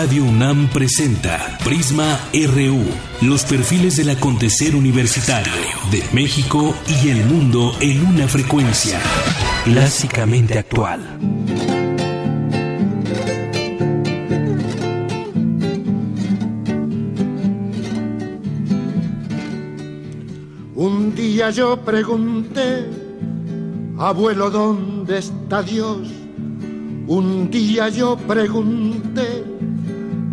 Radio UNAM presenta Prisma RU, los perfiles del acontecer universitario de México y el mundo en una frecuencia clásicamente actual. Un día yo pregunté, abuelo, ¿dónde está Dios? Un día yo pregunté,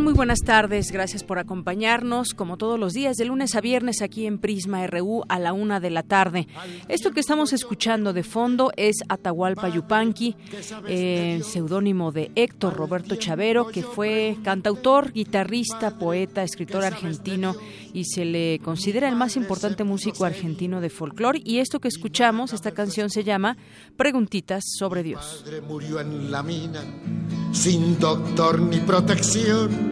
Muy buenas tardes. Gracias por acompañarnos, como todos los días, de lunes a viernes, aquí en Prisma RU a la una de la tarde. Esto que estamos escuchando de fondo es Atahualpa Yupanqui, eh, seudónimo de Héctor Roberto Chavero, que fue cantautor, guitarrista, poeta, escritor argentino y se le considera el más importante músico argentino de folclore. Y esto que escuchamos, esta canción se llama Preguntitas sobre Dios. murió en la mina sin doctor ni protección,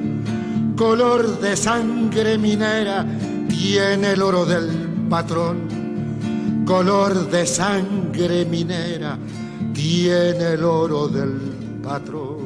color de sangre minera tiene el oro del patrón, color de sangre minera tiene el oro del patrón.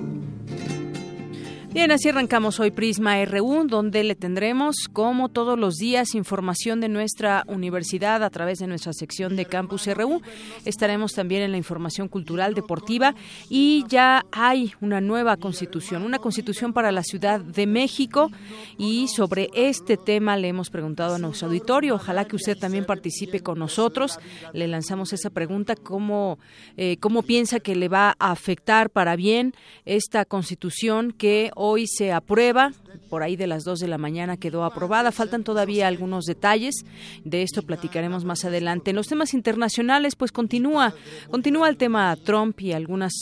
Bien, así arrancamos hoy Prisma RU, donde le tendremos, como todos los días, información de nuestra universidad a través de nuestra sección de Campus RU. Estaremos también en la información cultural deportiva y ya hay una nueva constitución, una constitución para la Ciudad de México y sobre este tema le hemos preguntado a nuestro auditorio. Ojalá que usted también participe con nosotros. Le lanzamos esa pregunta, ¿cómo, eh, cómo piensa que le va a afectar para bien esta constitución que Hoy se aprueba, por ahí de las 2 de la mañana quedó aprobada. Faltan todavía algunos detalles, de esto platicaremos más adelante. En los temas internacionales, pues continúa, continúa el tema Trump y algunas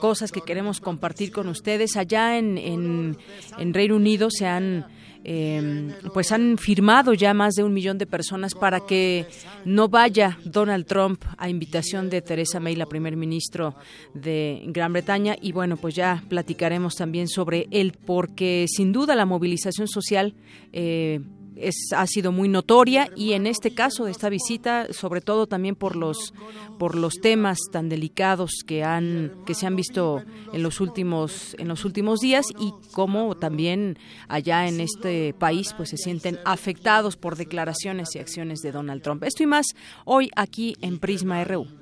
cosas que queremos compartir con ustedes. Allá en, en, en Reino Unido se han eh, pues han firmado ya más de un millón de personas para que no vaya Donald Trump a invitación de Theresa May, la primer ministro de Gran Bretaña. Y bueno, pues ya platicaremos también sobre él, porque sin duda la movilización social eh, es, ha sido muy notoria y en este caso de esta visita, sobre todo también por los por los temas tan delicados que han que se han visto en los últimos en los últimos días y cómo también allá en este país pues se sienten afectados por declaraciones y acciones de Donald Trump. Esto y más hoy aquí en Prisma RU.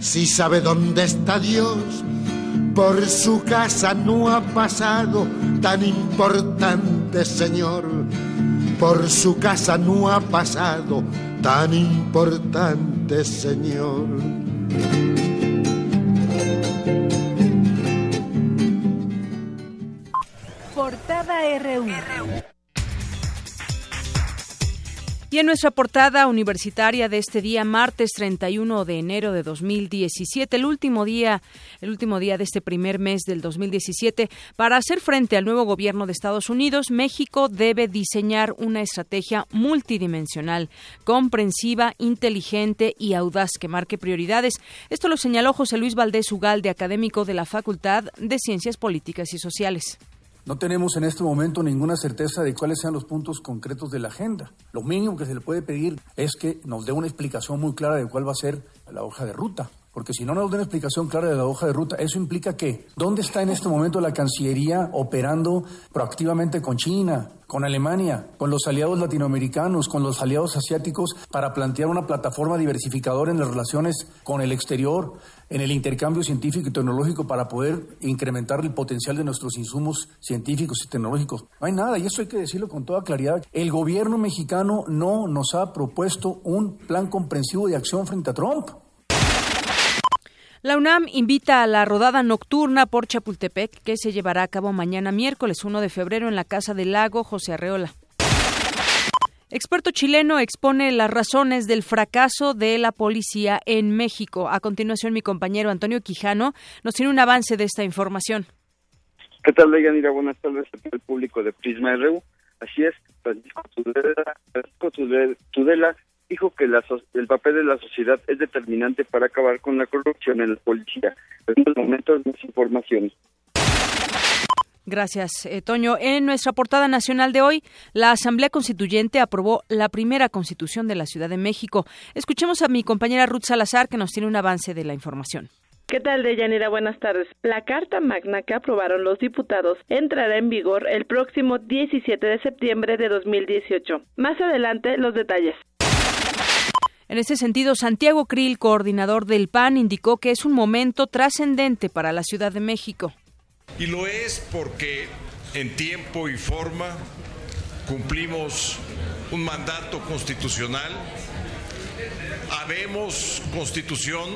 Si sabe dónde está Dios por su casa no ha pasado tan importante señor. Por su casa no ha pasado tan importante señor. Portada RU. Y en nuestra portada universitaria de este día, martes 31 de enero de 2017, el último día, el último día de este primer mes del 2017, para hacer frente al nuevo gobierno de Estados Unidos, México debe diseñar una estrategia multidimensional, comprensiva, inteligente y audaz que marque prioridades. Esto lo señaló José Luis Valdés Ugalde, académico de la Facultad de Ciencias Políticas y Sociales. No tenemos en este momento ninguna certeza de cuáles sean los puntos concretos de la agenda. Lo mínimo que se le puede pedir es que nos dé una explicación muy clara de cuál va a ser la hoja de ruta. Porque si no nos da una explicación clara de la hoja de ruta, eso implica que, ¿dónde está en este momento la Cancillería operando proactivamente con China, con Alemania, con los aliados latinoamericanos, con los aliados asiáticos, para plantear una plataforma diversificadora en las relaciones con el exterior, en el intercambio científico y tecnológico para poder incrementar el potencial de nuestros insumos científicos y tecnológicos. No hay nada, y eso hay que decirlo con toda claridad. El gobierno mexicano no nos ha propuesto un plan comprensivo de acción frente a Trump. La UNAM invita a la rodada nocturna por Chapultepec que se llevará a cabo mañana miércoles 1 de febrero en la Casa del Lago José Arreola. Experto chileno expone las razones del fracaso de la policía en México. A continuación, mi compañero Antonio Quijano nos tiene un avance de esta información. ¿Qué tal, Deyanira? Buenas tardes al público de Prisma RU. Así es, Francisco Tudela, dijo que el papel de la sociedad es determinante para acabar con la corrupción en la policía. En estos momentos, más información. Gracias, eh, Toño. En nuestra portada nacional de hoy, la Asamblea Constituyente aprobó la primera constitución de la Ciudad de México. Escuchemos a mi compañera Ruth Salazar, que nos tiene un avance de la información. ¿Qué tal, Deyanira? Buenas tardes. La Carta Magna que aprobaron los diputados entrará en vigor el próximo 17 de septiembre de 2018. Más adelante, los detalles. En este sentido, Santiago Krill, coordinador del PAN, indicó que es un momento trascendente para la Ciudad de México. Y lo es porque en tiempo y forma cumplimos un mandato constitucional, habemos constitución.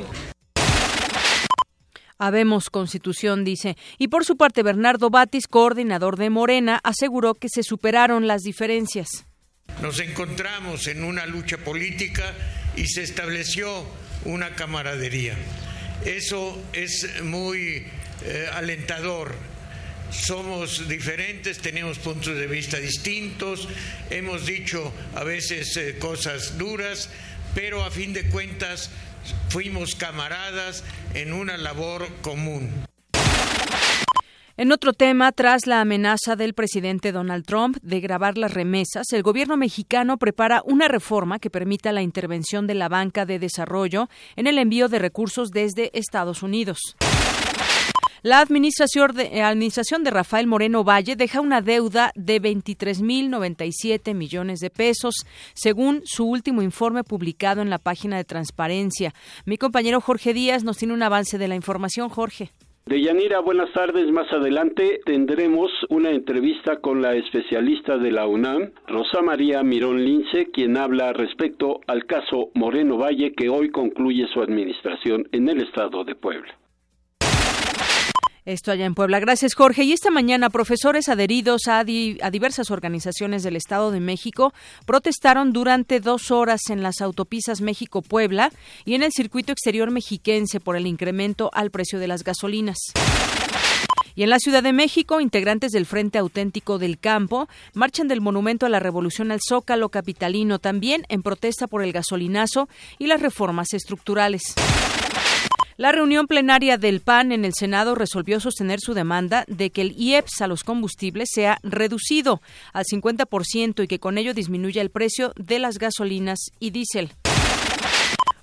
Habemos constitución, dice. Y por su parte, Bernardo Batis, coordinador de Morena, aseguró que se superaron las diferencias. Nos encontramos en una lucha política y se estableció una camaradería. Eso es muy eh, alentador. Somos diferentes, tenemos puntos de vista distintos, hemos dicho a veces eh, cosas duras, pero a fin de cuentas fuimos camaradas en una labor común. En otro tema, tras la amenaza del presidente Donald Trump de grabar las remesas, el gobierno mexicano prepara una reforma que permita la intervención de la banca de desarrollo en el envío de recursos desde Estados Unidos. La administración de, eh, administración de Rafael Moreno Valle deja una deuda de 23.097 millones de pesos, según su último informe publicado en la página de transparencia. Mi compañero Jorge Díaz nos tiene un avance de la información. Jorge. Deyanira, buenas tardes. Más adelante tendremos una entrevista con la especialista de la UNAM, Rosa María Mirón Lince, quien habla respecto al caso Moreno Valle que hoy concluye su administración en el estado de Puebla. Esto allá en Puebla. Gracias, Jorge. Y esta mañana, profesores adheridos a, diversas organizaciones del Estado de México protestaron durante dos horas en las autopistas México-Puebla y en el circuito exterior mexiquense por el incremento al precio de las gasolinas. Y en la Ciudad de México, integrantes del Frente Auténtico del Campo marchan del Monumento a la Revolución al Zócalo Capitalino también en protesta por el gasolinazo y las reformas estructurales. La reunión plenaria del PAN en el Senado resolvió sostener su demanda de que el IEPS a los combustibles sea reducido al 50% y que con ello disminuya el precio de las gasolinas y diésel.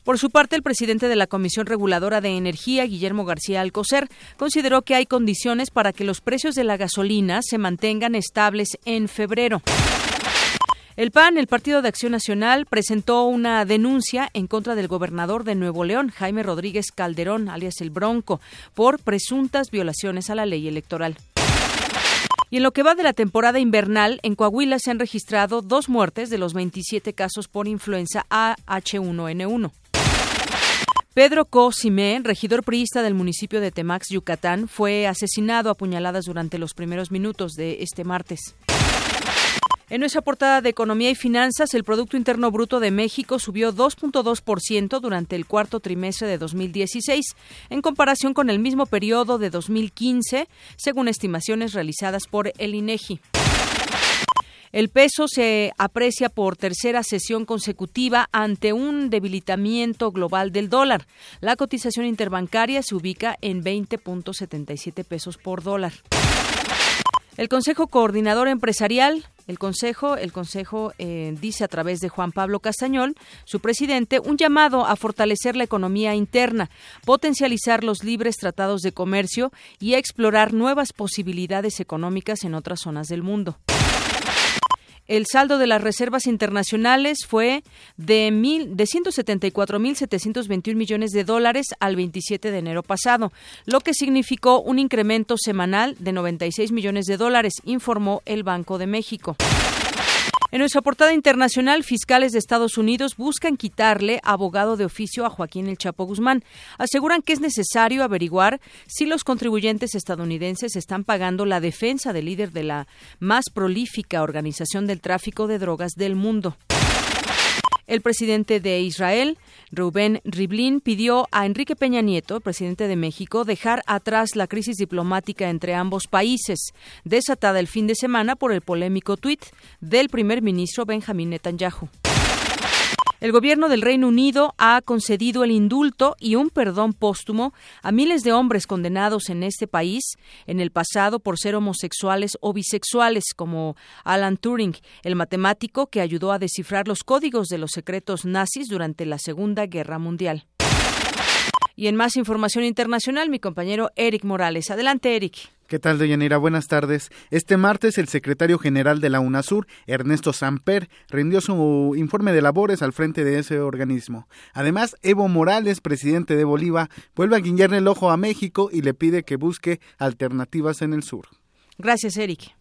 Por su parte, el presidente de la Comisión Reguladora de Energía, Guillermo García Alcocer, consideró que hay condiciones para que los precios de la gasolina se mantengan estables en febrero. El PAN, el Partido de Acción Nacional, presentó una denuncia en contra del gobernador de Nuevo León, Jaime Rodríguez Calderón, alias el Bronco, por presuntas violaciones a la ley electoral. Y en lo que va de la temporada invernal, en Coahuila se han registrado dos muertes de los 27 casos por influenza AH1N1. Pedro Cosimé, regidor priista del municipio de Temax, Yucatán, fue asesinado a puñaladas durante los primeros minutos de este martes. En nuestra portada de Economía y Finanzas, el Producto Interno Bruto de México subió 2.2% durante el cuarto trimestre de 2016, en comparación con el mismo periodo de 2015, según estimaciones realizadas por el INEGI. El peso se aprecia por tercera sesión consecutiva ante un debilitamiento global del dólar. La cotización interbancaria se ubica en 20.77 pesos por dólar. El Consejo Coordinador Empresarial, el Consejo, el Consejo eh, dice a través de Juan Pablo Castañol, su presidente, un llamado a fortalecer la economía interna, potencializar los libres tratados de comercio y a explorar nuevas posibilidades económicas en otras zonas del mundo. El saldo de las reservas internacionales fue de, mil, de 174.721 millones de dólares al 27 de enero pasado, lo que significó un incremento semanal de 96 millones de dólares, informó el Banco de México. En nuestra portada internacional, fiscales de Estados Unidos buscan quitarle abogado de oficio a Joaquín El Chapo Guzmán. Aseguran que es necesario averiguar si los contribuyentes estadounidenses están pagando la defensa del líder de la más prolífica organización del tráfico de drogas del mundo. El presidente de Israel, Rubén Rivlin, pidió a Enrique Peña Nieto, presidente de México, dejar atrás la crisis diplomática entre ambos países, desatada el fin de semana por el polémico tuit del primer ministro Benjamín Netanyahu. El gobierno del Reino Unido ha concedido el indulto y un perdón póstumo a miles de hombres condenados en este país en el pasado por ser homosexuales o bisexuales, como Alan Turing, el matemático que ayudó a descifrar los códigos de los secretos nazis durante la Segunda Guerra Mundial. Y en más información internacional, mi compañero Eric Morales. Adelante, Eric. ¿Qué tal, Deyanira? Buenas tardes. Este martes, el secretario general de la UNASUR, Ernesto Samper, rindió su informe de labores al frente de ese organismo. Además, Evo Morales, presidente de Bolivia, vuelve a guiñarle el ojo a México y le pide que busque alternativas en el sur. Gracias, Eric.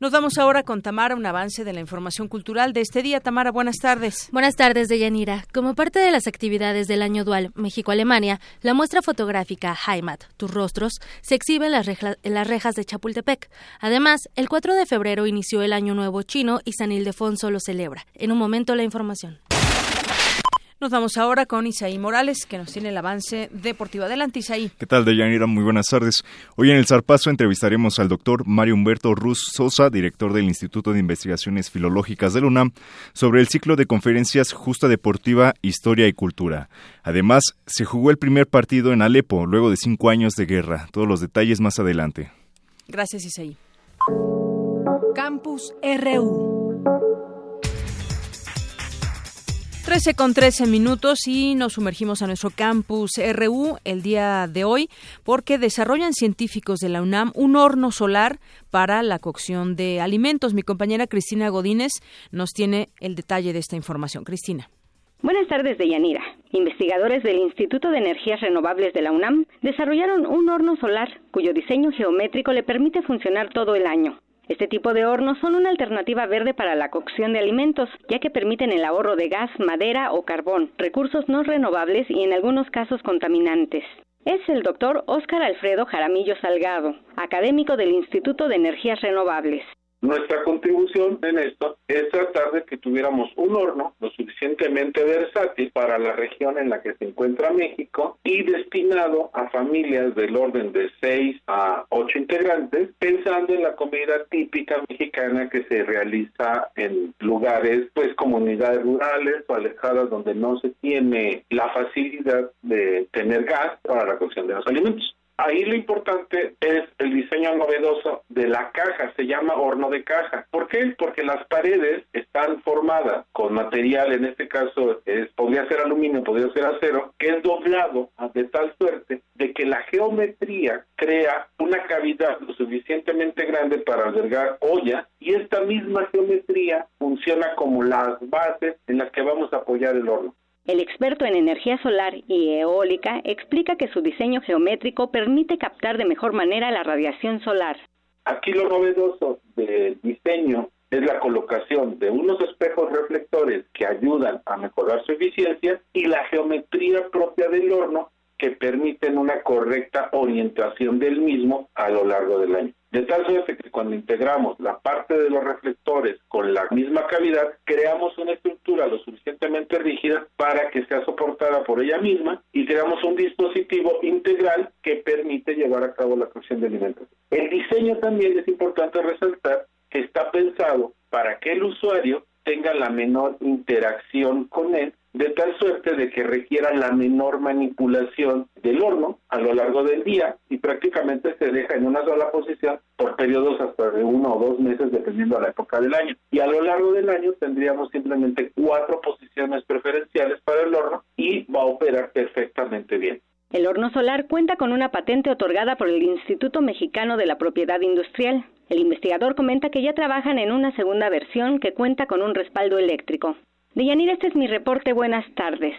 Nos vamos ahora con Tamara, un avance de la información cultural de este día. Tamara, buenas tardes. Buenas tardes, Deyanira. Como parte de las actividades del año dual México-Alemania, la muestra fotográfica Heimat, Tus Rostros, se exhibe en las, en las, rejas de Chapultepec. Además, el 4 de febrero inició el Año Nuevo Chino y San Ildefonso lo celebra. En un momento, la información. Nos vamos ahora con Isaí Morales, que nos tiene el avance deportivo. Adelante, Isaí. ¿Qué tal, Deyanira? Muy buenas tardes. Hoy en el Zarpazo entrevistaremos al doctor Mario Humberto Ruz Sosa, director del Instituto de Investigaciones Filológicas de la UNAM, sobre el ciclo de conferencias Justa Deportiva, Historia y Cultura. Además, se jugó el primer partido en Alepo, luego de cinco años de guerra. Todos los detalles más adelante. Gracias, Isaí. Campus RU. 13 con 13 minutos y nos sumergimos a nuestro campus RU el día de hoy porque desarrollan científicos de la UNAM un horno solar para la cocción de alimentos. Mi compañera Cristina Godínez nos tiene el detalle de esta información. Cristina. Buenas tardes, Deyanira. Investigadores del Instituto de Energías Renovables de la UNAM desarrollaron un horno solar cuyo diseño geométrico le permite funcionar todo el año. Este tipo de hornos son una alternativa verde para la cocción de alimentos, ya que permiten el ahorro de gas, madera o carbón, recursos no renovables y en algunos casos contaminantes. Es el doctor Óscar Alfredo Jaramillo Salgado, académico del Instituto de Energías Renovables. Nuestra contribución en esto es tratar de que tuviéramos un horno lo suficientemente versátil para la región en la que se encuentra México y destinado a familias del orden de 6 a 8 integrantes, pensando en la comida típica mexicana que se realiza en lugares, pues comunidades rurales o alejadas donde no se tiene la facilidad de tener gas para la cocción de los alimentos. Ahí lo importante es el diseño novedoso de la caja, se llama horno de caja. ¿Por qué? Porque las paredes están formadas con material, en este caso podría ser aluminio, podría ser acero, que es doblado de tal suerte de que la geometría crea una cavidad lo suficientemente grande para albergar olla y esta misma geometría funciona como las bases en las que vamos a apoyar el horno. El experto en energía solar y eólica explica que su diseño geométrico permite captar de mejor manera la radiación solar. Aquí lo novedoso del diseño es la colocación de unos espejos reflectores que ayudan a mejorar su eficiencia y la geometría propia del horno que permiten una correcta orientación del mismo a lo largo del año. De tal suerte que cuando integramos la parte de los reflectores con la misma cavidad, creamos una estructura lo suficientemente rígida para que sea soportada por ella misma y creamos un dispositivo integral que permite llevar a cabo la cocción de alimentos. El diseño también es importante resaltar que está pensado para que el usuario tenga la menor interacción con él de tal suerte de que requiera la menor manipulación del horno a lo largo del día y prácticamente se deja en una sola posición por periodos hasta de uno o dos meses dependiendo de la época del año. Y a lo largo del año tendríamos simplemente cuatro posiciones preferenciales para el horno y va a operar perfectamente bien. El horno solar cuenta con una patente otorgada por el Instituto Mexicano de la Propiedad Industrial. El investigador comenta que ya trabajan en una segunda versión que cuenta con un respaldo eléctrico. Deyanira, este es mi reporte. Buenas tardes.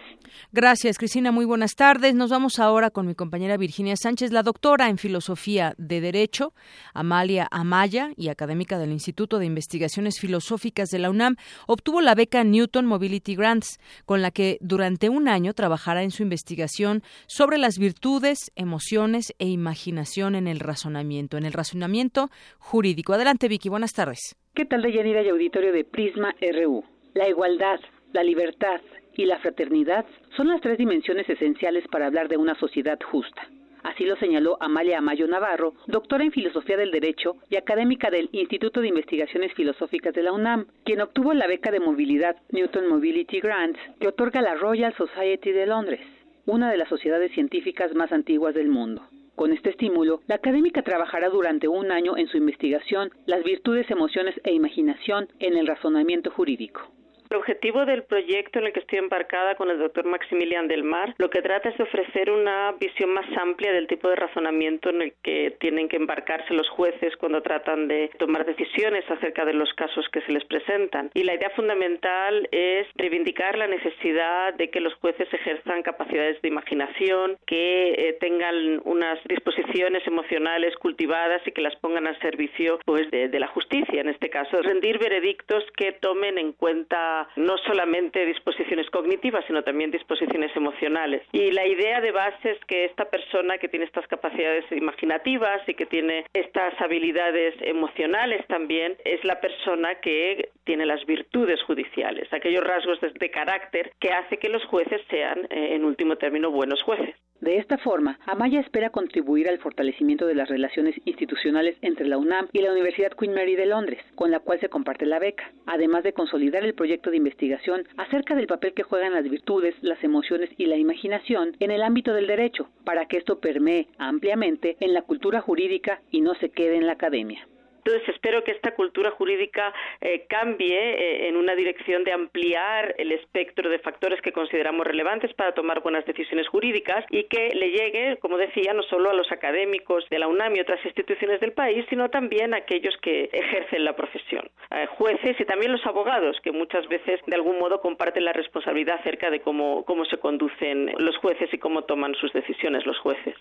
Gracias, Cristina. Muy buenas tardes. Nos vamos ahora con mi compañera Virginia Sánchez, la doctora en Filosofía de Derecho, Amalia Amaya, y académica del Instituto de Investigaciones Filosóficas de la UNAM, obtuvo la beca Newton Mobility Grants, con la que durante un año trabajará en su investigación sobre las virtudes, emociones e imaginación en el razonamiento, en el razonamiento jurídico. Adelante, Vicky. Buenas tardes. ¿Qué tal, Deyanira y auditorio de Prisma RU? La igualdad, la libertad y la fraternidad son las tres dimensiones esenciales para hablar de una sociedad justa. Así lo señaló Amalia Amayo Navarro, doctora en Filosofía del Derecho y académica del Instituto de Investigaciones Filosóficas de la UNAM, quien obtuvo la beca de movilidad Newton Mobility Grants que otorga la Royal Society de Londres, una de las sociedades científicas más antiguas del mundo. Con este estímulo, la académica trabajará durante un año en su investigación Las virtudes, emociones e imaginación en el razonamiento jurídico. El objetivo del proyecto en el que estoy embarcada con el doctor Maximilian del Mar lo que trata es de ofrecer una visión más amplia del tipo de razonamiento en el que tienen que embarcarse los jueces cuando tratan de tomar decisiones acerca de los casos que se les presentan. Y la idea fundamental es reivindicar la necesidad de que los jueces ejerzan capacidades de imaginación, que eh, tengan unas disposiciones emocionales cultivadas y que las pongan al servicio pues, de, de la justicia, en este caso, rendir veredictos que tomen en cuenta no solamente disposiciones cognitivas, sino también disposiciones emocionales. Y la idea de base es que esta persona que tiene estas capacidades imaginativas y que tiene estas habilidades emocionales también, es la persona que tiene las virtudes judiciales, aquellos rasgos de, carácter que hace que los jueces sean, eh, en último término, buenos jueces. De esta forma, Amaya espera contribuir al fortalecimiento de las relaciones institucionales entre la UNAM y la Universidad Queen Mary de Londres, con la cual se comparte la beca, además de consolidar el proyecto de investigación acerca del papel que juegan las virtudes, las emociones y la imaginación en el ámbito del derecho, para que esto permee ampliamente en la cultura jurídica y no se quede en la academia. Entonces espero que esta cultura jurídica eh, cambie eh, en una dirección de ampliar el espectro de factores que consideramos relevantes para tomar buenas decisiones jurídicas y que le llegue, como decía, no solo a los académicos de la UNAM y otras instituciones del país, sino también a aquellos que ejercen la profesión, jueces y también los abogados, que muchas veces de algún modo comparten la responsabilidad acerca de cómo, cómo se conducen los jueces y cómo toman sus decisiones los jueces.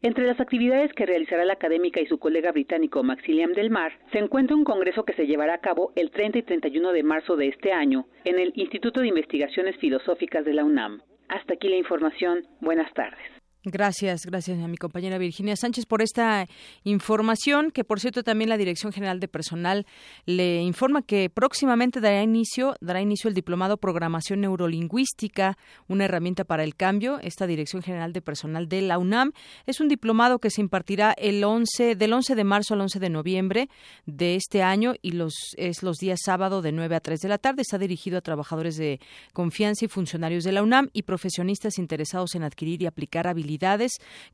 Entre las actividades que realizará la académica y su colega británico Maximilian Del Mar se encuentra un congreso que se llevará a cabo el 30 y 31 de marzo de este año en el Instituto de Investigaciones Filosóficas de la UNAM. Hasta aquí la información. Buenas tardes. Gracias, gracias a mi compañera Virginia Sánchez por esta información, que por cierto también la Dirección General de Personal le informa que próximamente dará inicio, dará inicio el diplomado Programación Neurolingüística, una herramienta para el cambio. Esta Dirección General de Personal de la UNAM es un diplomado que se impartirá el 11 del 11 de marzo al 11 de noviembre de este año y los es los días sábado de 9 a 3 de la tarde. Está dirigido a trabajadores de confianza y funcionarios de la UNAM y profesionistas interesados en adquirir y aplicar habilidades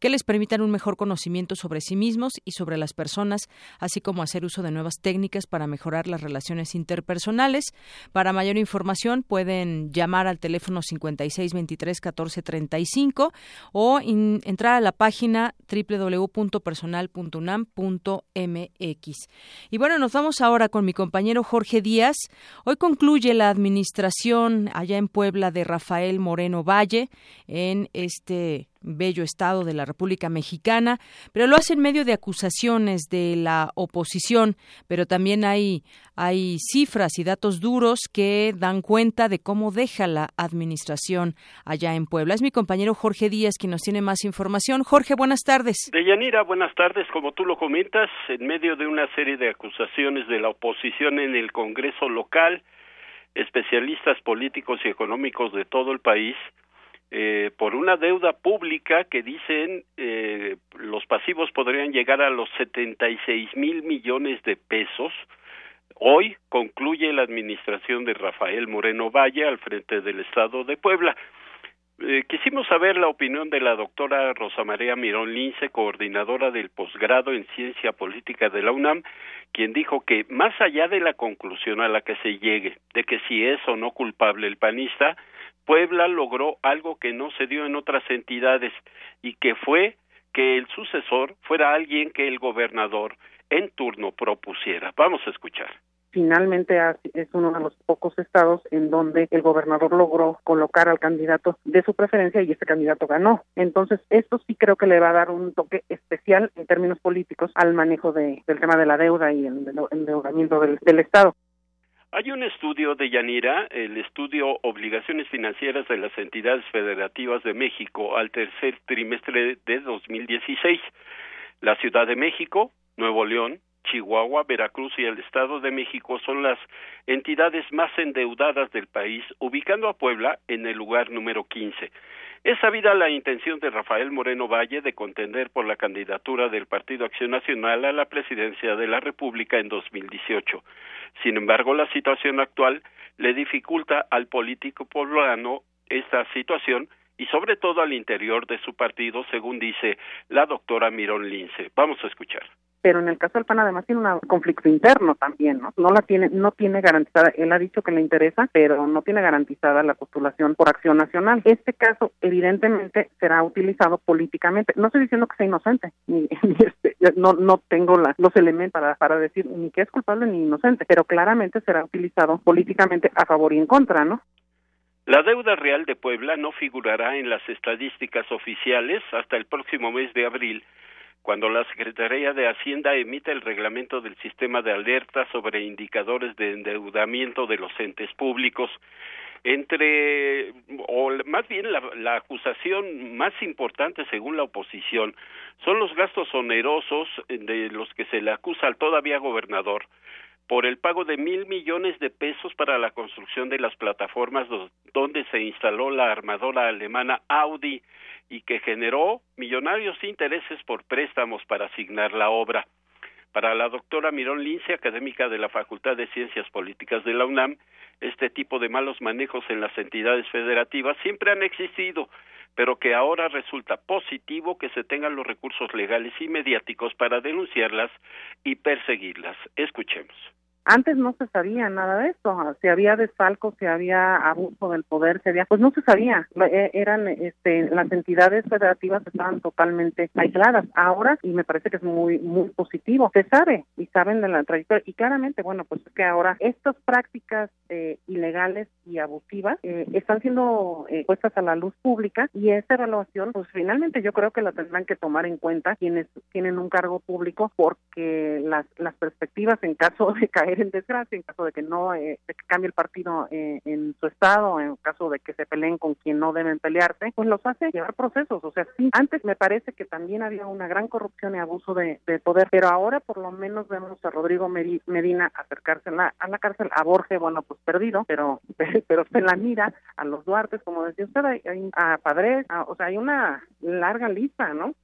que les permitan un mejor conocimiento sobre sí mismos y sobre las personas, así como hacer uso de nuevas técnicas para mejorar las relaciones interpersonales. Para mayor información pueden llamar al teléfono 5623-1435 o entrar a la página www.personal.unam.mx. Y bueno, nos vamos ahora con mi compañero Jorge Díaz. Hoy concluye la administración allá en Puebla de Rafael Moreno Valle en este bello estado de la República Mexicana, pero lo hace en medio de acusaciones de la oposición, pero también hay, cifras y datos duros que dan cuenta de cómo deja la administración allá en Puebla. Es mi compañero Jorge Díaz quien nos tiene más información. Jorge, buenas tardes. Deyanira, buenas tardes. Como tú lo comentas, en medio de una serie de acusaciones de la oposición en el Congreso local, especialistas políticos y económicos de todo el país eh, por una deuda pública que dicen eh, los pasivos podrían llegar a los 76 mil millones de pesos. Hoy concluye la administración de Rafael Moreno Valle al frente del Estado de Puebla. Eh, quisimos saber la opinión de la doctora Rosa María Mirón Lince, coordinadora del posgrado en Ciencia Política de la UNAM, quien dijo que más allá de la conclusión a la que se llegue de que si es o no culpable el panista, Puebla logró algo que no se dio en otras entidades y que fue que el sucesor fuera alguien que el gobernador en turno propusiera. Vamos a escuchar. finalmente es uno de los pocos estados en donde el gobernador logró colocar al candidato de su preferencia y este candidato ganó. Entonces, esto sí creo que le va a dar un toque especial en términos políticos al manejo de, del tema de la deuda y el, endeudamiento del Estado. Hay un estudio de Yanira, el estudio Obligaciones Financieras de las Entidades Federativas de México al tercer trimestre de 2016. La Ciudad de México, Nuevo León, Chihuahua, Veracruz y el Estado de México son las entidades más endeudadas del país, ubicando a Puebla en el lugar número 15. Es sabida la intención de Rafael Moreno Valle de contender por la candidatura del Partido Acción Nacional a la presidencia de la República en 2018. Sin embargo, la situación actual le dificulta al político poblano esta situación y sobre todo al interior de su partido, según dice la doctora Mirón Lince. Vamos a escuchar pero en el caso del PAN además tiene un conflicto interno también, ¿no? No la tiene, no tiene garantizada, él ha dicho que le interesa, pero no tiene garantizada la postulación por acción nacional. Este caso evidentemente será utilizado políticamente. No estoy diciendo que sea inocente, ni, este, no, no tengo los elementos para, para decir ni que es culpable ni inocente, pero claramente será utilizado políticamente a favor y en contra, ¿no? La deuda real de Puebla no figurará en las estadísticas oficiales hasta el próximo mes de abril, cuando la Secretaría de Hacienda emite el reglamento del sistema de alerta sobre indicadores de endeudamiento de los entes públicos, entre, o más bien la, la, acusación más importante según la oposición, son los gastos onerosos de los que se le acusa al todavía gobernador por el pago de mil millones de pesos para la construcción de las plataformas donde se instaló la armadora alemana Audi y que generó millonarios intereses por préstamos para asignar la obra. Para la doctora Mirón Lince, académica de la Facultad de Ciencias Políticas de la UNAM, este tipo de malos manejos en las entidades federativas siempre han existido, pero que ahora resulta positivo que se tengan los recursos legales y mediáticos para denunciarlas y perseguirlas. Escuchemos. Antes no se sabía nada de esto, si había desfalco, si había abuso del poder, si había, pues no se sabía, e, eran, este, las entidades federativas estaban totalmente aisladas. Ahora, y me parece que es muy, muy positivo, se sabe y saben de la trayectoria y claramente, bueno, pues es que ahora estas prácticas eh, ilegales y abusivas eh, están siendo eh, puestas a la luz pública y esa evaluación, pues finalmente yo creo que la tendrán que tomar en cuenta quienes tienen un cargo público porque las, las perspectivas en caso de caer en desgracia, en caso de que no eh, cambie el partido eh, en su estado, en caso de que se peleen con quien no deben pelearse, pues los hace llevar procesos. O sea, sí, antes me parece que también había una gran corrupción y abuso de, poder, pero ahora por lo menos vemos a Rodrigo Medina acercarse a la, a la cárcel, a Borges, bueno, pues perdido, pero pero se la mira, a los Duartes, como decía usted, a Padres, o sea, hay una larga lista, ¿no?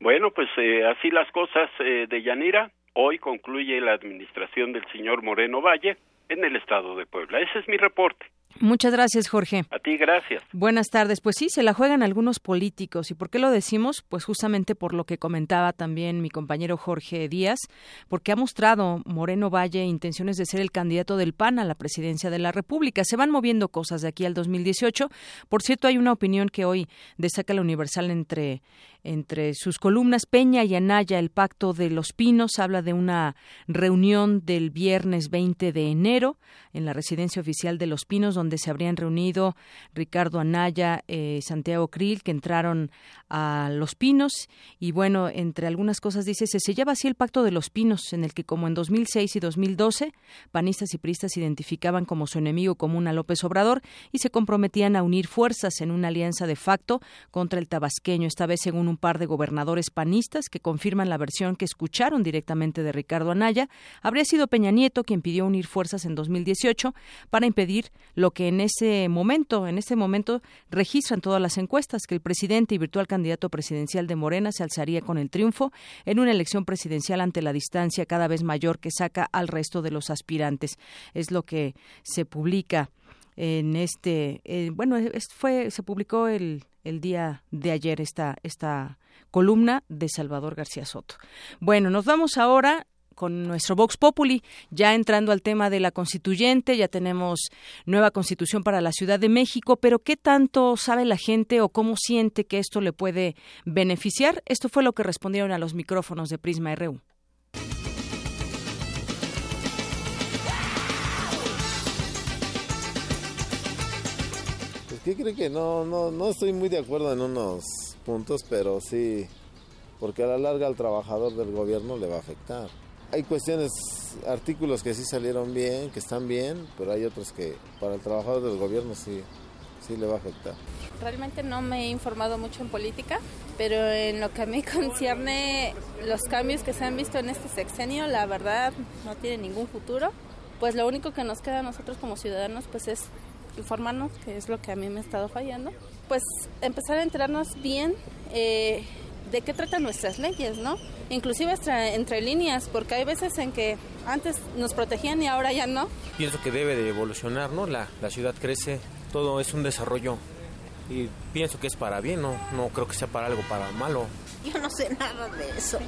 Bueno, pues eh, así las cosas de Yanira. Hoy concluye la administración del señor Moreno Valle en el estado de Puebla. Ese es mi reporte. Muchas gracias, Jorge. A ti, gracias. Buenas tardes. Pues sí, se la juegan algunos políticos. ¿Y por qué lo decimos? Pues justamente por lo que comentaba también mi compañero Jorge Díaz, porque ha mostrado Moreno Valle intenciones de ser el candidato del PAN a la presidencia de la República. Se van moviendo cosas de aquí al 2018. Por cierto, hay una opinión que hoy destaca la Universal entre entre sus columnas Peña y Anaya, el Pacto de los Pinos, habla de una reunión del viernes 20 de enero en la residencia oficial de Los Pinos, donde se habrían reunido Ricardo Anaya, eh, Santiago Krill, que entraron a Los Pinos. Y bueno, entre algunas cosas dice, se sellaba así el Pacto de los Pinos, en el que como en 2006 y 2012, panistas y priistas identificaban como su enemigo común a López Obrador y se comprometían a unir fuerzas en una alianza de facto contra el tabasqueño, esta vez según un par de gobernadores panistas que confirman la versión que escucharon directamente de Ricardo Anaya, habría sido Peña Nieto quien pidió unir fuerzas en 2018 para impedir lo que en ese momento, en este momento registran todas las encuestas que el presidente y virtual candidato presidencial de Morena se alzaría con el triunfo en una elección presidencial ante la distancia cada vez mayor que saca al resto de los aspirantes. Es lo que se publica en este eh, bueno fue se publicó el el día de ayer esta, esta columna de Salvador García Soto. Bueno, nos vamos ahora con nuestro Vox Populi. Ya entrando al tema de la constituyente, ya tenemos nueva constitución para la Ciudad de México, pero ¿qué tanto sabe la gente o cómo siente que esto le puede beneficiar? Esto fue lo que respondieron a los micrófonos de Prisma RU. Pues que creo que no, no, no estoy muy de acuerdo en unos puntos, pero sí, porque a la larga al trabajador del gobierno le va a afectar hay cuestiones, artículos que sí salieron bien, que están bien, pero hay otros que para el trabajador del gobierno sí, sí le va a afectar. Realmente no me he informado mucho en política, pero en lo que a mí concierne los cambios que se han visto en este sexenio, la verdad no tiene ningún futuro. Pues lo único que nos queda a nosotros como ciudadanos pues es informarnos, que es lo que a mí me ha estado fallando. Pues empezar a enterarnos bien eh, de qué tratan nuestras leyes, ¿no? Inclusive entre, entre líneas, porque hay veces en que antes nos protegían y ahora ya no. Pienso que debe de evolucionar, ¿no? La, la ciudad crece, todo es un desarrollo y pienso que es para bien, no, no creo que sea para algo para malo. Yo no sé nada de eso.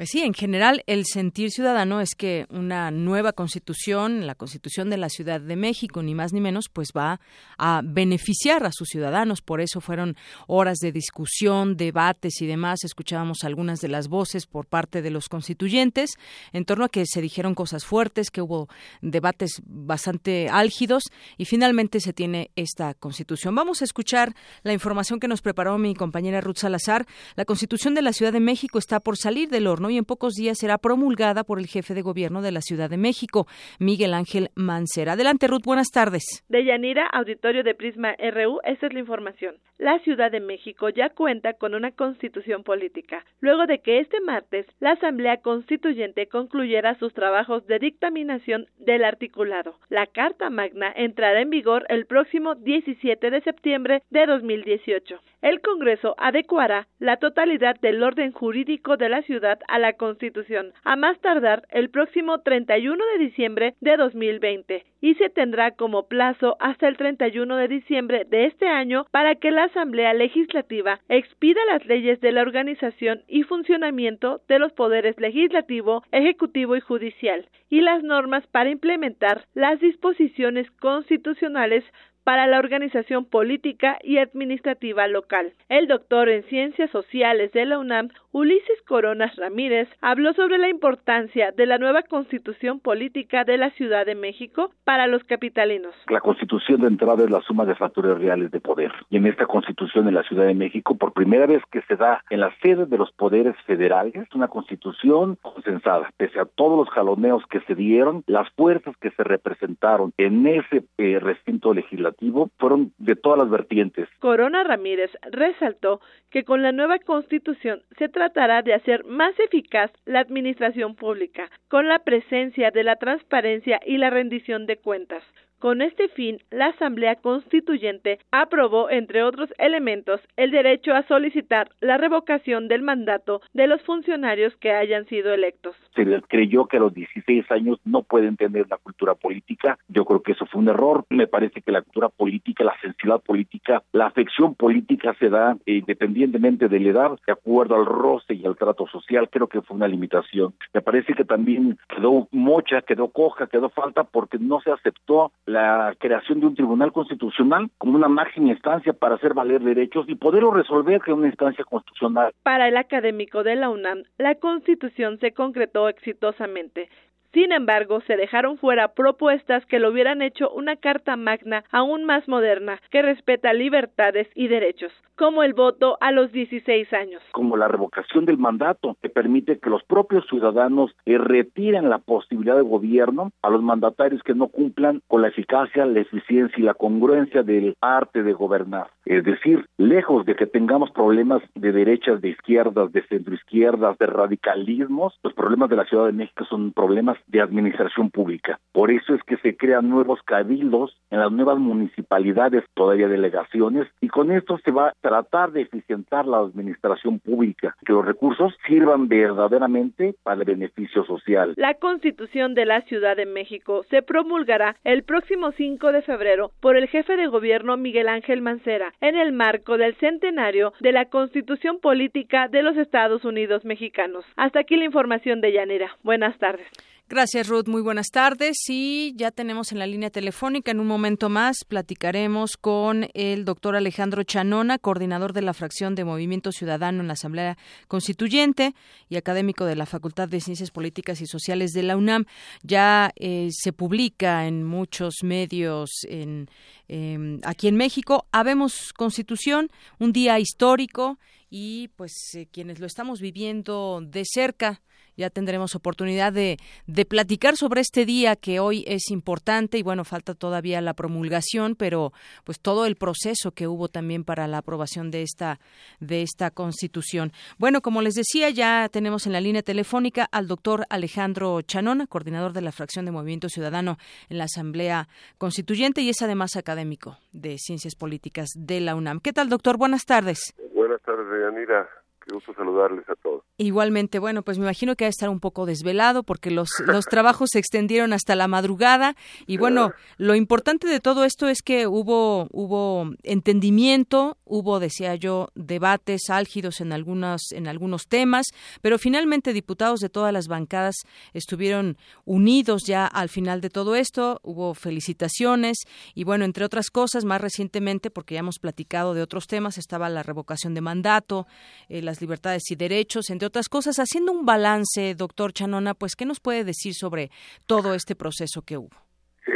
Pues sí, en general el sentir ciudadano es que una nueva constitución, la constitución de la Ciudad de México, ni más ni menos, pues va a beneficiar a sus ciudadanos. Por eso fueron horas de discusión, debates y demás. Escuchábamos algunas de las voces por parte de los constituyentes en torno a que se dijeron cosas fuertes, que hubo debates bastante álgidos y finalmente se tiene esta constitución. Vamos a escuchar la información que nos preparó mi compañera Ruth Salazar. La constitución de la Ciudad de México está por salir del horno y en pocos días será promulgada por el jefe de gobierno de la Ciudad de México, Miguel Ángel Mancera. Adelante, Ruth, buenas tardes. De Yanira, auditorio de Prisma RU, esta es la información. La Ciudad de México ya cuenta con una constitución política, luego de que este martes la Asamblea Constituyente concluyera sus trabajos de dictaminación del articulado. La Carta Magna entrará en vigor el próximo 17 de septiembre de 2018. El Congreso adecuará la totalidad del orden jurídico de la ciudad a la Constitución, a más tardar el próximo 31 de diciembre de 2020, y se tendrá como plazo hasta el 31 de diciembre de este año para que la Asamblea Legislativa expida las leyes de la organización y funcionamiento de los poderes legislativo, ejecutivo y judicial, y las normas para implementar las disposiciones constitucionales para la organización política y administrativa local. El doctor en Ciencias Sociales de la UNAM, Ulises Coronas Ramírez, habló sobre la importancia de la nueva constitución política de la Ciudad de México para los capitalinos. La constitución de entrada es la suma de factores reales de poder. Y en esta constitución de la Ciudad de México, por primera vez que se da en la sede de los poderes federales, una constitución consensada. Pese a todos los jaloneos que se dieron, las fuerzas que se representaron en ese eh, recinto legislativo fueron de todas las vertientes. Corona Ramírez resaltó que con la nueva constitución se tratará de hacer más eficaz la administración pública, con la presencia de la transparencia y la rendición de cuentas. Con este fin, la Asamblea Constituyente aprobó, entre otros elementos, el derecho a solicitar la revocación del mandato de los funcionarios que hayan sido electos. Se creyó que a los 16 años no pueden tener la cultura política. Yo creo que eso fue un error. Me parece que la cultura política, la sensibilidad política, la afección política se da independientemente de la edad, de acuerdo al roce y al trato social. Creo que fue una limitación. Me parece que también quedó mocha, quedó coja, quedó falta porque no se aceptó la creación de un tribunal constitucional como una máxima instancia para hacer valer derechos y poderlo resolver que una instancia constitucional. Para el académico de la UNAM, la constitución se concretó exitosamente. Sin embargo, se dejaron fuera propuestas que lo hubieran hecho una Carta Magna aún más moderna, que respeta libertades y derechos, como el voto a los 16 años. Como la revocación del mandato, que permite que los propios ciudadanos retiren la posibilidad de gobierno a los mandatarios que no cumplan con la eficacia, la eficiencia y la congruencia del arte de gobernar. Es decir, lejos de que tengamos problemas de derechas, de izquierdas, de centroizquierdas, de radicalismos, los problemas de la Ciudad de México son problemas de administración pública. Por eso es que se crean nuevos cabildos en las nuevas municipalidades, todavía delegaciones, y con esto se va a tratar de eficientar la administración pública, que los recursos sirvan verdaderamente para el beneficio social. La Constitución de la Ciudad de México se promulgará el próximo 5 de febrero por el jefe de gobierno Miguel Ángel Mancera en el marco del centenario de la Constitución Política de los Estados Unidos Mexicanos. Hasta aquí la información de Llanera. Buenas tardes. Gracias, Ruth. Muy buenas tardes. Y ya tenemos en la línea telefónica, en un momento más, platicaremos con el doctor Alejandro Chanona, coordinador de la fracción de Movimiento Ciudadano en la Asamblea Constituyente y académico de la Facultad de Ciencias Políticas y Sociales de la UNAM. Ya eh, se publica en muchos medios en, em, aquí en México. Habemos Constitución, un día histórico y pues eh, quienes lo estamos viviendo de cerca ya tendremos oportunidad de, de platicar sobre este día que hoy es importante y bueno, falta todavía la promulgación, pero pues todo el proceso que hubo también para la aprobación de esta, de esta constitución. Bueno, como les decía, ya tenemos en la línea telefónica al doctor Alejandro Chanona, coordinador de la fracción de Movimiento Ciudadano en la Asamblea Constituyente y es además académico de Ciencias Políticas de la UNAM. ¿Qué tal, doctor? Buenas tardes. Buenas tardes, Yanira. Qué gusto saludarles a todos. Igualmente, bueno, pues me imagino que va a estar un poco desvelado porque los, los trabajos se extendieron hasta la madrugada y bueno, lo importante de todo esto es que hubo, hubo entendimiento, hubo, decía yo, debates álgidos en, algunos, en algunos temas, pero finalmente diputados de todas las bancadas estuvieron unidos ya al final de todo esto, hubo felicitaciones y bueno, entre otras cosas, más recientemente, porque ya hemos platicado de otros temas, estaba la revocación de mandato, eh, las libertades y derechos, entre otras cosas. Haciendo un balance, doctor Chanona, pues, ¿qué nos puede decir sobre todo este proceso que hubo?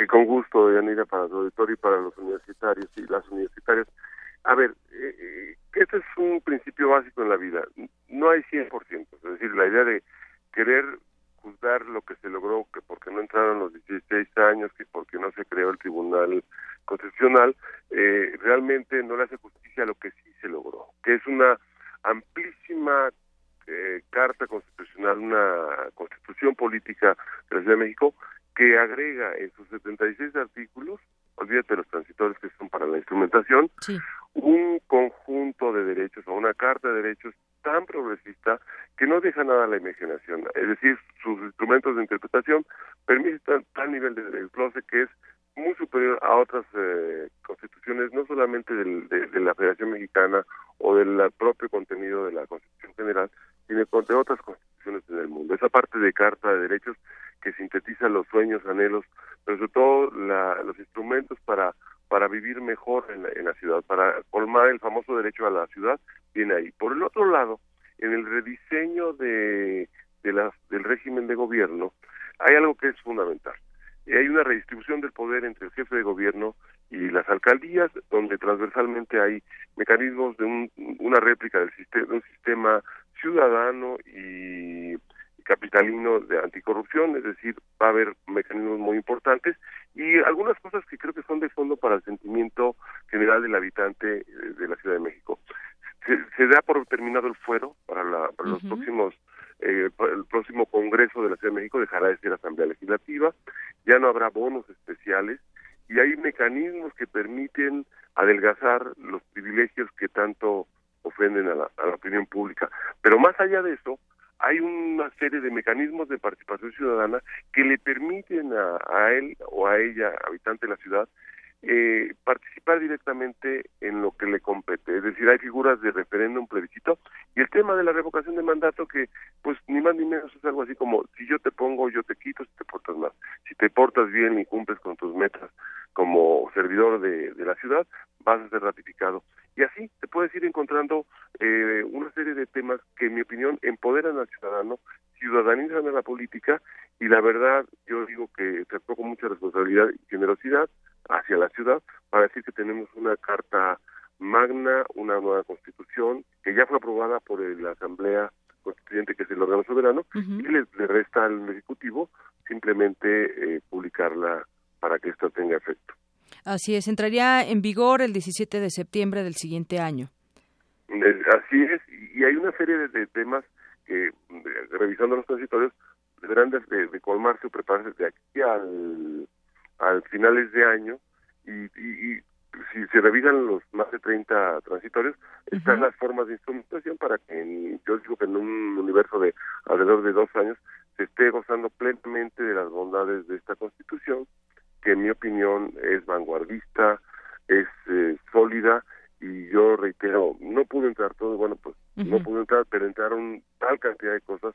con gusto, Yanira, para el auditorio y para los universitarios y las universitarias. A ver, eh, eh, este es un principio básico en la vida. No hay 100%, es decir, la idea de querer juzgar lo que se logró, que porque no entraron los 16 años, que porque no se creó el Tribunal Constitucional, eh, realmente no le hace justicia a lo que sí se logró, que es una amplísima eh, carta constitucional, una constitución política de la Ciudad de México que agrega en sus 76 artículos, olvídate los transitorios que son para la instrumentación, un conjunto de derechos o una carta de derechos tan progresista que no deja nada a la imaginación. Es decir, sus instrumentos de interpretación permiten tal nivel de desglose que es muy superior a otras eh, constituciones, no solamente del, de, la Federación Mexicana o del propio contenido de la Constitución General, sino de otras constituciones en el mundo. Esa parte de Carta de Derechos que sintetiza los sueños, anhelos, pero sobre todo la, los instrumentos para para vivir mejor en la, en la ciudad, para colmar el famoso derecho a la ciudad, viene ahí. Por el otro lado, en el rediseño de, de las, del régimen de gobierno, hay algo que es fundamental hay una redistribución del poder entre el jefe de gobierno y las alcaldías, donde transversalmente hay mecanismos de un, una réplica del sistema, de un sistema ciudadano y capitalino de anticorrupción, es decir, va a haber mecanismos muy importantes y algunas cosas que creo que son de fondo para el sentimiento general del habitante eh, de la Ciudad de México. Se, da por terminado el fuero para, la, para los próximos eh, el próximo Congreso de la Ciudad de México dejará de ser Asamblea Legislativa, ya no habrá bonos especiales y hay mecanismos que permiten adelgazar los privilegios que tanto ofenden a la, opinión pública. Pero más allá de eso, hay una serie de mecanismos de participación ciudadana que le permiten a, él o a ella, habitante de la ciudad, eh, participar directamente en lo que le compete. Es decir, hay figuras de referéndum, plebiscito, y el tema de la revocación de mandato que, pues, ni más ni menos es algo así como, si yo te pongo, yo te quito, si te portas mal. Si te portas bien y cumples con tus metas como servidor de la ciudad, vas a ser ratificado. Y así te puedes ir encontrando eh, una serie de temas que, en mi opinión, empoderan al ciudadano, ciudadanizan a la política, y la verdad, yo digo que se con mucha responsabilidad y generosidad, hacia la ciudad para decir que tenemos una carta magna, una nueva constitución que ya fue aprobada por la Asamblea Constituyente, que es el órgano soberano, y le, resta al Ejecutivo simplemente eh, publicarla para que esto tenga efecto. Así es, entraría en vigor el 17 de septiembre del siguiente año. así es, y hay una serie de, temas que, revisando los transitorios, deberán de, de colmarse o prepararse de aquí al al finales de año y, y, si se revisan los más de 30 transitorios, están las formas de instrumentación para que, en, yo digo que en un universo de alrededor de dos años, se esté gozando plenamente de las bondades de esta constitución, que en mi opinión es vanguardista, es eh, sólida, y yo reitero, no pude entrar todo, bueno, pues no pude entrar, pero entraron tal cantidad de cosas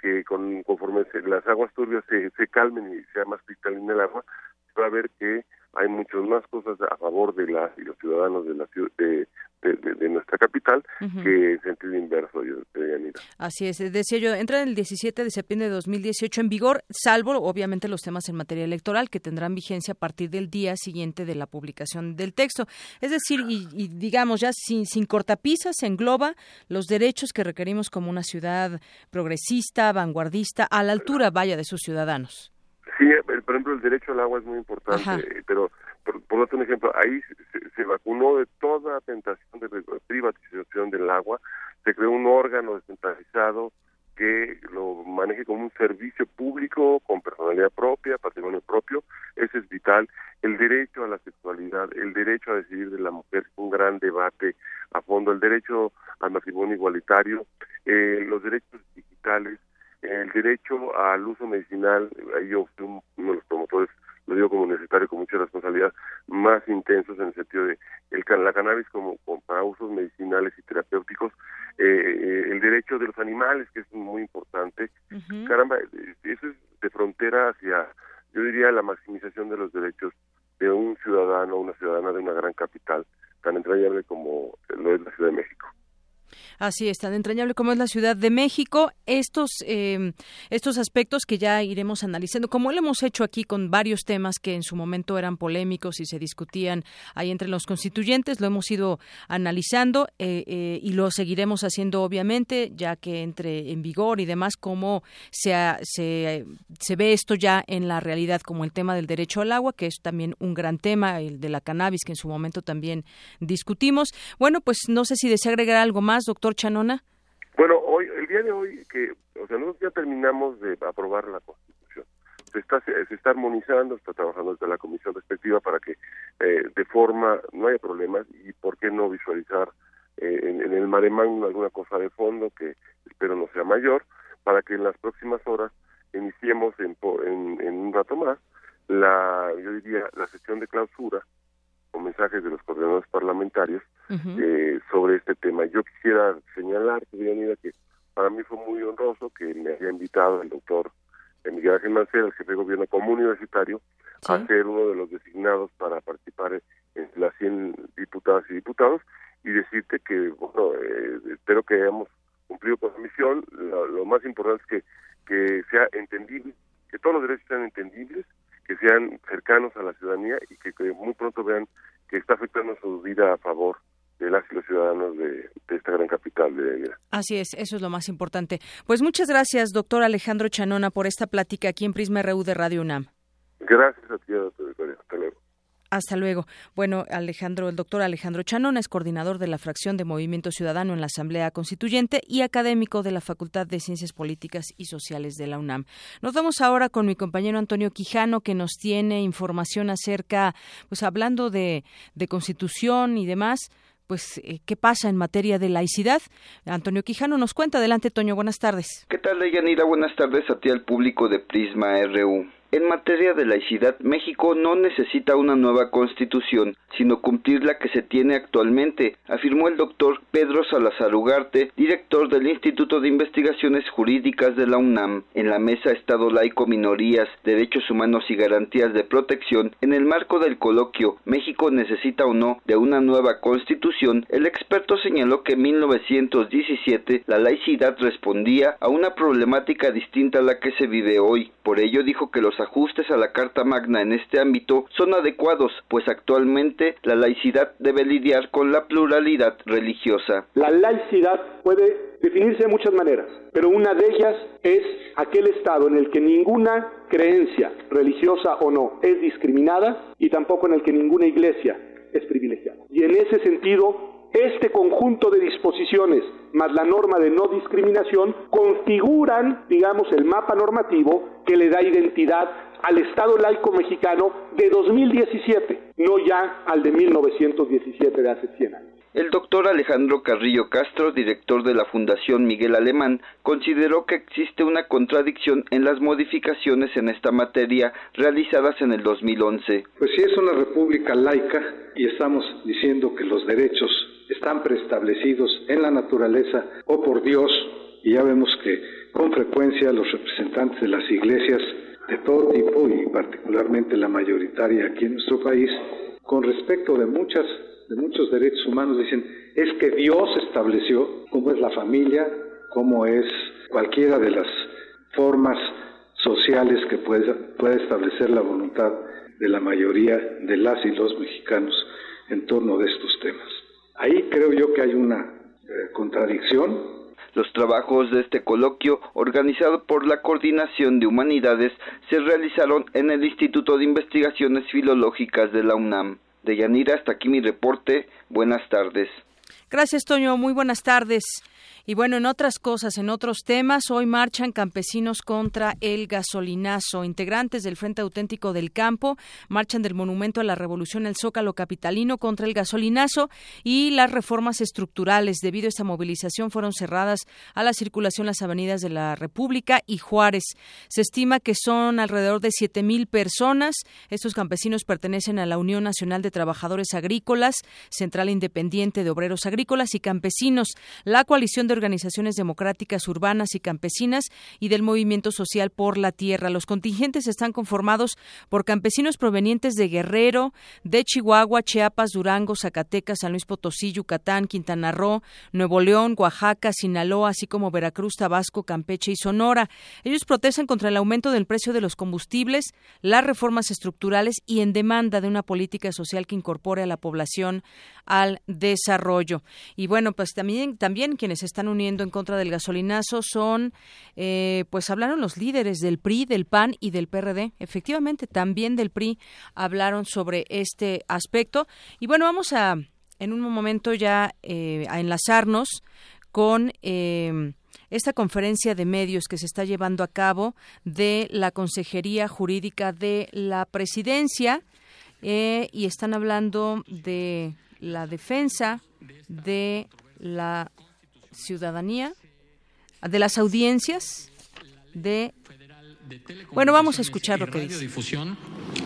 que con, conforme las aguas turbias se, se calmen y sea más cristalina el agua, se va a ver que hay muchas más cosas a favor de las y los ciudadanos de la de, de, nuestra capital que en sentido inverso, yo, Así es, decía yo, entra el 17 de septiembre de 2018 en vigor, salvo obviamente los temas en materia electoral que tendrán vigencia a partir del día siguiente de la publicación del texto. Es decir, y, digamos ya sin, sin cortapisas, engloba los derechos que requerimos como una ciudad progresista, vanguardista, a la altura, vaya, de sus ciudadanos. Sí, por ejemplo, el derecho al agua es muy importante, pero por, por un ejemplo, ahí se, vacunó de toda tentación de privatización del agua, se creó un órgano descentralizado que lo maneje como un servicio público con personalidad propia, patrimonio propio, ese es vital. El derecho a la sexualidad, el derecho a decidir de la mujer, un gran debate a fondo, el derecho al matrimonio igualitario, eh, los derechos digitales, el derecho al uso medicinal, ahí yo fui uno de los promotores lo digo como necesario con mucha responsabilidad, más intensos en el sentido de el, la cannabis como, para usos medicinales y terapéuticos, eh, eh, el derecho de los animales, que es muy importante. Caramba, eso es de frontera hacia, yo diría, la maximización de los derechos de un ciudadano, una ciudadana de una gran capital tan entrañable como lo es la Ciudad de México. Así es, tan entrañable como es la Ciudad de México. Estos, eh, estos aspectos que ya iremos analizando, como lo hemos hecho aquí con varios temas que en su momento eran polémicos y se discutían ahí entre los constituyentes, lo hemos ido analizando eh, eh, y lo seguiremos haciendo obviamente, ya que entre en vigor y demás, cómo se, se, se ve esto ya en la realidad, como el tema del derecho al agua, que es también un gran tema, el de la cannabis, que en su momento también discutimos. Bueno, pues no sé si desea agregar algo más doctor Chanona? Bueno, hoy, el día de hoy, que, o sea, nosotros ya terminamos de aprobar la Constitución. Se está, se está armonizando, está trabajando desde la comisión respectiva para que eh, de forma no haya problemas y por qué no visualizar eh, en, el mare alguna cosa de fondo que espero no sea mayor, para que en las próximas horas iniciemos en, en, en un rato más la, yo diría, la sesión de clausura mensajes de los coordinadores parlamentarios eh, sobre este tema. Yo quisiera señalar, que para mí fue muy honroso que me haya invitado el doctor Miguel Ángel Mancera, el jefe de gobierno como universitario, a ser uno de los designados para participar en las 100 diputadas y diputados y decirte que, bueno, eh, espero que hayamos cumplido con la misión. Lo, más importante es que, que sea entendible, que todos los derechos sean entendibles, que sean cercanos a la ciudadanía y que muy pronto vean que está afectando su vida a favor de las y los ciudadanos de, esta gran capital de Así es, eso es lo más importante. Pues muchas gracias, doctor Alejandro Chanona, por esta plática aquí en Prisma RU de Radio UNAM. Gracias a ti. Hasta luego. Bueno, Alejandro, el doctor Alejandro Chanona es coordinador de la fracción de Movimiento Ciudadano en la Asamblea Constituyente y académico de la Facultad de Ciencias Políticas y Sociales de la UNAM. Nos vamos ahora con mi compañero Antonio Quijano, que nos tiene información acerca, pues hablando de, de Constitución y demás, pues eh, qué pasa en materia de laicidad. Antonio Quijano nos cuenta. Adelante, Toño. Buenas tardes. ¿Qué tal, Deyanira? Buenas tardes a ti al público de Prisma RU. En materia de laicidad, México no necesita una nueva constitución, sino cumplir la que se tiene actualmente, afirmó el doctor Pedro Salazar Ugarte, director del Instituto de Investigaciones Jurídicas de la UNAM, en la mesa Estado laico minorías, derechos humanos y garantías de protección, en el marco del coloquio México necesita o no de una nueva constitución, el experto señaló que en 1917 la laicidad respondía a una problemática distinta a la que se vive hoy. Por ello dijo que los ajustes a la Carta Magna en este ámbito son adecuados, pues actualmente la laicidad debe lidiar con la pluralidad religiosa. La laicidad puede definirse de muchas maneras, pero una de ellas es aquel estado en el que ninguna creencia, religiosa o no, es discriminada y tampoco en el que ninguna iglesia es privilegiada. Y en ese sentido, este conjunto de disposiciones más la norma de no discriminación configuran, digamos, el mapa normativo que le da identidad al Estado laico mexicano de 2017, no ya al de 1917 de hace 100 años. El doctor Alejandro Carrillo Castro, director de la Fundación Miguel Alemán, consideró que existe una contradicción en las modificaciones en esta materia realizadas en el 2011. Pues si es una república laica y estamos diciendo que los derechos están preestablecidos en la naturaleza o por Dios, y ya vemos que con frecuencia los representantes de las iglesias de todo tipo y particularmente la mayoritaria aquí en nuestro país, con respecto de muchas de muchos derechos humanos dicen es que Dios estableció cómo es la familia, cómo es cualquiera de las formas sociales que puede, puede establecer la voluntad de la mayoría de las y los mexicanos en torno de estos temas. Ahí creo yo que hay una eh, contradicción. Los trabajos de este coloquio, organizado por la Coordinación de Humanidades, se realizaron en el Instituto de Investigaciones Filológicas de la UNAM. De Yanira, hasta aquí mi reporte. Buenas tardes. Gracias, Toño. Muy buenas tardes. Y bueno, en otras cosas, en otros temas, hoy marchan campesinos contra el gasolinazo. Integrantes del Frente Auténtico del Campo marchan del Monumento a la Revolución el Zócalo Capitalino contra el gasolinazo y las reformas estructurales. Debido a esta movilización fueron cerradas a la circulación las avenidas de la República y Juárez. Se estima que son alrededor de siete mil personas. Estos campesinos pertenecen a la Unión Nacional de Trabajadores Agrícolas, Central Independiente de Obreros Agrícolas y Campesinos, la coalición de organizaciones democráticas urbanas y campesinas y del Movimiento Social por la Tierra. Los contingentes están conformados por campesinos provenientes de Guerrero, de Chihuahua, Chiapas, Durango, Zacatecas, San Luis Potosí, Yucatán, Quintana Roo, Nuevo León, Oaxaca, Sinaloa, así como Veracruz, Tabasco, Campeche y Sonora. Ellos protestan contra el aumento del precio de los combustibles, las reformas estructurales y en demanda de una política social que incorpore a la población al desarrollo. Y bueno, pues también, también quienes están uniendo en contra del gasolinazo son, eh, pues hablaron los líderes del PRI, del PAN y del PRD. Efectivamente, también del PRI hablaron sobre este aspecto. Y bueno, vamos a, en un momento ya, eh, a enlazarnos con... Eh, esta conferencia de medios que se está llevando a cabo de la Consejería Jurídica de la Presidencia y están hablando de la defensa de la ciudadanía, de las audiencias de... Bueno, vamos a escuchar lo que dice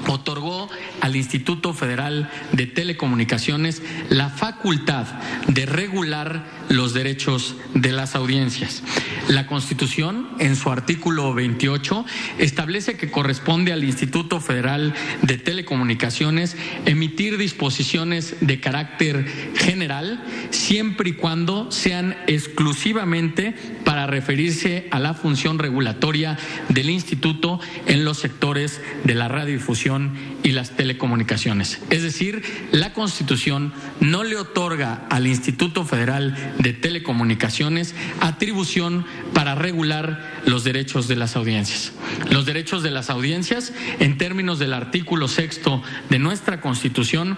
otorgó al Instituto Federal de Telecomunicaciones la facultad de regular los derechos de las audiencias. La Constitución, en su artículo 28, establece que corresponde al Instituto Federal de Telecomunicaciones emitir disposiciones de carácter general siempre y cuando sean exclusivamente para referirse a la función regulatoria del instituto en los sectores de la radiodifusión y las telecomunicaciones. Es decir, la Constitución no le otorga al Instituto Federal de Telecomunicaciones atribución para regular los derechos de las audiencias. Los derechos de las audiencias, en términos del artículo sexto de nuestra Constitución,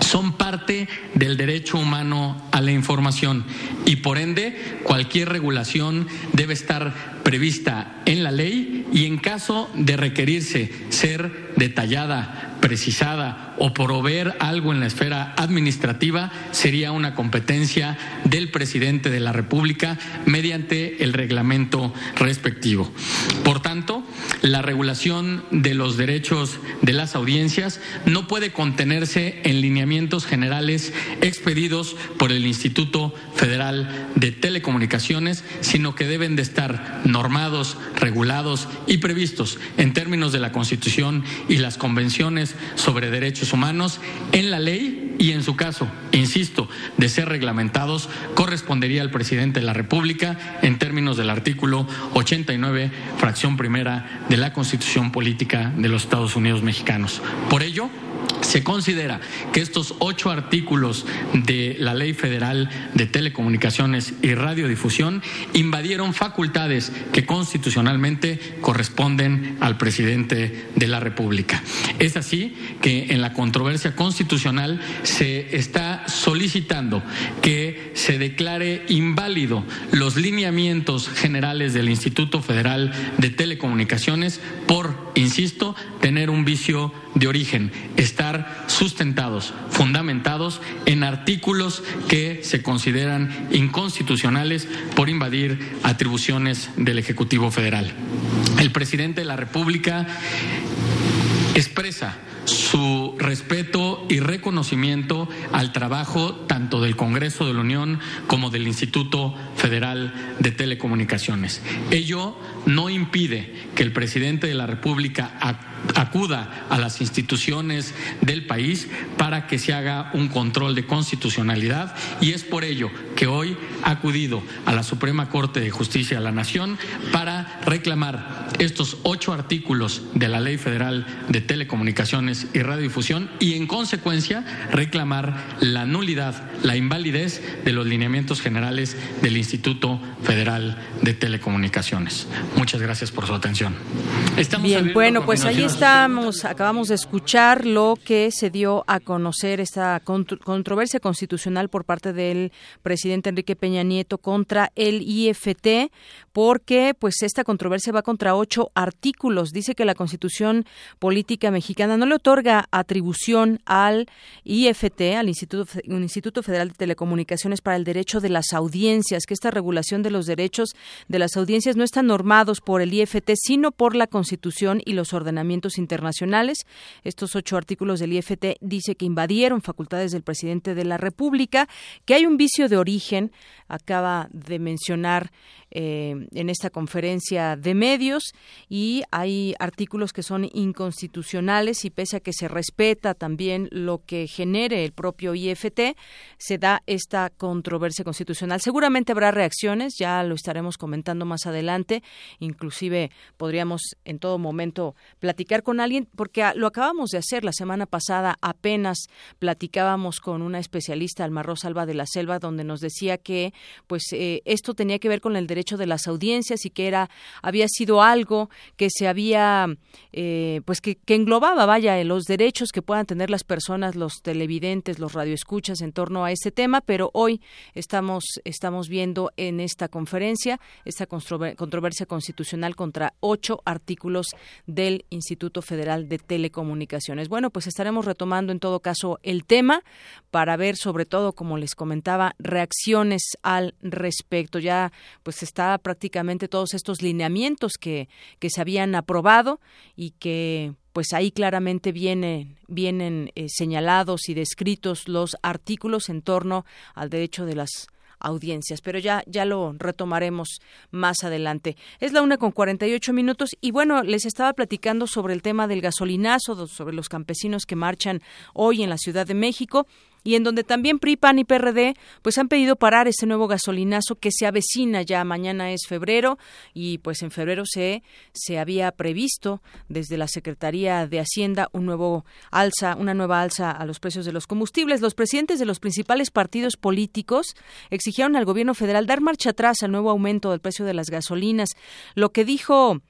son parte del derecho humano a la información y por ende cualquier regulación debe estar prevista en la ley y en caso de requerirse ser detallada, precisada o proveer algo en la esfera administrativa sería una competencia del presidente de la República mediante el reglamento respectivo. Por tanto, la regulación de los derechos de las audiencias no puede contenerse en lineamientos generales expedidos por el Instituto Federal de Telecomunicaciones, sino que deben de estar normados, regulados y previstos en términos de la Constitución y las convenciones sobre derechos humanos en la ley y en su caso, insisto, de ser reglamentados, correspondería al presidente de la República en términos del artículo 89, fracción primera de la Constitución Política de los Estados Unidos Mexicanos. Por ello, se considera que estos ocho artículos de la Ley Federal de Telecomunicaciones y Radiodifusión invadieron facultades que constitucionalmente corresponden al presidente de la República. Es así que en la controversia constitucional se está solicitando que se declare inválido los lineamientos generales del Instituto Federal de Telecomunicaciones por, insisto, tener un vicio de origen, sustentados, fundamentados en artículos que se consideran inconstitucionales por invadir atribuciones del Ejecutivo Federal. El presidente de la República expresa su respeto y reconocimiento al trabajo tanto del Congreso de la Unión como del Instituto Federal de Telecomunicaciones. Ello no impide que el presidente de la República acuda a las instituciones del país para que se haga un control de constitucionalidad y es por ello que hoy ha acudido a la Suprema Corte de Justicia de la Nación para reclamar estos ocho artículos de la Ley Federal de Telecomunicaciones y Radiodifusión y en consecuencia reclamar la nulidad, la invalidez de los lineamientos generales del Instituto Federal de Telecomunicaciones. Muchas gracias por su atención. Estamos Bien, bueno, pues ahí estamos, acabamos de escuchar lo que se dio a conocer esta controversia constitucional por parte del presidente Enrique Peña Nieto contra el IFT, porque pues esta controversia va contra ocho artículos. Dice que la Constitución Política Mexicana no le otorga atribución al IFT, al Instituto, Instituto Federal de Telecomunicaciones para el derecho de las audiencias, que esta regulación de los derechos de las audiencias no están normados por el IFT, sino por la Constitución y los ordenamientos internacionales. Estos ocho artículos del IFT dice que invadieron facultades del presidente de la República, que hay un vicio de origen, acaba de mencionar eh, en esta conferencia de medios y hay artículos que son inconstitucionales y pese a que se respeta también lo que genere el propio IFT, se da esta controversia constitucional. Seguramente habrá reacciones, ya lo estaremos comentando más adelante, inclusive podríamos en todo momento platicar con alguien, porque lo acabamos de hacer la semana pasada, apenas platicábamos con una especialista, Almarroz Alba de la Selva, donde nos decía que pues eh, esto tenía que ver con el derecho derecho de las audiencias y que era había sido algo que se había eh, pues que, englobaba vaya los derechos que puedan tener las personas los televidentes los radioescuchas en torno a este tema pero hoy estamos estamos viendo en esta conferencia esta controversia constitucional contra ocho artículos del Instituto Federal de Telecomunicaciones. Bueno pues estaremos retomando en todo caso el tema para ver sobre todo como les comentaba reacciones al respecto. Ya pues está prácticamente todos estos lineamientos que, que se habían aprobado y que pues ahí claramente vienen, vienen eh, señalados y descritos los artículos en torno al derecho de las audiencias, pero ya ya lo retomaremos más adelante. Es la una con 48 minutos y bueno, les estaba platicando sobre el tema del gasolinazo, sobre los campesinos que marchan hoy en la Ciudad de México y en donde también PRI, PAN y PRD pues han pedido parar ese nuevo gasolinazo que se avecina ya mañana es febrero y pues en febrero se se había previsto desde la Secretaría de Hacienda un nuevo alza, una nueva alza a los precios de los combustibles. Los presidentes de los principales partidos políticos exigieron al gobierno federal dar marcha atrás al nuevo aumento del precio de las gasolinas. Lo que dijo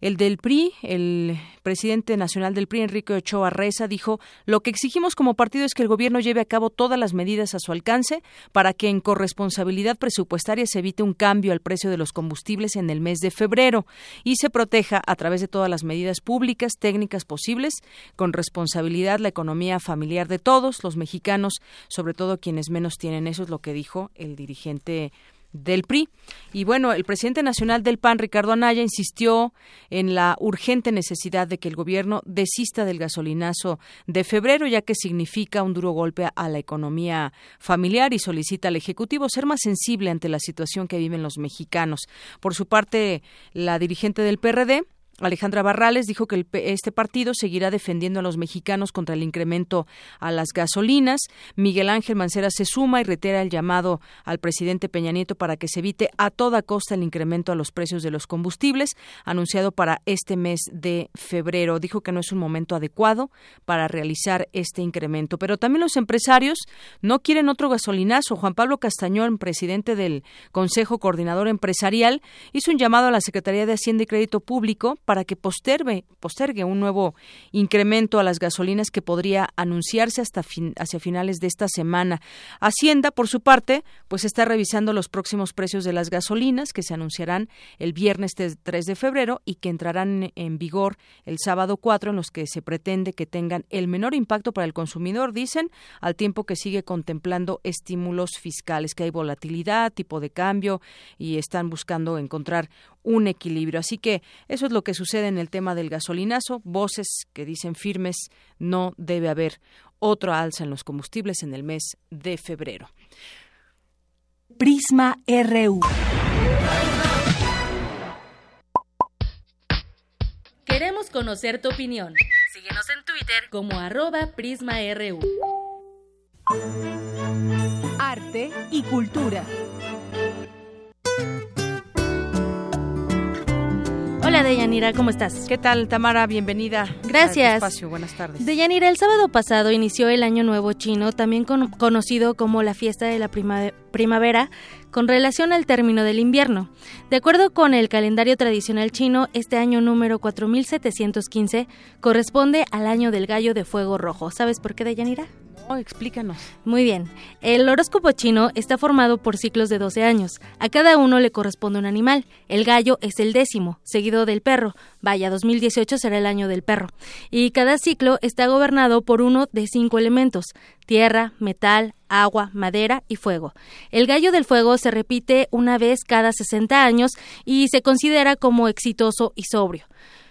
el del PRI, el presidente nacional del PRI, Enrique Ochoa Reza, dijo, lo que exigimos como partido es que el gobierno lleve a cabo todas las medidas a su alcance para que en corresponsabilidad presupuestaria se evite un cambio al precio de los combustibles en el mes de febrero y se proteja a través de todas las medidas públicas, técnicas posibles, con responsabilidad la economía familiar de todos los mexicanos, sobre todo quienes menos tienen. Eso es lo que dijo el dirigente del PRI. Y bueno, el presidente nacional del PAN, Ricardo Anaya, insistió en la urgente necesidad de que el gobierno desista del gasolinazo de febrero, ya que significa un duro golpe a la economía familiar y solicita al Ejecutivo ser más sensible ante la situación que viven los mexicanos. Por su parte, la dirigente del PRD, Alejandra Barrales dijo que este partido seguirá defendiendo a los mexicanos contra el incremento a las gasolinas. Miguel Ángel Mancera se suma y reitera el llamado al presidente Peña Nieto para que se evite a toda costa el incremento a los precios de los combustibles anunciado para este mes de febrero. Dijo que no es un momento adecuado para realizar este incremento. Pero también los empresarios no quieren otro gasolinazo. Juan Pablo Castañón, presidente del Consejo Coordinador Empresarial, hizo un llamado a la Secretaría de Hacienda y Crédito Público para que postergue, postergue un nuevo incremento a las gasolinas que podría anunciarse hasta hacia finales de esta semana. Hacienda, por su parte, pues está revisando los próximos precios de las gasolinas que se anunciarán el viernes 3 de febrero y que entrarán en vigor el sábado 4 en los que se pretende que tengan el menor impacto para el consumidor, dicen, al tiempo que sigue contemplando estímulos fiscales, que hay volatilidad, tipo de cambio y están buscando encontrar un equilibrio. Así que eso es lo que sucede en el tema del gasolinazo. Voces que dicen firmes, no debe haber otro alza en los combustibles en el mes de febrero. Prisma RU. Queremos conocer tu opinión. Síguenos en Twitter como arroba PrismaRU. Arte y cultura. Hola Deyanira, ¿cómo estás? ¿Qué tal, Tamara? Bienvenida. Gracias. espacio. Buenas tardes. Deyanira, el sábado pasado inició el Año Nuevo Chino, también conocido como la fiesta de la primavera, con relación al término del invierno. De acuerdo con el calendario tradicional chino, este año número 4715 corresponde al año del gallo de fuego rojo. ¿Sabes por qué, Deyanira? Explícanos. Muy bien. El horóscopo chino está formado por ciclos de 12 años. A cada uno le corresponde un animal. El gallo es el décimo, seguido del perro. Vaya, 2018 será el año del perro. Y cada ciclo está gobernado por uno de cinco elementos: tierra, metal, agua, madera y fuego. El gallo del fuego se repite una vez cada 60 años y se considera como exitoso y sobrio.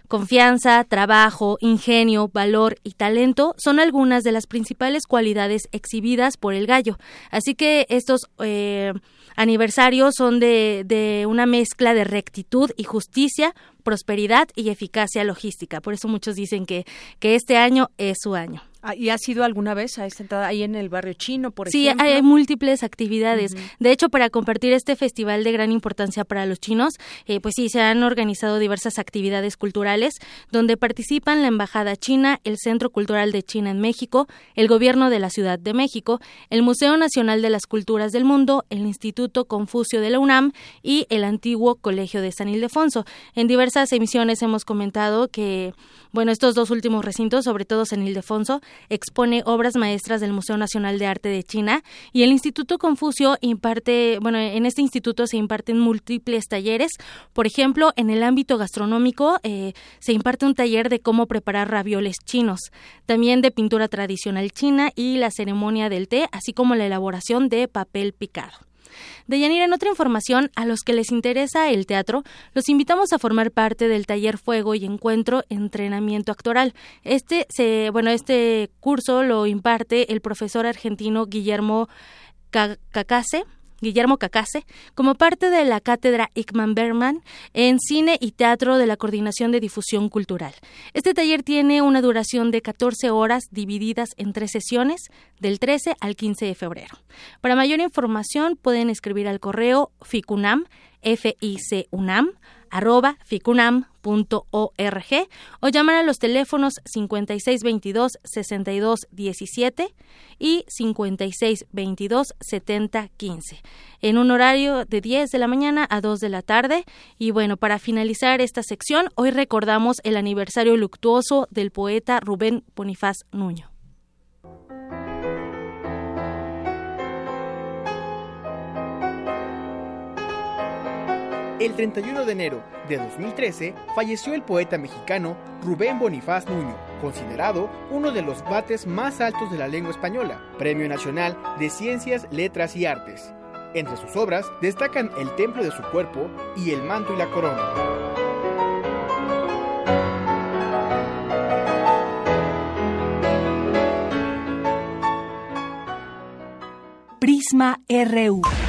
Confianza, trabajo, ingenio, valor y talento son algunas de las principales cualidades exhibidas por el gallo. Así que estos eh, aniversarios son de, de una mezcla de rectitud y justicia, prosperidad y eficacia logística. Por eso muchos dicen que, que este año es su año. Ah, ¿Y has ido alguna vez a esta entrada ahí en el barrio chino, por sí, ejemplo? Sí, hay múltiples actividades. De hecho, para compartir este festival de gran importancia para los chinos, eh, pues sí, se han organizado diversas actividades culturales donde participan la Embajada China, el Centro Cultural de China en México, el Gobierno de la Ciudad de México, el Museo Nacional de las Culturas del Mundo, el Instituto Confucio de la UNAM y el antiguo Colegio de San Ildefonso. En diversas emisiones hemos comentado que bueno, estos dos últimos recintos, sobre todo San Ildefonso, expone obras maestras del Museo Nacional de Arte de China y el Instituto Confucio imparte, bueno, en este instituto se imparten múltiples talleres. Por ejemplo, en el ámbito gastronómico eh, se imparte un taller de cómo preparar ravioles chinos, también de pintura tradicional china y la ceremonia del té, así como la elaboración de papel picado. Deyanira, en otra información, a los que les interesa el teatro, los invitamos a formar parte del taller Fuego y Encuentro Entrenamiento Actoral. Este, se, bueno, este curso lo imparte el profesor argentino Guillermo Cacase Guillermo Cacase, como parte de la cátedra Ickman Berman en Cine y Teatro de la Coordinación de Difusión Cultural. Este taller tiene una duración de 14 horas divididas en tres sesiones, del 13 al 15 de febrero. Para mayor información pueden escribir al correo ficunam, f i c unam arroba ficunam.org o llamar a los teléfonos 5622-6217 y 5622-7015 en un horario de 10 de la mañana a 2 de la tarde. Y bueno, para finalizar esta sección, hoy recordamos el aniversario luctuoso del poeta Rubén Bonifaz Nuño. El 31 de enero de 2013 falleció el poeta mexicano Rubén Bonifaz Nuño, considerado uno de los bates más altos de la lengua española, Premio Nacional de Ciencias, Letras y Artes. Entre sus obras destacan El Templo de su Cuerpo y El Manto y la Corona. Prisma RU.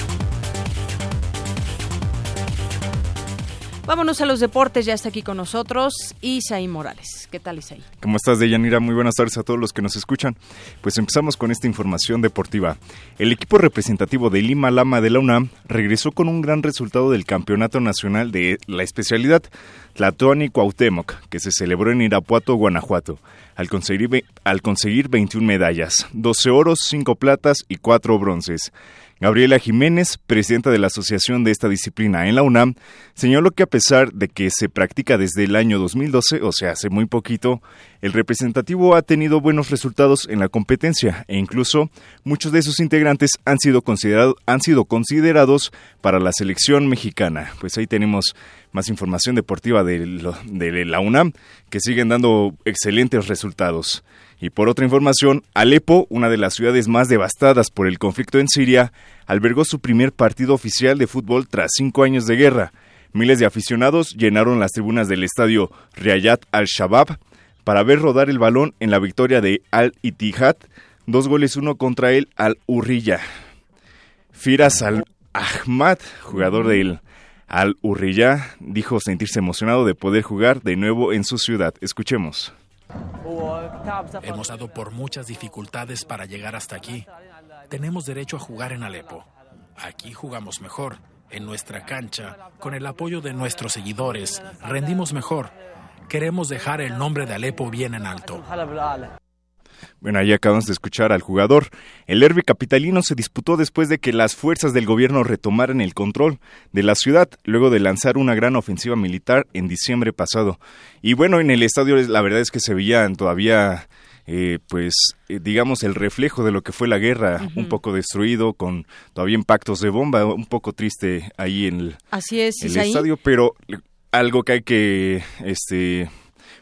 Vámonos a los deportes, ya está aquí con nosotros Isaí Morales. ¿Qué tal Isaí? ¿Cómo estás, Deyanira? Muy buenas tardes a todos los que nos escuchan. Pues empezamos con esta información deportiva. El equipo representativo de Lima Lama de la UNAM regresó con un gran resultado del Campeonato Nacional de la especialidad Tlatoani Cuauhtémoc, que se celebró en Irapuato, Guanajuato, al conseguir, al conseguir 21 medallas, 12 oros, 5 platas y 4 bronces. Gabriela Jiménez, presidenta de la asociación de esta disciplina en la UNAM, señaló que a pesar de que se practica desde el año 2012, o sea, hace muy poquito, el representativo ha tenido buenos resultados en la competencia e incluso muchos de sus integrantes han sido, considerados para la selección mexicana. Pues ahí tenemos más información deportiva de, de la UNAM que siguen dando excelentes resultados. Y por otra información, Alepo, una de las ciudades más devastadas por el conflicto en Siria, albergó su primer partido oficial de fútbol tras cinco años de guerra. Miles de aficionados llenaron las tribunas del estadio Riyadh al-Shabaab para ver rodar el balón en la victoria de Al-Ittihad, dos goles uno contra el Al-Urriya. Firas Al-Ahmad, jugador del Al-Urriya, dijo sentirse emocionado de poder jugar de nuevo en su ciudad. Escuchemos. Hemos dado por muchas dificultades para llegar hasta aquí. Tenemos derecho a jugar en Alepo. Aquí jugamos mejor. En nuestra cancha, con el apoyo de nuestros seguidores, rendimos mejor. Queremos dejar el nombre de Alepo bien en alto. Bueno, ahí acabamos de escuchar al jugador. El derby capitalino se disputó después de que las fuerzas del gobierno retomaran el control de la ciudad, luego de lanzar una gran ofensiva militar en diciembre pasado. Y bueno, en el estadio la verdad es que se veían todavía eh, pues eh, digamos el reflejo de lo que fue la guerra, un poco destruido, con todavía impactos de bomba, un poco triste ahí en el, Así es, el estadio, pero algo que hay que este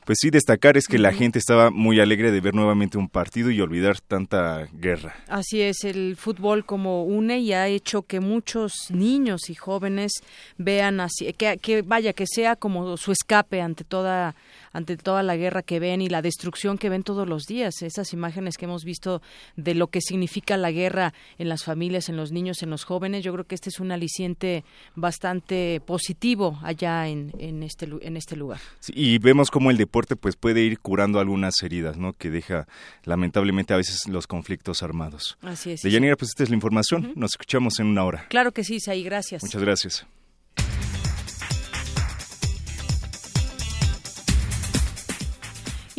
pues sí destacar es que la gente estaba muy alegre de ver nuevamente un partido y olvidar tanta guerra. Así es, el fútbol como une y ha hecho que muchos niños y jóvenes vean así, que, que vaya, que sea como su escape ante toda ante toda la guerra que ven y la destrucción que ven todos los días. Esas imágenes que hemos visto de lo que significa la guerra en las familias, en los niños, en los jóvenes, yo creo que este es un aliciente bastante positivo allá en, en este, en este lugar. y vemos cómo el deporte pues puede ir curando algunas heridas, ¿no? Que deja lamentablemente a veces los conflictos armados. Así es. De Yanira, pues esta es la información. Nos escuchamos en una hora. Claro que sí, Saí, gracias. Muchas gracias.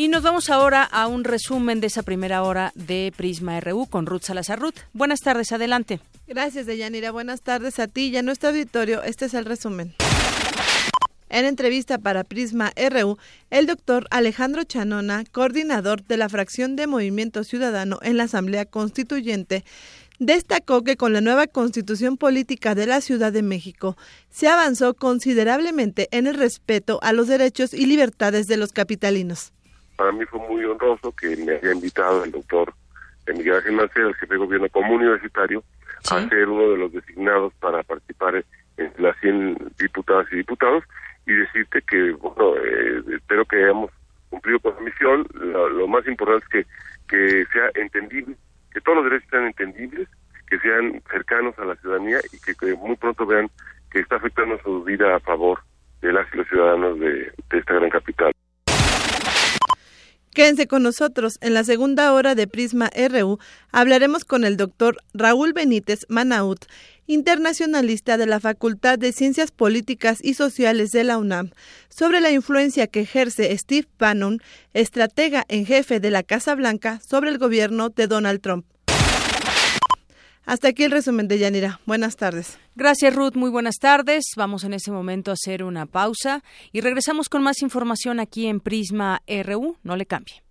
Y nos vamos ahora a un resumen de esa primera hora de Prisma RU con Ruth Salazar. Ruth, buenas tardes, adelante. Gracias, Deyanira. Buenas tardes a ti y a nuestro auditorio. Este es el resumen. En entrevista para Prisma RU, el doctor Alejandro Chanona, coordinador de la fracción de Movimiento Ciudadano en la Asamblea Constituyente, destacó que con la nueva constitución política de la Ciudad de México se avanzó considerablemente en el respeto a los derechos y libertades de los capitalinos para mí fue muy honroso que me haya invitado el doctor Miguel Ángel Mancera, el jefe de gobierno como universitario, a ser uno de los designados para participar en las 100 diputadas y diputados y decirte que, bueno, eh, espero que hayamos cumplido con la misión. Lo, más importante es que, que sea entendible, que todos los derechos sean entendibles, que sean cercanos a la ciudadanía y que, muy pronto vean que está afectando su vida a favor de las y los ciudadanos de esta gran capital. Quédense con nosotros. En la segunda hora de Prisma RU hablaremos con el doctor Raúl Benítez Manaut, internacionalista de la Facultad de Ciencias Políticas y Sociales de la UNAM, sobre la influencia que ejerce Steve Bannon, estratega en jefe de la Casa Blanca, sobre el gobierno de Donald Trump. Hasta aquí el resumen de Yanira. Buenas tardes. Gracias, Ruth. Muy buenas tardes. Vamos en ese momento a hacer una pausa y regresamos con más información aquí en Prisma RU. No le cambie.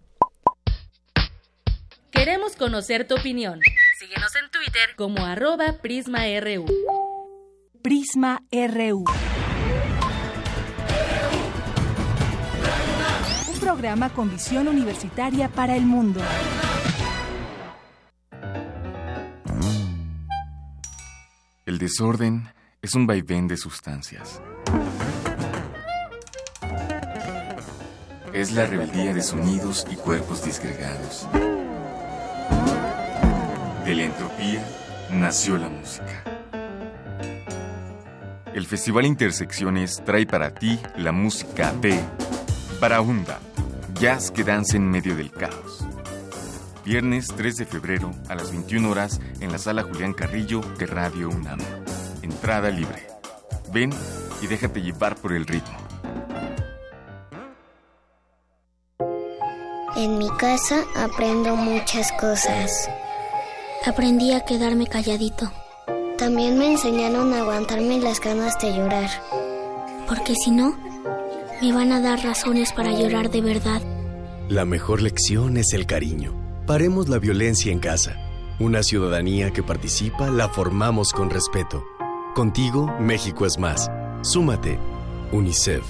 Queremos conocer tu opinión. Síguenos en Twitter como arroba PrismaRU. Prisma RU. Un programa con visión universitaria para el mundo. El desorden es un vaivén de sustancias. Es la rebeldía de sonidos y cuerpos disgregados. De la entropía nació la música. El Festival Intersecciones trae para ti la música de Barahunda, jazz que danza en medio del caos. Viernes 3 de febrero a las 21 horas en la sala Julián Carrillo de Radio UNAM. Entrada libre. Ven y déjate llevar por el ritmo. En mi casa aprendo muchas cosas. Aprendí a quedarme calladito. También me enseñaron a aguantarme las ganas de llorar. Porque si no, me van a dar razones para llorar de verdad. La mejor lección es el cariño. Paremos la violencia en casa. Una ciudadanía que participa la formamos con respeto. Contigo, México es más. Súmate. UNICEF.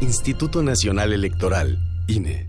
Instituto Nacional Electoral. INE.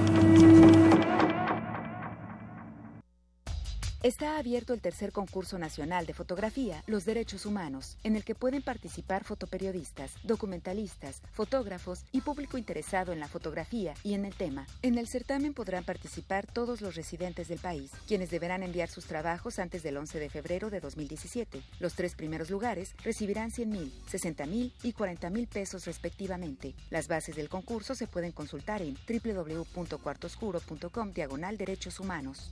Está abierto el tercer concurso nacional de fotografía, Los Derechos Humanos, en el que pueden participar fotoperiodistas, documentalistas, fotógrafos y público interesado en la fotografía y en el tema. En el certamen podrán participar todos los residentes del país, quienes deberán enviar sus trabajos antes del 11 de febrero de 2017. Los tres primeros lugares recibirán 100 mil, 60 mil y 40 mil pesos respectivamente. Las bases del concurso se pueden consultar en www.cuartoscuro.com diagonal derechos humanos.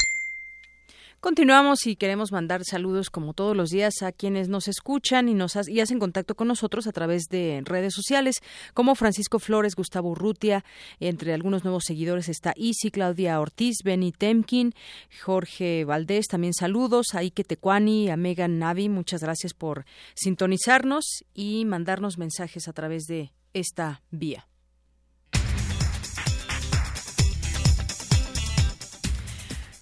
Continuamos y queremos mandar saludos como todos los días a quienes nos escuchan y nos y hacen contacto con nosotros a través de redes sociales, como Francisco Flores, Gustavo Urrutia, entre algunos nuevos seguidores está Isi, Claudia Ortiz, Benny Temkin, Jorge Valdés, también saludos a Ike Tecuani, a Megan Navi, muchas gracias por sintonizarnos y mandarnos mensajes a través de esta vía.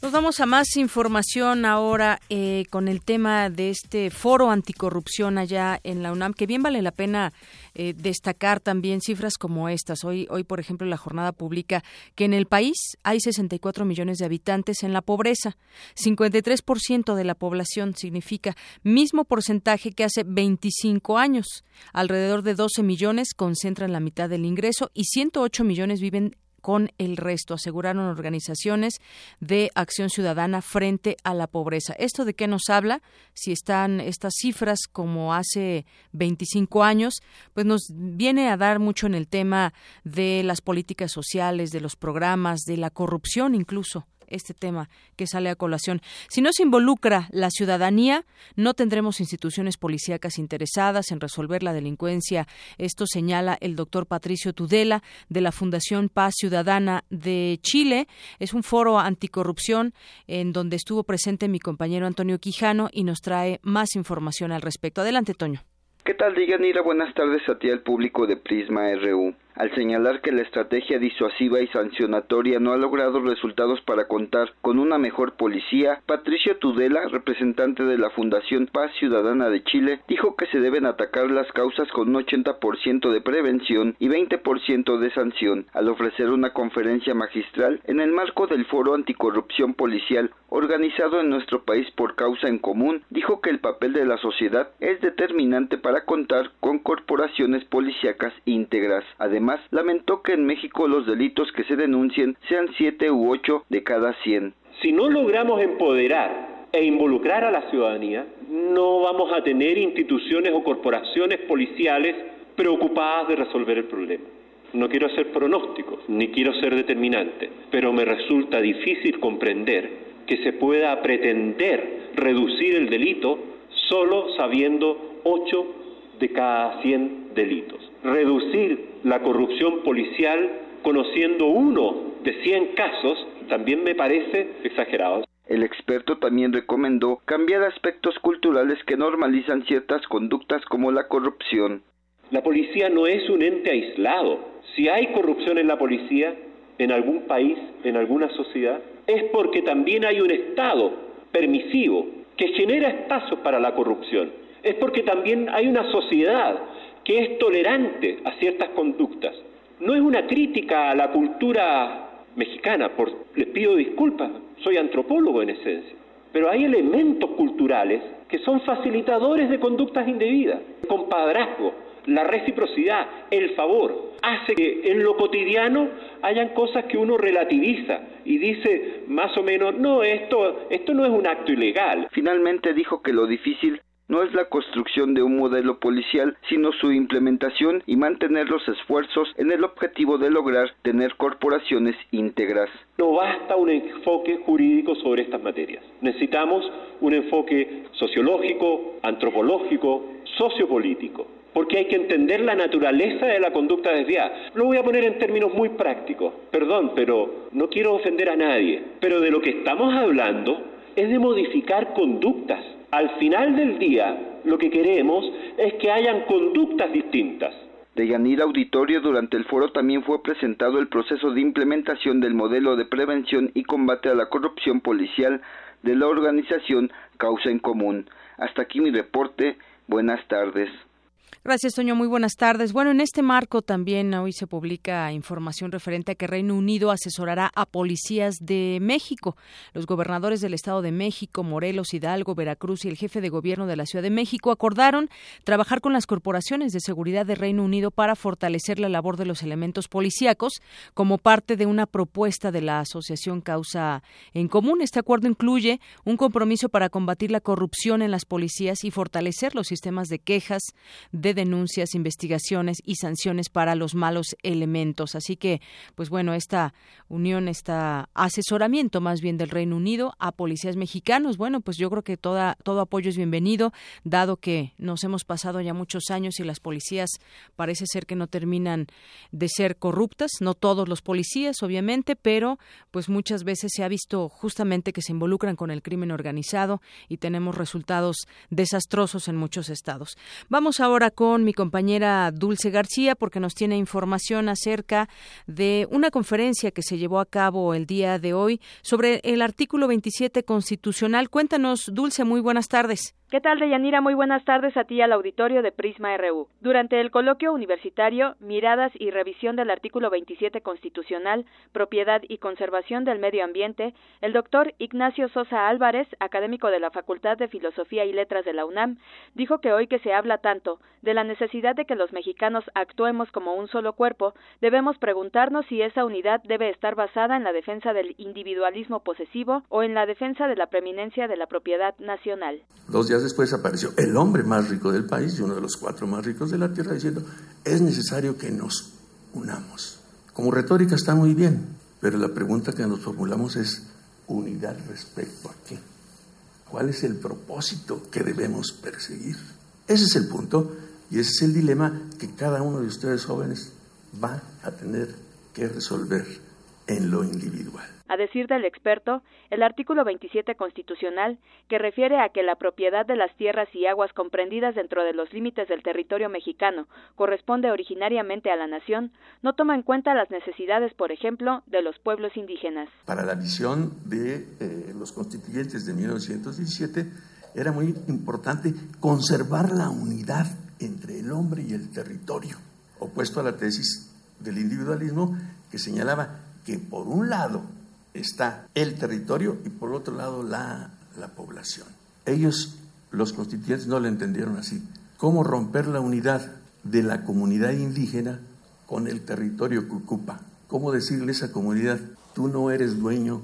Nos vamos a más información ahora eh, con el tema de este foro anticorrupción allá en la UNAM, que bien vale la pena eh, destacar también cifras como estas. Hoy, hoy, por ejemplo, la jornada publica que en el país hay 64 millones de habitantes en la pobreza. 53% de la población significa mismo porcentaje que hace 25 años. Alrededor de 12 millones concentran la mitad del ingreso y 108 millones viven con el resto, aseguraron organizaciones de acción ciudadana frente a la pobreza. ¿Esto de qué nos habla? Si están estas cifras como hace 25 años, pues nos viene a dar mucho en el tema de las políticas sociales, de los programas, de la corrupción incluso este tema que sale a colación. Si no se involucra la ciudadanía, no tendremos instituciones policíacas interesadas en resolver la delincuencia. Esto señala el doctor Patricio Tudela de la Fundación Paz Ciudadana de Chile. Es un foro anticorrupción en donde estuvo presente mi compañero Antonio Quijano y nos trae más información al respecto. Adelante, Toño. ¿Qué tal, Diganira? Buenas tardes a ti al público de Prisma RU al señalar que la estrategia disuasiva y sancionatoria no ha logrado resultados para contar con una mejor policía, Patricio Tudela, representante de la Fundación Paz Ciudadana de Chile, dijo que se deben atacar las causas con un 80% de prevención y 20% de sanción, al ofrecer una conferencia magistral en el marco del Foro Anticorrupción Policial organizado en nuestro país por causa en común, dijo que el papel de la sociedad es determinante para contar con corporaciones policíacas íntegras. Además, lamentó que en México los delitos que se denuncien sean siete u ocho de cada cien. Si no logramos empoderar e involucrar a la ciudadanía, no vamos a tener instituciones o corporaciones policiales preocupadas de resolver el problema. No quiero hacer pronósticos, ni quiero ser determinante, pero me resulta difícil comprender que se pueda pretender reducir el delito solo sabiendo ocho de cada cien delitos. Reducir la corrupción policial conociendo uno de 100 casos también me parece exagerado. El experto también recomendó cambiar aspectos culturales que normalizan ciertas conductas como la corrupción. La policía no es un ente aislado. Si hay corrupción en la policía, en algún país, en alguna sociedad, es porque también hay un Estado permisivo que genera espacios para la corrupción. Es porque también hay una sociedad que es tolerante a ciertas conductas. No es una crítica a la cultura mexicana, les pido disculpas, soy antropólogo en esencia, pero hay elementos culturales que son facilitadores de conductas indebidas, compadrazgo, la reciprocidad, el favor, hace que en lo cotidiano hayan cosas que uno relativiza y dice más o menos, no, esto, esto no es un acto ilegal. Finalmente dijo que lo difícil no es la construcción de un modelo policial, sino su implementación y mantener los esfuerzos en el objetivo de lograr tener corporaciones íntegras. No basta un enfoque jurídico sobre estas materias. Necesitamos un enfoque sociológico, antropológico, sociopolítico porque hay que entender la naturaleza de la conducta desviada. Lo voy a poner en términos muy prácticos. Perdón, pero no quiero ofender a nadie. Pero de lo que estamos hablando es de modificar conductas al final del día, lo que queremos es que hayan conductas distintas. De Yanir Auditorio, durante el foro también fue presentado el proceso de implementación del modelo de prevención y combate a la corrupción policial de la organización Causa en Común. Hasta aquí mi reporte. Buenas tardes. Gracias, Toño. Muy buenas tardes. Bueno, en este marco también hoy se publica información referente a que Reino Unido asesorará a policías de México. Los gobernadores del Estado de México, Morelos, Hidalgo, Veracruz y el jefe de gobierno de la Ciudad de México acordaron trabajar con las corporaciones de seguridad de Reino Unido para fortalecer la labor de los elementos policíacos como parte de una propuesta de la Asociación Causa en Común. Este acuerdo incluye un compromiso para combatir la corrupción en las policías y fortalecer los sistemas de quejas de denuncias, investigaciones y sanciones para los malos elementos. Así que, pues bueno, esta unión, este asesoramiento más bien del Reino Unido a policías mexicanos, bueno, pues yo creo que toda, todo apoyo es bienvenido, dado que nos hemos pasado ya muchos años y las policías parece ser que no terminan de ser corruptas, no todos los policías, obviamente, pero pues muchas veces se ha visto justamente que se involucran con el crimen organizado y tenemos resultados desastrosos en muchos estados. Vamos ahora con mi compañera Dulce García porque nos tiene información acerca de una conferencia que se llevó a cabo el día de hoy sobre el artículo 27 constitucional. Cuéntanos, Dulce, muy buenas tardes. ¿Qué tal, Deyanira? Muy buenas tardes a ti y al auditorio de Prisma RU. Durante el coloquio universitario Miradas y revisión del artículo 27 constitucional, propiedad y conservación del medio ambiente, el doctor Ignacio Sosa Álvarez, académico de la Facultad de Filosofía y Letras de la UNAM, dijo que hoy que se habla tanto de la necesidad de que los mexicanos actuemos como un solo cuerpo, debemos preguntarnos si esa unidad debe estar basada en la defensa del individualismo posesivo o en la defensa de la preeminencia de la propiedad nacional después apareció el hombre más rico del país y uno de los cuatro más ricos de la tierra diciendo, es necesario que nos unamos. Como retórica está muy bien, pero la pregunta que nos formulamos es, ¿unidad respecto a qué? ¿Cuál es el propósito que debemos perseguir? Ese es el punto y ese es el dilema que cada uno de ustedes jóvenes va a tener que resolver en lo individual. A decir del experto, el artículo 27 constitucional, que refiere a que la propiedad de las tierras y aguas comprendidas dentro de los límites del territorio mexicano corresponde originariamente a la nación, no toma en cuenta las necesidades, por ejemplo, de los pueblos indígenas. Para la visión de eh, los constituyentes de 1917, era muy importante conservar la unidad entre el hombre y el territorio, opuesto a la tesis del individualismo que señalaba que por un lado está el territorio y por otro lado la, la población. Ellos, los constituyentes, no lo entendieron así. ¿Cómo romper la unidad de la comunidad indígena con el territorio que ocupa? ¿Cómo decirle a esa comunidad, tú no eres dueño,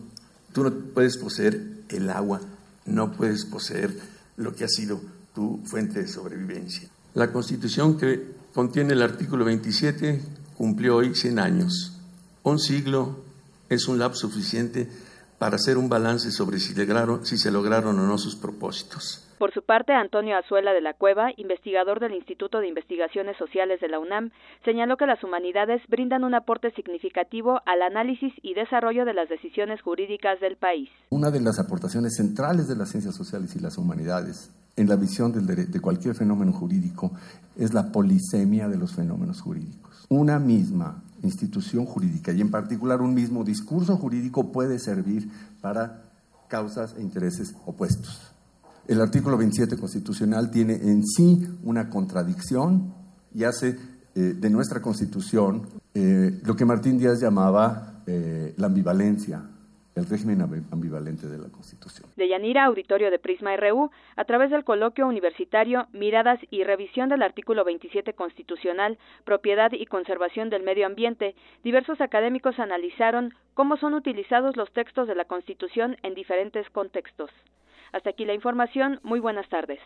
tú no puedes poseer el agua, no puedes poseer lo que ha sido tu fuente de sobrevivencia? La constitución que contiene el artículo 27 cumplió hoy 100 años, un siglo es un lapso suficiente para hacer un balance sobre si, lograron, si se lograron o no sus propósitos. Por su parte, Antonio Azuela de la Cueva, investigador del Instituto de Investigaciones Sociales de la UNAM, señaló que las humanidades brindan un aporte significativo al análisis y desarrollo de las decisiones jurídicas del país. Una de las aportaciones centrales de las ciencias sociales y las humanidades en la visión de cualquier fenómeno jurídico es la polisemia de los fenómenos jurídicos Una misma institución jurídica y en particular un mismo discurso jurídico puede servir para causas e intereses opuestos. El artículo 27 constitucional tiene en sí una contradicción y hace eh, de nuestra constitución eh, lo que Martín Díaz llamaba eh, la ambivalencia, el régimen ambivalente de la Constitución. De Yanira, auditorio de Prisma RU, a través del coloquio universitario Miradas y revisión del artículo 27 constitucional, propiedad y conservación del medio ambiente, diversos académicos analizaron cómo son utilizados los textos de la Constitución en diferentes contextos. Hasta aquí la información. Muy buenas tardes.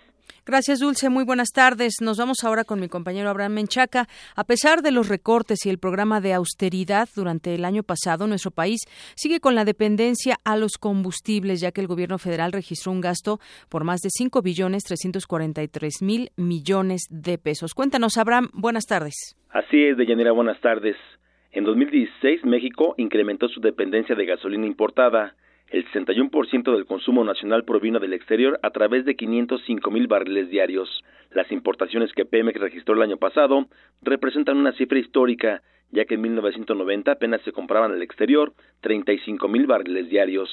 Gracias, Dulce. Muy buenas tardes. Nos vamos ahora con mi compañero Abraham Menchaca. A pesar de los recortes y el programa de austeridad durante el año pasado, nuestro país sigue con la dependencia a los combustibles, ya que el gobierno federal registró un gasto por más de 5 billones 343 mil millones de pesos. Cuéntanos, Abraham. Buenas tardes. Así es, Deyanira. Buenas tardes. En 2016, México incrementó su dependencia de gasolina importada el 61% del consumo nacional provino del exterior a través de 505 mil barriles diarios. Las importaciones que Pemex registró el año pasado representan una cifra histórica, ya que en 1990 apenas se compraban al exterior 35 mil barriles diarios.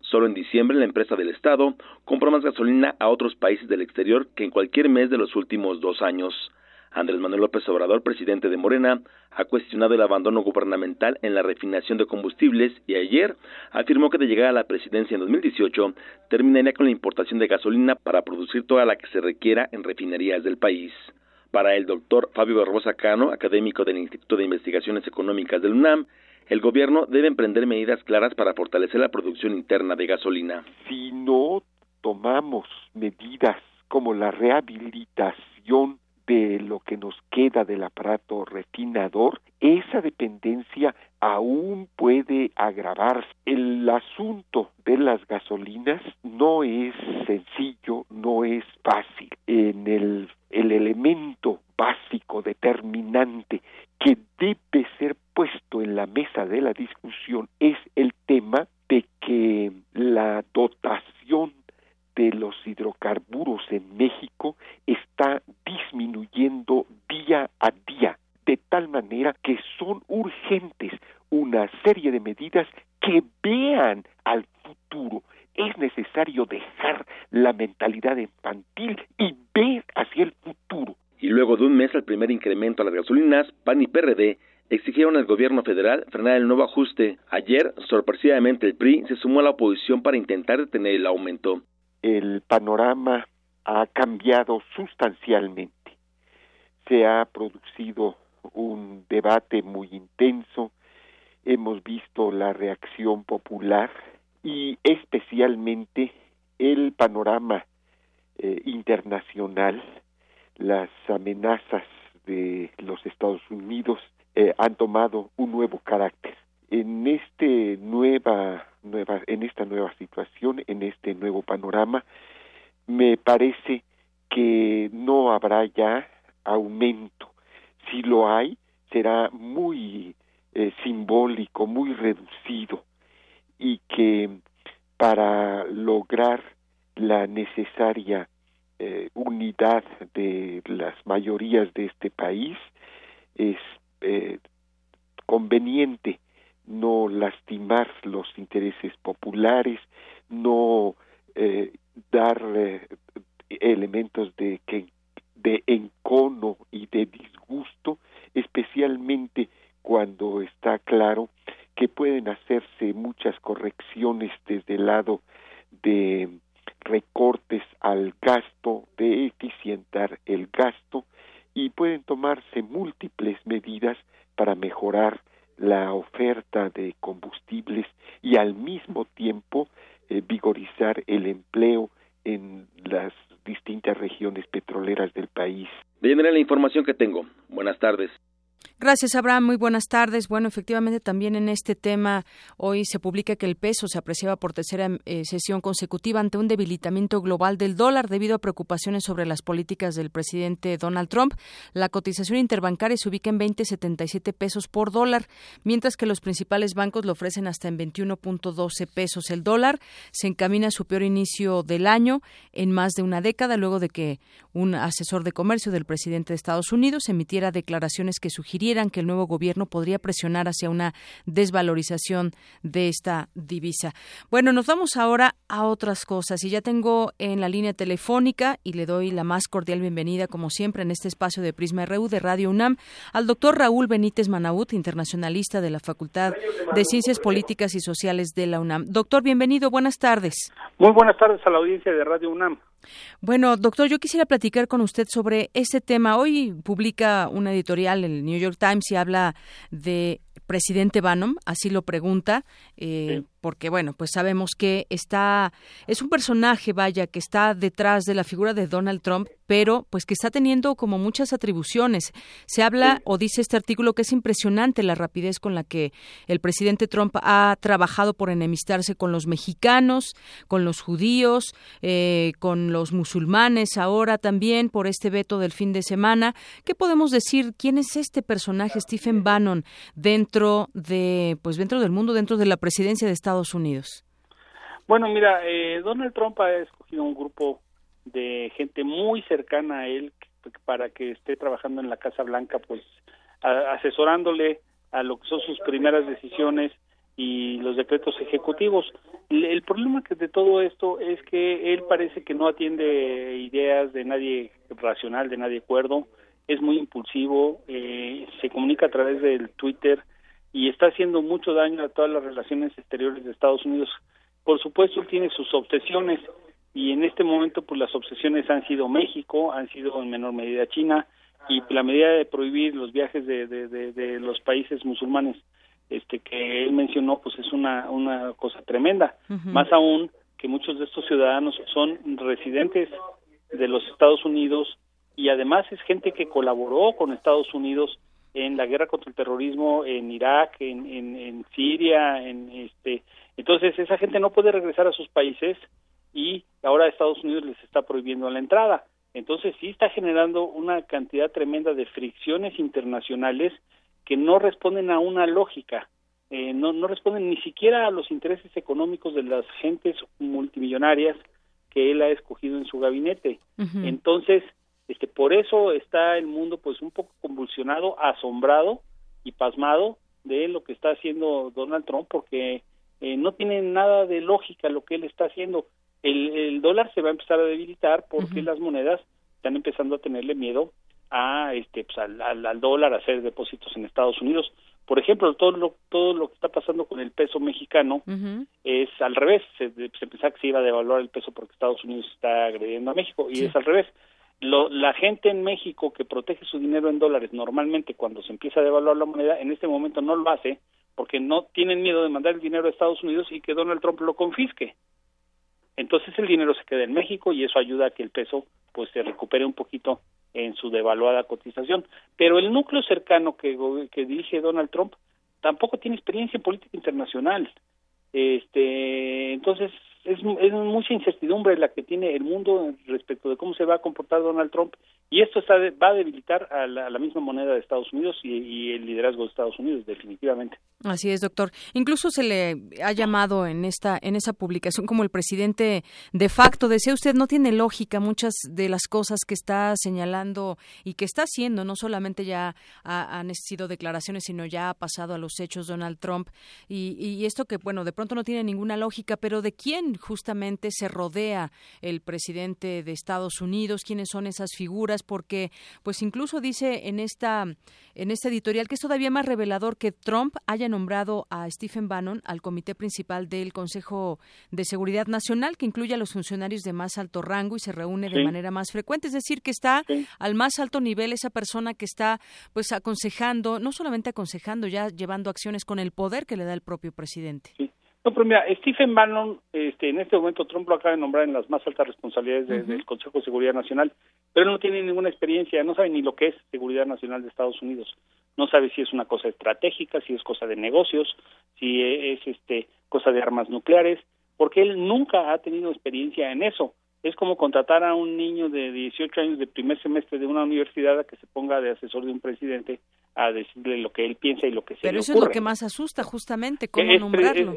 Solo en diciembre la empresa del Estado compró más gasolina a otros países del exterior que en cualquier mes de los últimos dos años. Andrés Manuel López Obrador, presidente de Morena, ha cuestionado el abandono gubernamental en la refinación de combustibles y ayer afirmó que de llegar a la presidencia en 2018 terminaría con la importación de gasolina para producir toda la que se requiera en refinerías del país. Para el doctor Fabio Barbosa Cano, académico del Instituto de Investigaciones Económicas del UNAM, el gobierno debe emprender medidas claras para fortalecer la producción interna de gasolina. Si no tomamos medidas como la rehabilitación de lo que nos queda del aparato refinador, esa dependencia aún puede agravarse. El asunto de las gasolinas no es sencillo, no es fácil. En el, el elemento básico, determinante, que debe ser puesto en la mesa de la discusión es el tema de que la dotación de los hidrocarburos en México está disminuyendo día a día, de tal manera que son urgentes una serie de medidas que vean al futuro. Es necesario dejar la mentalidad infantil y ver hacia el futuro. Y luego de un mes al primer incremento a las gasolinas, PAN y PRD exigieron al gobierno federal frenar el nuevo ajuste. Ayer, sorpresivamente, el PRI se sumó a la oposición para intentar detener el aumento el panorama ha cambiado sustancialmente. Se ha producido un debate muy intenso, hemos visto la reacción popular y especialmente el panorama eh, internacional, las amenazas de los Estados Unidos eh, han tomado un nuevo carácter. En este nueva en esta nueva situación, en este nuevo panorama, me parece que no habrá ya aumento. Si lo hay, será muy eh, simbólico, muy reducido y que para lograr la necesaria eh, unidad de las mayorías de este país es eh, conveniente no lastimar los intereses populares, no eh, dar eh, elementos de encono y de disgusto, especialmente cuando está claro que pueden hacerse muchas correcciones desde el lado de recortes al gasto, de eficientar el gasto y pueden tomarse múltiples medidas para mejorar la oferta de combustibles y al mismo tiempo eh, vigorizar el empleo en las distintas regiones petroleras del país. De la información que tengo. Buenas tardes. Gracias, Abraham. Muy buenas tardes. Bueno, efectivamente, también en este tema, hoy se publica que el peso se apreciaba por tercera eh, sesión consecutiva ante un debilitamiento global del dólar debido a preocupaciones sobre las políticas del presidente Donald Trump. La cotización interbancaria se ubica en 20.77 pesos por dólar, mientras que los principales bancos lo ofrecen hasta en 21.12 pesos. El dólar se encamina a su peor inicio del año en más de una década, luego de que un asesor de comercio del presidente de Estados Unidos emitiera declaraciones que sugirieron que el nuevo gobierno podría presionar hacia una desvalorización de esta divisa. Bueno, nos vamos ahora a otras cosas y ya tengo en la línea telefónica y le doy la más cordial bienvenida, como siempre, en este espacio de Prisma RU de Radio UNAM al doctor Raúl Benítez Manaut, internacionalista de la Facultad de Ciencias Políticas y Sociales de la UNAM. Doctor, bienvenido, buenas tardes. Muy buenas tardes a la audiencia de Radio UNAM. Bueno, doctor, yo quisiera platicar con usted sobre este tema. Hoy publica una editorial, el New York Times, y habla de presidente Bannon, así lo pregunta, eh, porque bueno, pues sabemos que está, es un personaje, vaya, que está detrás de la figura de Donald Trump, pero pues que está teniendo como muchas atribuciones. Se habla o dice este artículo que es impresionante la rapidez con la que el presidente Trump ha trabajado por enemistarse con los mexicanos, con los judíos, eh, con los musulmanes, ahora también por este veto del fin de semana. ¿Qué podemos decir? ¿Quién es este personaje, Stephen Bannon, dentro de, pues dentro del mundo, dentro de la presidencia de Estados Unidos? Bueno, mira, eh, Donald Trump ha escogido un grupo de gente muy cercana a él para que esté trabajando en la Casa Blanca, pues asesorándole a lo que son sus primeras decisiones y los decretos ejecutivos. El, problema que de todo esto es que él parece que no atiende ideas de nadie racional, de nadie cuerdo, es muy impulsivo, eh, se comunica a través del Twitter y está haciendo mucho daño a todas las relaciones exteriores de Estados Unidos. Por supuesto, él tiene sus obsesiones y en este momento pues las obsesiones han sido México, han sido en menor medida China y la medida de prohibir los viajes de, de, los países musulmanes este que él mencionó pues es una una cosa tremenda más aún que muchos de estos ciudadanos son residentes de los Estados Unidos y además es gente que colaboró con Estados Unidos en la guerra contra el terrorismo en Irak en, en, en Siria en este entonces esa gente no puede regresar a sus países y ahora Estados Unidos les está prohibiendo la entrada. Entonces sí está generando una cantidad tremenda de fricciones internacionales que no responden a una lógica, eh, no, no responden ni siquiera a los intereses económicos de las gentes multimillonarias que él ha escogido en su gabinete. Entonces, este, por eso está el mundo pues un poco convulsionado, asombrado y pasmado de lo que está haciendo Donald Trump porque eh, no tiene nada de lógica lo que él está haciendo. El, dólar se va a empezar a debilitar porque las monedas están empezando a tenerle miedo a este pues, al, dólar a hacer depósitos en Estados Unidos. Por ejemplo todo lo todo lo que está pasando con el peso mexicano es al revés. Se, pensaba que se iba a devaluar el peso porque Estados Unidos está agrediendo a México y es al revés lo, la gente en México que protege su dinero en dólares normalmente cuando se empieza a devaluar la moneda en este momento no lo hace porque no tienen miedo de mandar el dinero a Estados Unidos y que Donald Trump lo confisque entonces el dinero se queda en México y eso ayuda a que el peso pues se recupere un poquito en su devaluada cotización. Pero el núcleo cercano que, que dirige Donald Trump tampoco tiene experiencia en política internacional. Este, entonces es, es mucha incertidumbre la que tiene el mundo respecto de cómo se va a comportar Donald Trump y esto está, va a debilitar a la, misma moneda de Estados Unidos y, el liderazgo de Estados Unidos definitivamente. Así es, doctor. Incluso se le ha llamado en esta en esa publicación como el presidente de facto. Decía usted no tiene lógica muchas de las cosas que está señalando y que está haciendo. No solamente ya han sido declaraciones, sino ya ha pasado a los hechos Donald Trump y, y esto que bueno de pronto no tiene ninguna lógica. Pero de quién justamente se rodea el presidente de Estados Unidos, quiénes son esas figuras, porque pues incluso dice en esta en este editorial que es todavía más revelador que Trump haya nombrado a Stephen Bannon al comité principal del Consejo de Seguridad Nacional, que incluye a los funcionarios de más alto rango y se reúne de manera más frecuente, es decir, que está al más alto nivel esa persona que está pues aconsejando, no solamente aconsejando, ya llevando acciones con el poder que le da el propio presidente. No, pero mira, Stephen Bannon, este, en este momento Trump lo acaba de nombrar en las más altas responsabilidades del Consejo de Seguridad Nacional, pero él no tiene ninguna experiencia, no sabe ni lo que es seguridad nacional de Estados Unidos, no sabe si es una cosa estratégica, si es cosa de negocios, si es este cosa de armas nucleares, porque él nunca ha tenido experiencia en eso. Es como contratar a un niño de 18 años de primer semestre de una universidad a que se ponga de asesor de un presidente a decirle lo que él piensa y lo que se Pero eso es lo que más asusta justamente, cómo nombrarlo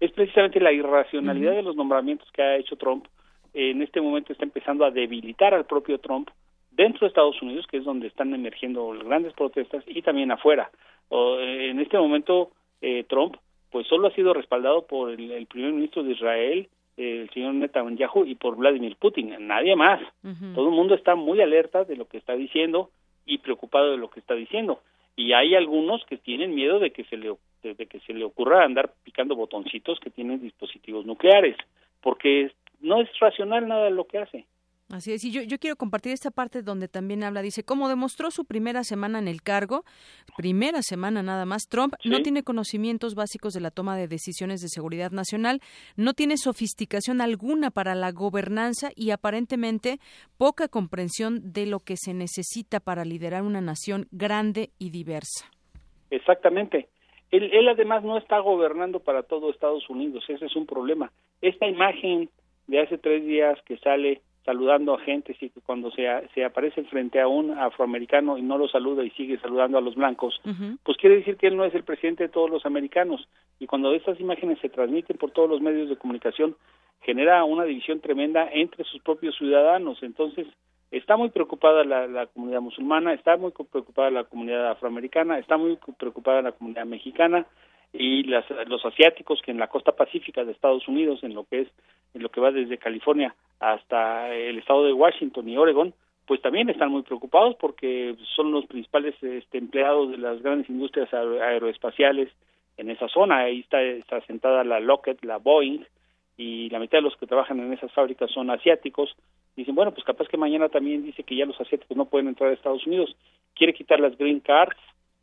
es precisamente la irracionalidad de los nombramientos que ha hecho Trump. En este momento está empezando a debilitar al propio Trump dentro de Estados Unidos, que es donde están emergiendo grandes protestas, y también afuera. en este momento, eh, Trump, pues solo ha sido respaldado por el, primer ministro de Israel, el señor Netanyahu, y por Vladimir Putin, nadie más. Todo el mundo está muy alerta de lo que está diciendo y preocupado de lo que está diciendo. Y hay algunos que tienen miedo de que se le, de que se le ocurra andar picando botoncitos que tienen dispositivos nucleares, porque no es racional nada de lo que hace. Así es, y yo, yo quiero compartir esta parte donde también habla, dice, como demostró su primera semana en el cargo, primera semana nada más, Trump no tiene conocimientos básicos de la toma de decisiones de seguridad nacional, no tiene sofisticación alguna para la gobernanza y aparentemente poca comprensión de lo que se necesita para liderar una nación grande y diversa. Exactamente. Él, él además no está gobernando para todo Estados Unidos, ese es un problema. Esta imagen de hace tres días que sale saludando a gente, y cuando se, se aparece frente a un afroamericano y no lo saluda y sigue saludando a los blancos, pues quiere decir que él no es el presidente de todos los americanos. Y cuando estas imágenes se transmiten por todos los medios de comunicación, genera una división tremenda entre sus propios ciudadanos. Entonces, está muy preocupada la, la comunidad musulmana, está muy preocupada la comunidad afroamericana, está muy preocupada la comunidad mexicana, y las, los asiáticos que en la costa pacífica de Estados Unidos, en lo que es en lo que va desde California hasta el estado de Washington y Oregon, pues también están muy preocupados porque son los principales este, empleados de las grandes industrias aeroespaciales en esa zona. Ahí está, está sentada la Lockheed, la Boeing, y la mitad de los que trabajan en esas fábricas son asiáticos. Dicen, bueno, pues capaz que mañana también dice que ya los asiáticos no pueden entrar a Estados Unidos. Quiere quitar las green cards,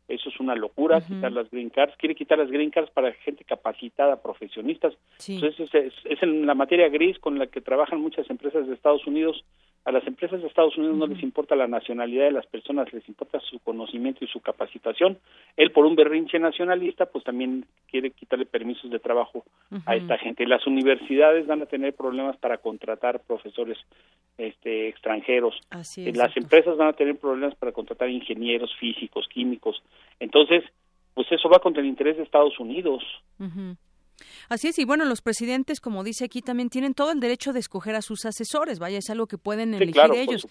eso es una locura, quitar las green cards, quiere quitar las green cards para gente capacitada, profesionistas. Entonces es, es, en la materia gris con la que trabajan muchas empresas de Estados Unidos. A las empresas de Estados Unidos no les importa la nacionalidad de las personas, les importa su conocimiento y su capacitación. Él por un berrinche nacionalista, pues también quiere quitarle permisos de trabajo a esta gente. Las universidades van a tener problemas para contratar profesores este, extranjeros. las empresas van a tener problemas para contratar ingenieros físicos, químicos. Entonces, pues eso va contra el interés de Estados Unidos. Así es, y bueno, los presidentes, como dice aquí, también tienen todo el derecho de escoger a sus asesores, vaya, es algo que pueden elegir ellos.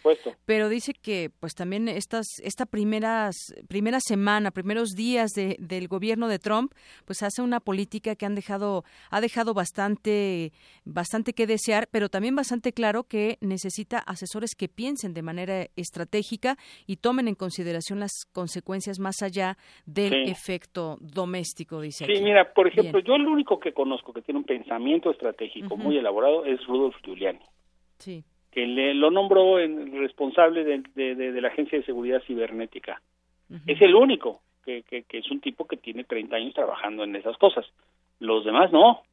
Pero dice que, pues también estas, esta primeras, primera semana, primeros días de, del gobierno de Trump, pues hace una política que han dejado, ha dejado bastante, bastante que desear, pero también bastante claro que necesita asesores que piensen de manera estratégica y tomen en consideración las consecuencias más allá del efecto doméstico, dice. Sí, mira, por ejemplo, yo lo único que conozco que tiene un pensamiento estratégico muy elaborado es Rudolf Giuliani. Sí. Que le, lo nombró en, responsable de, de, la Agencia de Seguridad Cibernética. Es el único que, que, es un tipo que tiene 30 años trabajando en esas cosas. Los demás no.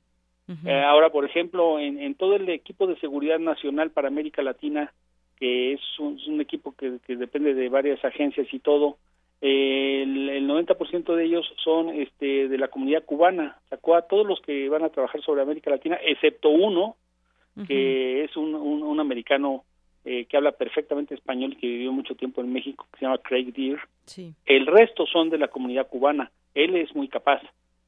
Eh, ahora, por ejemplo, en, en, todo el equipo de seguridad nacional para América Latina, que es un, es un equipo que, que, depende de varias agencias y todo, el, el 90% de ellos son este, de la comunidad cubana. Sacó a todos los que van a trabajar sobre América Latina, excepto uno, que es un, un, americano eh, que habla perfectamente español, que vivió mucho tiempo en México, que se llama Craig Deer. El resto son de la comunidad cubana. Él es muy capaz.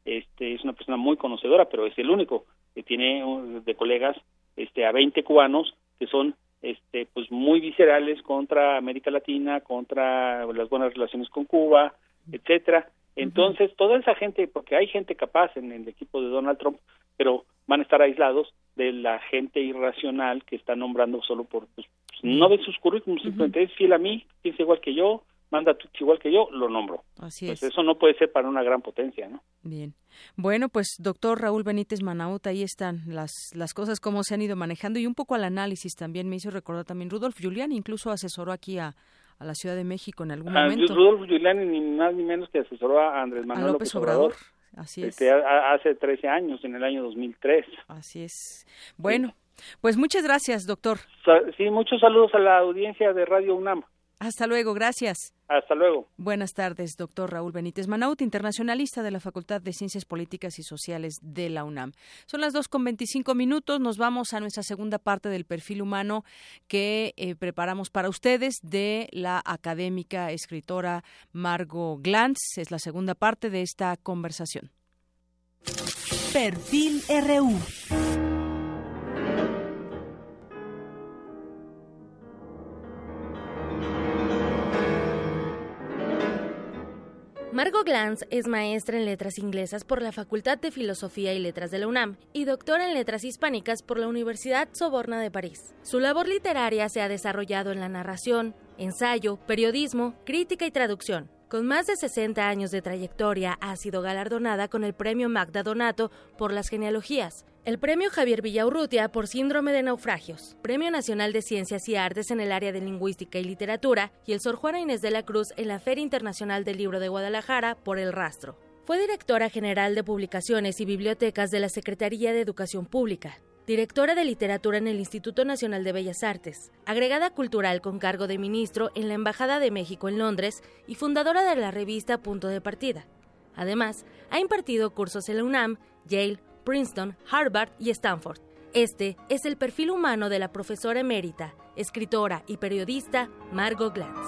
Este, es una persona muy conocedora, pero es el único que tiene de colegas este, a 20 cubanos que son este pues muy viscerales contra América Latina, contra las buenas relaciones con Cuba, etcétera. Entonces, toda esa gente, porque hay gente capaz en el equipo de Donald Trump, pero van a estar aislados de la gente irracional que está nombrando solo por pues, no ve sus currículums, simplemente es fiel a mí, piensa igual que yo, manda tweets igual que yo, lo nombro. Así pues es. Eso no puede ser para una gran potencia, ¿no? Bien. Bueno, pues doctor Raúl Benítez Manaut, ahí están las, las cosas, cómo se han ido manejando y un poco al análisis también me hizo recordar también Rudolf Giuliani, incluso asesoró aquí a, a la Ciudad de México en algún ah, momento. Rudolf Giuliani ni más ni menos que asesoró a Andrés Manuel López, Obrador. Así es. Este, hace 13 años, en el año 2003. Así es. Bueno, pues muchas gracias, doctor. Sí, muchos saludos a la audiencia de Radio UNAM. Hasta luego, gracias. Hasta luego. Buenas tardes, doctor Raúl Benítez Manaut, internacionalista de la Facultad de Ciencias Políticas y Sociales de la UNAM. Son las dos con veinticinco minutos. Nos vamos a nuestra segunda parte del perfil humano que eh, preparamos para ustedes de la académica escritora Margot Glantz. Es la segunda parte de esta conversación. Perfil RU. Margot Glantz es maestra en letras inglesas por la Facultad de Filosofía y Letras de la UNAM y doctora en letras hispánicas por la Universidad Soborna de París. Su labor literaria se ha desarrollado en la narración, ensayo, periodismo, crítica y traducción. Con más de 60 años de trayectoria, ha sido galardonada con el Premio Magda Donato por las genealogías, el Premio Javier Villaurrutia por Síndrome de Naufragios, Premio Nacional de Ciencias y Artes en el área de Lingüística y Literatura y el Sor Juana Inés de la Cruz en la Feria Internacional del Libro de Guadalajara por El Rastro. Fue directora general de Publicaciones y Bibliotecas de la Secretaría de Educación Pública, directora de literatura en el Instituto Nacional de Bellas Artes, agregada cultural con cargo de ministro en la Embajada de México en Londres y fundadora de la revista Punto de Partida. Además, ha impartido cursos en la UNAM, Yale, Princeton, Harvard y Stanford. Este es el perfil humano de la profesora emérita, escritora y periodista Margot Glantz.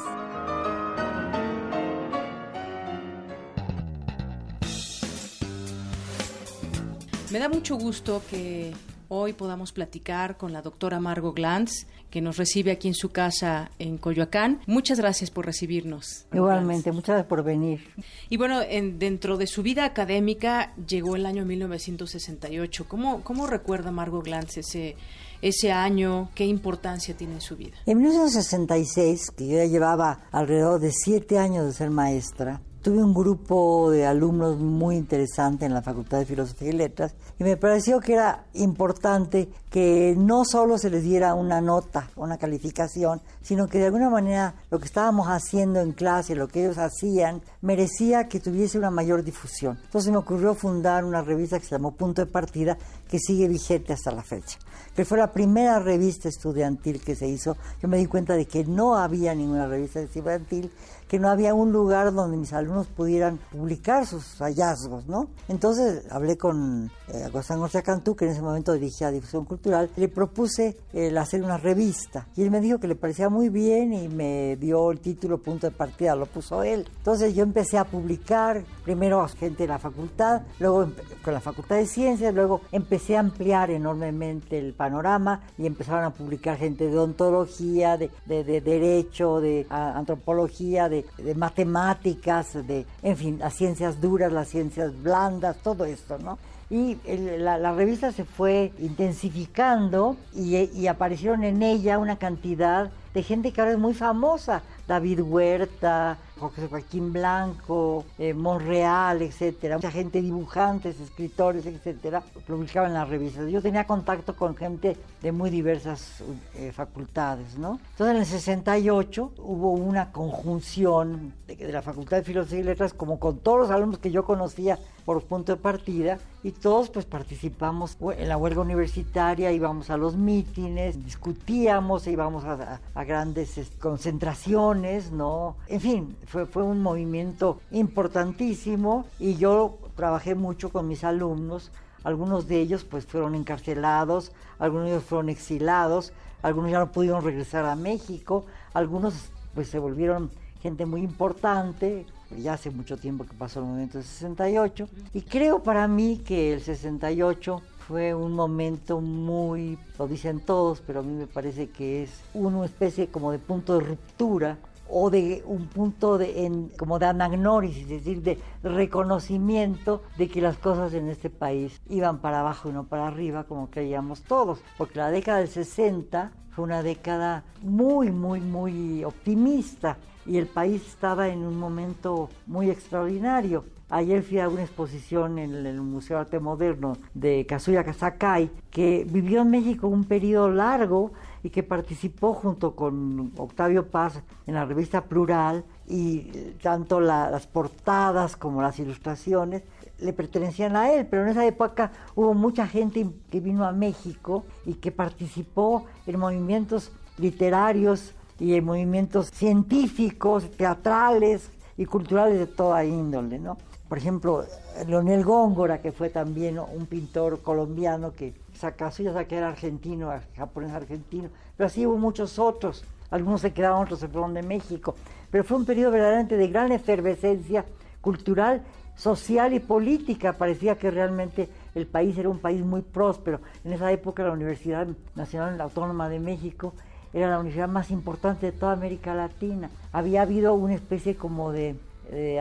Me da mucho gusto que hoy podamos platicar con la doctora Margot Glantz, que nos recibe aquí en su casa en Coyoacán. Muchas gracias por recibirnos. Igualmente, muchas gracias por venir. Y bueno, en, dentro de su vida académica llegó el año 1968. ¿Cómo, cómo recuerda Margot Glantz ese, ese año? ¿Qué importancia tiene en su vida? En 1966, que yo ya llevaba alrededor de siete años de ser maestra, Tuve un grupo de alumnos muy interesante en la Facultad de Filosofía y Letras y me pareció que era importante que no solo se les diera una nota, una calificación, sino que de alguna manera lo que estábamos haciendo en clase, lo que ellos hacían, merecía que tuviese una mayor difusión. Entonces me ocurrió fundar una revista que se llamó Punto de Partida, que sigue vigente hasta la fecha que fue la primera revista estudiantil que se hizo, yo me di cuenta de que no había ninguna revista estudiantil, que no había un lugar donde mis alumnos pudieran publicar sus hallazgos, ¿no? Entonces hablé con eh, Agustín García Cantú, que en ese momento dirigía Difusión Cultural, le propuse el hacer una revista y él me dijo que le parecía muy bien y me dio el título Punto de Partida, lo puso él. Entonces yo empecé a publicar, primero a gente de la facultad, luego con la Facultad de Ciencias, luego empecé a ampliar enormemente el panorama y empezaron a publicar gente de ontología, de, derecho, de antropología, de, matemáticas, de, en fin, las ciencias duras, las ciencias blandas, todo esto, ¿no? y la, revista se fue intensificando y, y, aparecieron en ella una cantidad de gente que ahora es muy famosa, David Huerta, José Joaquín Blanco, eh, Monreal, etcétera. Mucha gente, dibujantes, escritores, etcétera, publicaban las revistas. Yo tenía contacto con gente de muy diversas eh, facultades, ¿no? Entonces en el 68 hubo una conjunción de, la Facultad de Filosofía y Letras, como con todos los alumnos que yo conocía por punto de partida, y todos pues participamos en la huelga universitaria, íbamos a los mítines, discutíamos, íbamos a, a grandes concentraciones, ¿no? En fin, fue, fue un movimiento importantísimo y yo trabajé mucho con mis alumnos. Algunos de ellos pues fueron encarcelados, algunos de ellos fueron exilados, algunos ya no pudieron regresar a México, algunos pues se volvieron gente muy importante, ya hace mucho tiempo que pasó el momento del 68, y creo para mí que el 68 fue un momento muy, lo dicen todos, pero a mí me parece que es una especie como de punto de ruptura o de un punto de en, como de anagnórisis, es decir, de reconocimiento de que las cosas en este país iban para abajo y no para arriba como creíamos todos, porque la década del 60 fue una década muy, muy, muy optimista y el país estaba en un momento muy extraordinario. Ayer fui a una exposición en el Museo de Arte Moderno de Kazuya Kasakai, que vivió en México un periodo largo y que participó junto con Octavio Paz en la revista Plural y tanto las portadas como las ilustraciones le pertenecían a él, pero en esa época hubo mucha gente que vino a México y que participó en movimientos literarios y en movimientos científicos, teatrales y culturales de toda índole, ¿no? Por ejemplo, Leonel Góngora, que fue también un pintor colombiano que saca ya que era argentino, japonés argentino, pero así hubo muchos otros. Algunos se quedaron, otros se fueron de México. Pero fue un periodo verdaderamente de gran efervescencia cultural, social y política. Parecía que realmente el país era un país muy próspero. En esa época la Universidad Nacional Autónoma de México era la universidad más importante de toda América Latina. Había habido una especie como de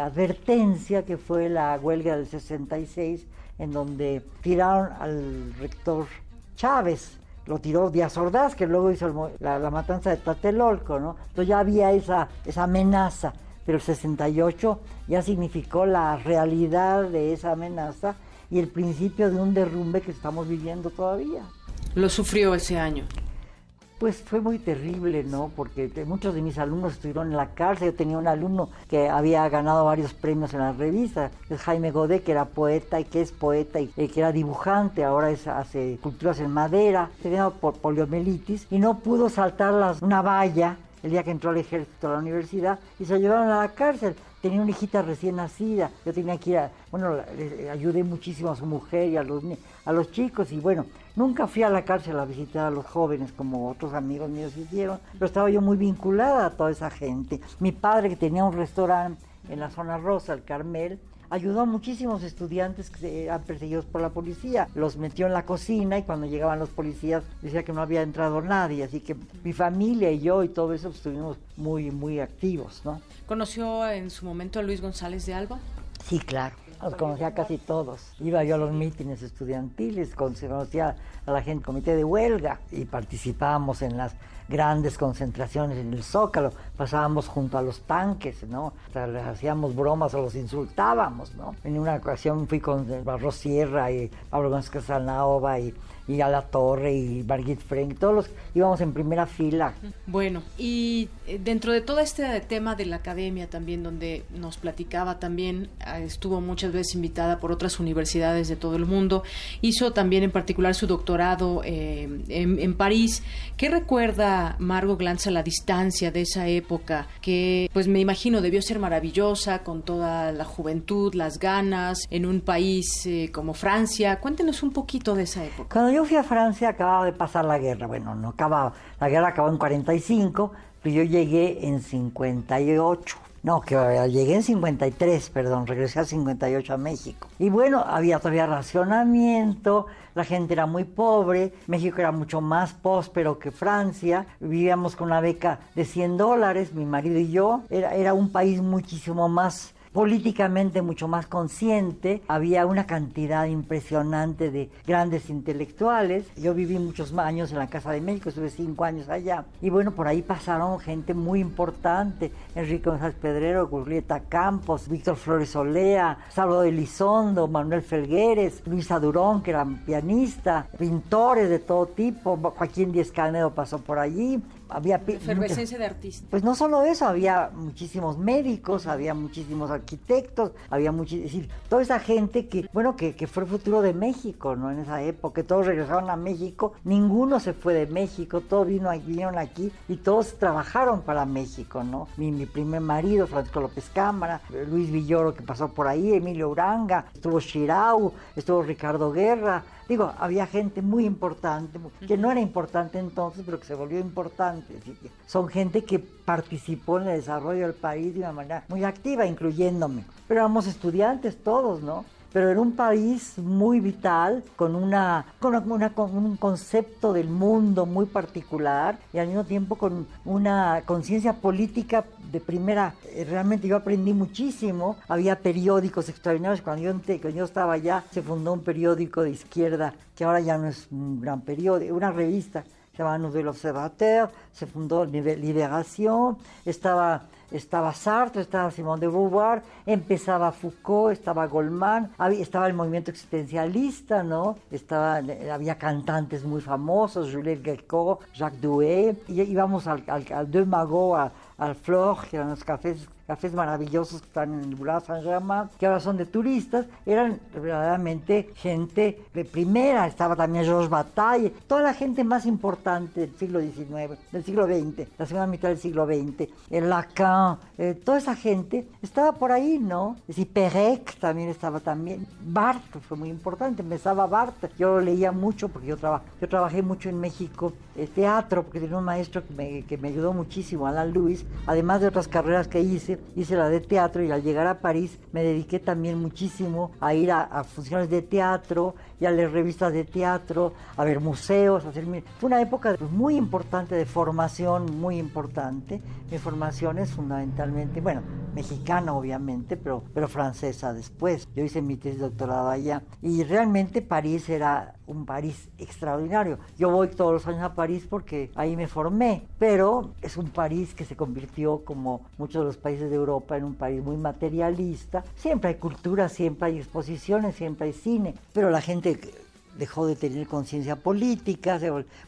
advertencia que fue la huelga del 66, en donde tiraron al rector Chávez, lo tiró Díaz Ordaz, que luego hizo la, matanza de Tlatelolco, ¿no? Entonces ya había esa, esa amenaza, pero el 68 ya significó la realidad de esa amenaza y el principio de un derrumbe que estamos viviendo todavía. Lo sufrió ese año. Pues fue muy terrible, ¿no? Porque muchos de mis alumnos estuvieron en la cárcel. Yo tenía un alumno que había ganado varios premios en la revista, es Jaime Godet, que era poeta y que es poeta y que era dibujante, ahora es, hace culturas en madera, tenía por poliomielitis y no pudo saltar las, una valla el día que entró al ejército a la universidad y se llevaron a la cárcel tenía una hijita recién nacida, yo tenía que ir a, bueno, ayudé muchísimo a su mujer y a los, a los chicos y bueno, nunca fui a la cárcel a visitar a los jóvenes como otros amigos míos hicieron, pero estaba yo muy vinculada a toda esa gente. Mi padre que tenía un restaurante en la zona rosa, el Carmel, ayudó a muchísimos estudiantes que eran perseguidos por la policía. Los metió en la cocina y cuando llegaban los policías decía que no había entrado nadie. Así que mi familia y yo y todo eso estuvimos muy, muy activos, ¿no? ¿Conoció en su momento a Luis González de Alba? Sí, claro. Los conocía casi todos. Iba yo a los mítines estudiantiles, conocía a la gente comité de huelga y participábamos en las grandes concentraciones en el Zócalo, pasábamos junto a los tanques, ¿no? hacíamos bromas o los insultábamos, ¿no? En una ocasión fui con Barros Sierra y Pablo Gómez Casanova y y a la Torre y Margit Frank, todos los íbamos en primera fila. Bueno, y eh, dentro de todo este tema de la academia también, donde nos platicaba también, ah, estuvo muchas veces invitada por otras universidades de todo el mundo, hizo también en particular su doctorado eh, en, París. ¿Qué recuerda Margot Glantz a la distancia de esa época? Que pues me imagino debió ser maravillosa con toda la juventud, las ganas, en un país eh, como Francia. Cuéntenos un poquito de esa época yo fui a Francia acababa de pasar la guerra. Bueno, no acababa. La guerra acabó en 45, pero yo llegué en 58. No, que llegué en 53, perdón, regresé al 58 a México. Y bueno, había todavía racionamiento, la gente era muy pobre, México era mucho más próspero que Francia, vivíamos con una beca de 100 dólares, mi marido y yo, era, era un país muchísimo más políticamente mucho más consciente, había una cantidad impresionante de grandes intelectuales. Yo viví muchos años en la Casa de México, estuve cinco años allá. Y bueno, por ahí pasaron gente muy importante, Enrique González Pedrero, Julieta Campos, Víctor Flores Olea, Salvador Elizondo, Manuel Felgueres, Luisa Durón, que era pianista, pintores de todo tipo, Joaquín Díez Canedo pasó por allí, había efervescencia de artistas. Pues no solo eso, había muchísimos médicos, había muchísimos arquitectos, había muchísimos, decir, toda esa gente que, bueno, que, que, fue el futuro de México, ¿no? En esa época, todos regresaron a México, ninguno se fue de México, todos vino, vinieron aquí y todos trabajaron para México, ¿no? Mi, mi primer marido, Francisco López Cámara, Luis Villoro que pasó por ahí, Emilio Uranga, estuvo Shirau, estuvo Ricardo Guerra, Digo, había gente muy importante, que no era importante entonces, pero que se volvió importante. son gente que participó en el desarrollo del país de una manera muy activa, incluyéndome. Pero éramos estudiantes todos, ¿no? Pero en un país muy vital, con, una, con, una, con un concepto del mundo muy particular y al mismo tiempo con una conciencia política de primera. Eh, realmente yo aprendí muchísimo. Había periódicos extraordinarios. Cuando yo, cuando yo estaba allá, se fundó un periódico de izquierda que ahora ya no es un gran periódico, una revista se llamaba Nouvel Observateur, se fundó Liberación, estaba estaba Sartre, estaba Simón de Beauvoir, empezaba Foucault, estaba Goldman, estaba el movimiento existencialista, ¿no? Estaba, había cantantes muy famosos, Juliette Greco, Jacques Doué, y íbamos al, al, al al Flor, que eran los cafés cafés maravillosos que están en el Boulevard Saint-Germain, que ahora son de turistas, eran verdaderamente gente de primera, estaba también Georges Bataille, toda la gente más importante del siglo XIX, del siglo XX, la segunda mitad del siglo XX, el Lacan, eh, toda esa gente estaba por ahí, ¿no? Y Perec también estaba también, Barthes fue muy importante, empezaba Barthes, yo leía mucho porque yo, yo trabajé mucho en México, el teatro, porque tenía un maestro que me, que me ayudó muchísimo, Alan Luis, además de otras carreras que hice, hice la de teatro y al llegar a París me dediqué también muchísimo a ir a, funciones de teatro y a leer revistas de teatro, a ver museos, a hacer... Fue una época muy importante de formación, muy importante. Mi formación es fundamentalmente, bueno, mexicana obviamente, pero, pero francesa después. Yo hice mi tesis doctorado allá y realmente París era un París extraordinario. Yo voy todos los años a París porque ahí me formé, pero es un París que se convirtió, como muchos de los países de Europa, en un país muy materialista. Siempre hay cultura, siempre hay exposiciones, siempre hay cine, pero la gente dejó de tener conciencia política.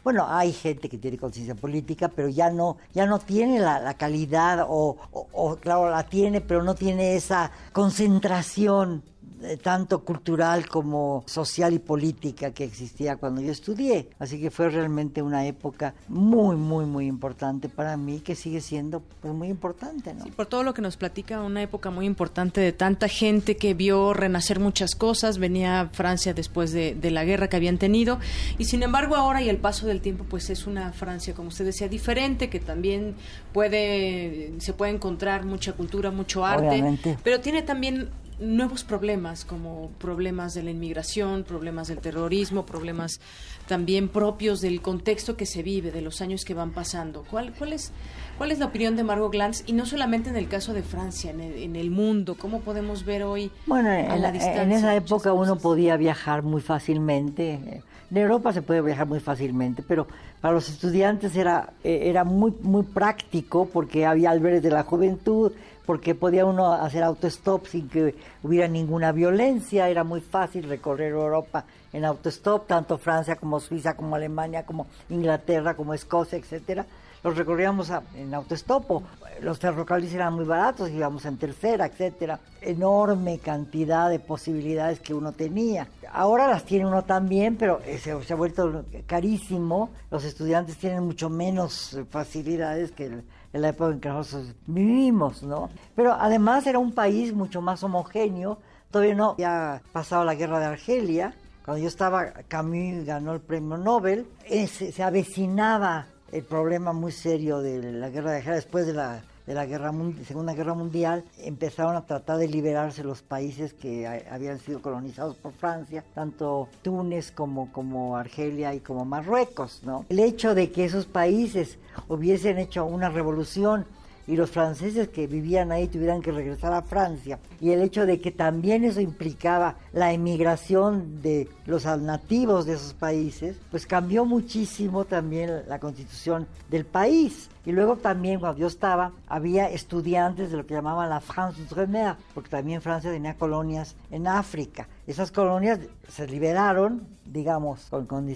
bueno, hay gente que tiene conciencia política, pero ya no, ya no tiene la, calidad, o, o, claro, la tiene, pero no tiene esa concentración eh, tanto cultural como social y política que existía cuando yo estudié. Así que fue realmente una época muy, muy, muy importante para mí, que sigue siendo pues, muy importante. ¿no? Sí, por todo lo que nos platica, una época muy importante de tanta gente que vio renacer muchas cosas. Venía Francia después de, de la guerra que habían tenido. Y sin embargo, ahora y el paso del tiempo, pues es una Francia, como usted decía, diferente, que también puede, se puede encontrar mucha cultura, mucho arte. Pero tiene también nuevos problemas como problemas de la inmigración, problemas del terrorismo, problemas también propios del contexto que se vive, de los años que van pasando. ¿Cuál, cuál, es, cuál es la opinión de Margot Glantz? Y no solamente en el caso de Francia, en el, mundo. ¿Cómo podemos ver hoy bueno, en, la distancia? En esa época uno podía viajar muy fácilmente. En Europa se puede viajar muy fácilmente, pero para los estudiantes era, eh, era muy, muy práctico porque había albergues de la juventud, porque podía uno hacer autostop sin que hubiera ninguna violencia, era muy fácil recorrer Europa en autostop, tanto Francia como Suiza, como Alemania, como Inglaterra, como Escocia, etcétera. Los recorríamos en autostop, los ferrocarriles eran muy baratos, íbamos en tercera, etcétera. Enorme cantidad de posibilidades que uno tenía. Ahora las tiene uno también, pero se, se ha vuelto carísimo. Los estudiantes tienen mucho menos facilidades que en la época en que nosotros vivimos, ¿no? Pero además era un país mucho más homogéneo, todavía no había pasado la guerra de Argelia, cuando yo estaba, Camus ganó el premio Nobel, se, avecinaba el problema muy serio de la guerra de Argelia después de la de la guerra, Segunda Guerra Mundial, empezaron a tratar de liberarse los países que habían sido colonizados por Francia, tanto Túnez como, como Argelia y como Marruecos. ¿no? El hecho de que esos países hubiesen hecho una revolución y los franceses que vivían ahí tuvieran que regresar a Francia. Y el hecho de que también eso implicaba la emigración de los nativos de esos países, pues cambió muchísimo también la constitución del país. Y luego también cuando yo estaba, había estudiantes de lo que llamaban la France d'Outre-mer, porque también Francia tenía colonias en África. Esas colonias se liberaron, digamos, con, con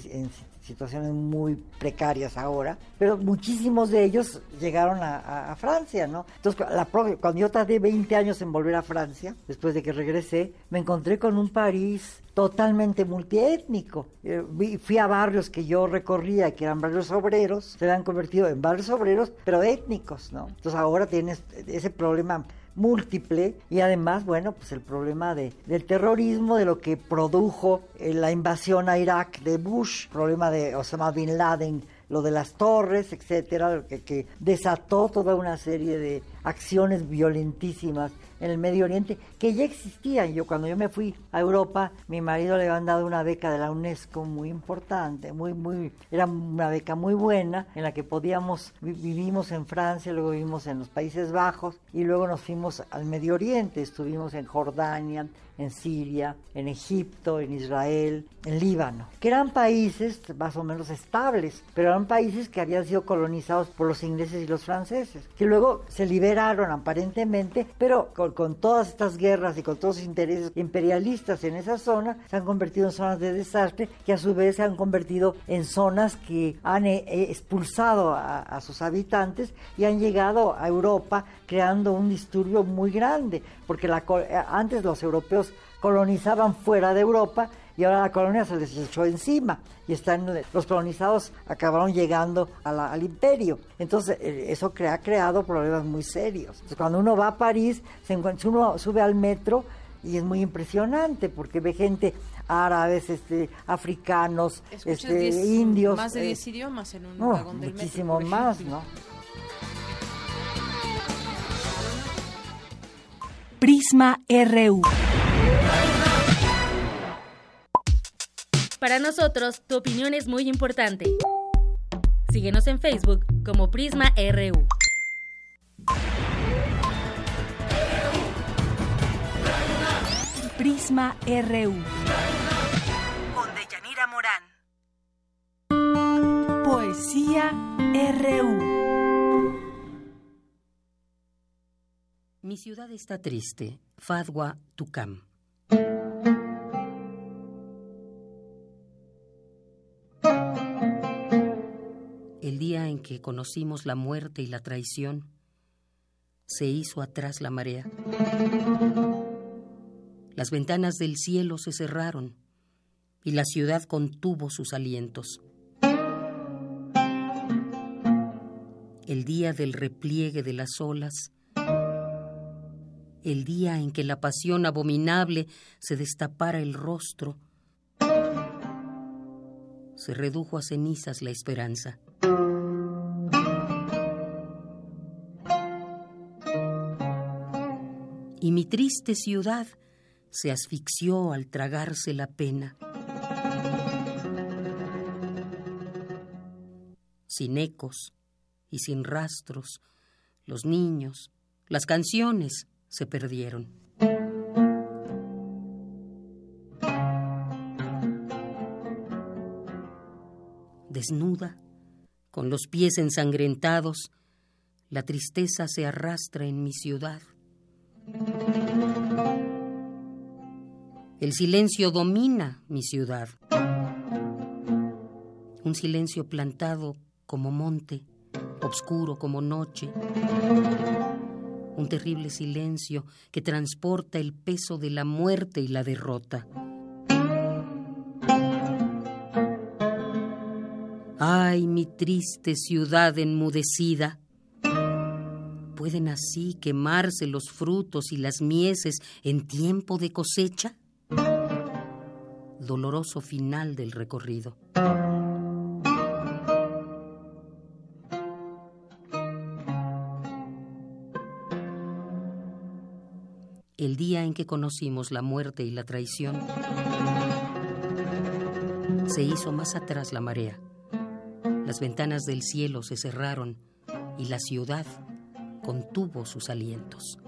situaciones muy precarias ahora, pero muchísimos de ellos llegaron a, Francia, ¿no? Entonces, la, cuando yo tardé 20 años en volver a Francia, después de que regresé, me encontré con un París totalmente multiétnico. Eh, fui a barrios que yo recorría, que eran barrios obreros, se han convertido en barrios obreros, pero étnicos, ¿no? Entonces ahora tienes ese problema múltiple y además, bueno, pues el problema de, del terrorismo, de lo que produjo eh, la invasión a Irak de Bush, problema de Osama Bin Laden, lo de las torres, etcétera, que, que desató toda una serie de acciones violentísimas en el Medio Oriente que ya existían. Yo cuando yo me fui a Europa, mi marido le habían dado una beca de la UNESCO muy importante, muy muy era una beca muy buena en la que podíamos vivimos en Francia, luego vivimos en los Países Bajos y luego nos fuimos al Medio Oriente, estuvimos en Jordania, en Siria, en Egipto, en Israel, en Líbano, que eran países más o menos estables, pero eran países que habían sido colonizados por los ingleses y los franceses, que luego se liberaron aparentemente, pero con, todas estas guerras y con todos los intereses imperialistas en esa zona, se han convertido en zonas de desastre, que a su vez se han convertido en zonas que han eh, expulsado a, a sus habitantes y han llegado a Europa creando un disturbio muy grande, porque la, eh, antes los europeos colonizaban fuera de Europa y ahora la colonia se les echó encima y están los colonizados acabaron llegando al imperio. Entonces eh, eso ha creado problemas muy serios. cuando uno va a París, se encuentra, uno sube al metro y es muy impresionante porque ve gente árabes, este, africanos, este, indios. Más de 10 eh, idiomas en un vagón del Muchísimo más, ¿no? Prisma RU. Para nosotros, tu opinión es muy importante. Síguenos en Facebook como Prisma RU. Prisma RU. Con Deyanira Morán. Poesía RU. Mi ciudad está triste. Fadwa Tucam. Día en que conocimos la muerte y la traición, se hizo atrás la marea. Las ventanas del cielo se cerraron y la ciudad contuvo sus alientos. El día del repliegue de las olas, el día en que la pasión abominable se destapara el rostro, se redujo a cenizas la esperanza. Y mi triste ciudad se asfixió al tragarse la pena. Sin ecos y sin rastros, los niños, las canciones se perdieron. Desnuda, con los pies ensangrentados, la tristeza se arrastra en mi ciudad. El silencio domina mi ciudad. Un silencio plantado como monte, oscuro como noche. Un terrible silencio que transporta el peso de la muerte y la derrota. Ay, mi triste ciudad enmudecida. ¿Pueden así quemarse los frutos y las mieses en tiempo de cosecha? Doloroso final del recorrido. El día en que conocimos la muerte y la traición, se hizo más atrás la marea. Las ventanas del cielo se cerraron y la ciudad contuvo sus alientos.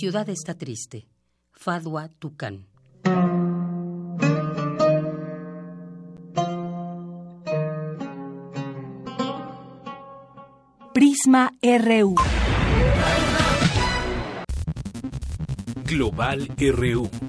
Ciudad está triste. Fadwa Tucán. Prisma RU. Global RU.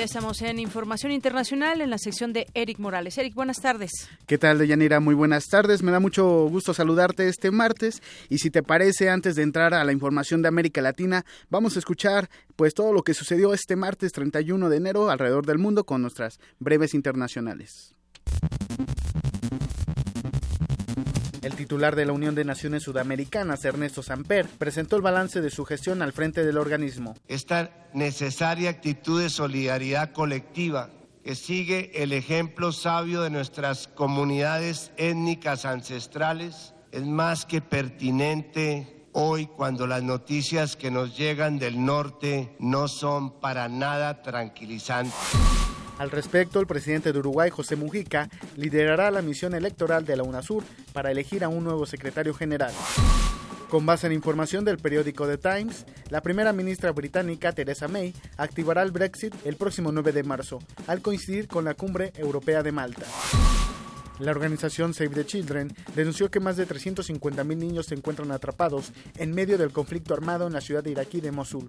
Ya estamos en Información Internacional en la sección de Eric Morales. Eric, buenas tardes. ¿Qué tal, Deyanira? Muy buenas tardes. Me da mucho gusto saludarte este martes. Y si te parece, antes de entrar a la información de América Latina, vamos a escuchar pues todo lo que sucedió este martes 31 de enero alrededor del mundo con nuestras breves internacionales. El titular de la Unión de Naciones Sudamericanas, Ernesto Samper, presentó el balance de su gestión al frente del organismo. Esta necesaria actitud de solidaridad colectiva que sigue el ejemplo sabio de nuestras comunidades étnicas ancestrales es más que pertinente hoy cuando las noticias que nos llegan del norte no son para nada tranquilizantes. Al respecto, el presidente de Uruguay, José Mujica, liderará la misión electoral de la UNASUR para elegir a un nuevo secretario general. Con base en información del periódico The Times, la primera ministra británica, Theresa May, activará el Brexit el próximo 9 de marzo, al coincidir con la cumbre europea de Malta. La organización Save the Children denunció que más de 350.000 niños se encuentran atrapados en medio del conflicto armado en la ciudad iraquí de Mosul.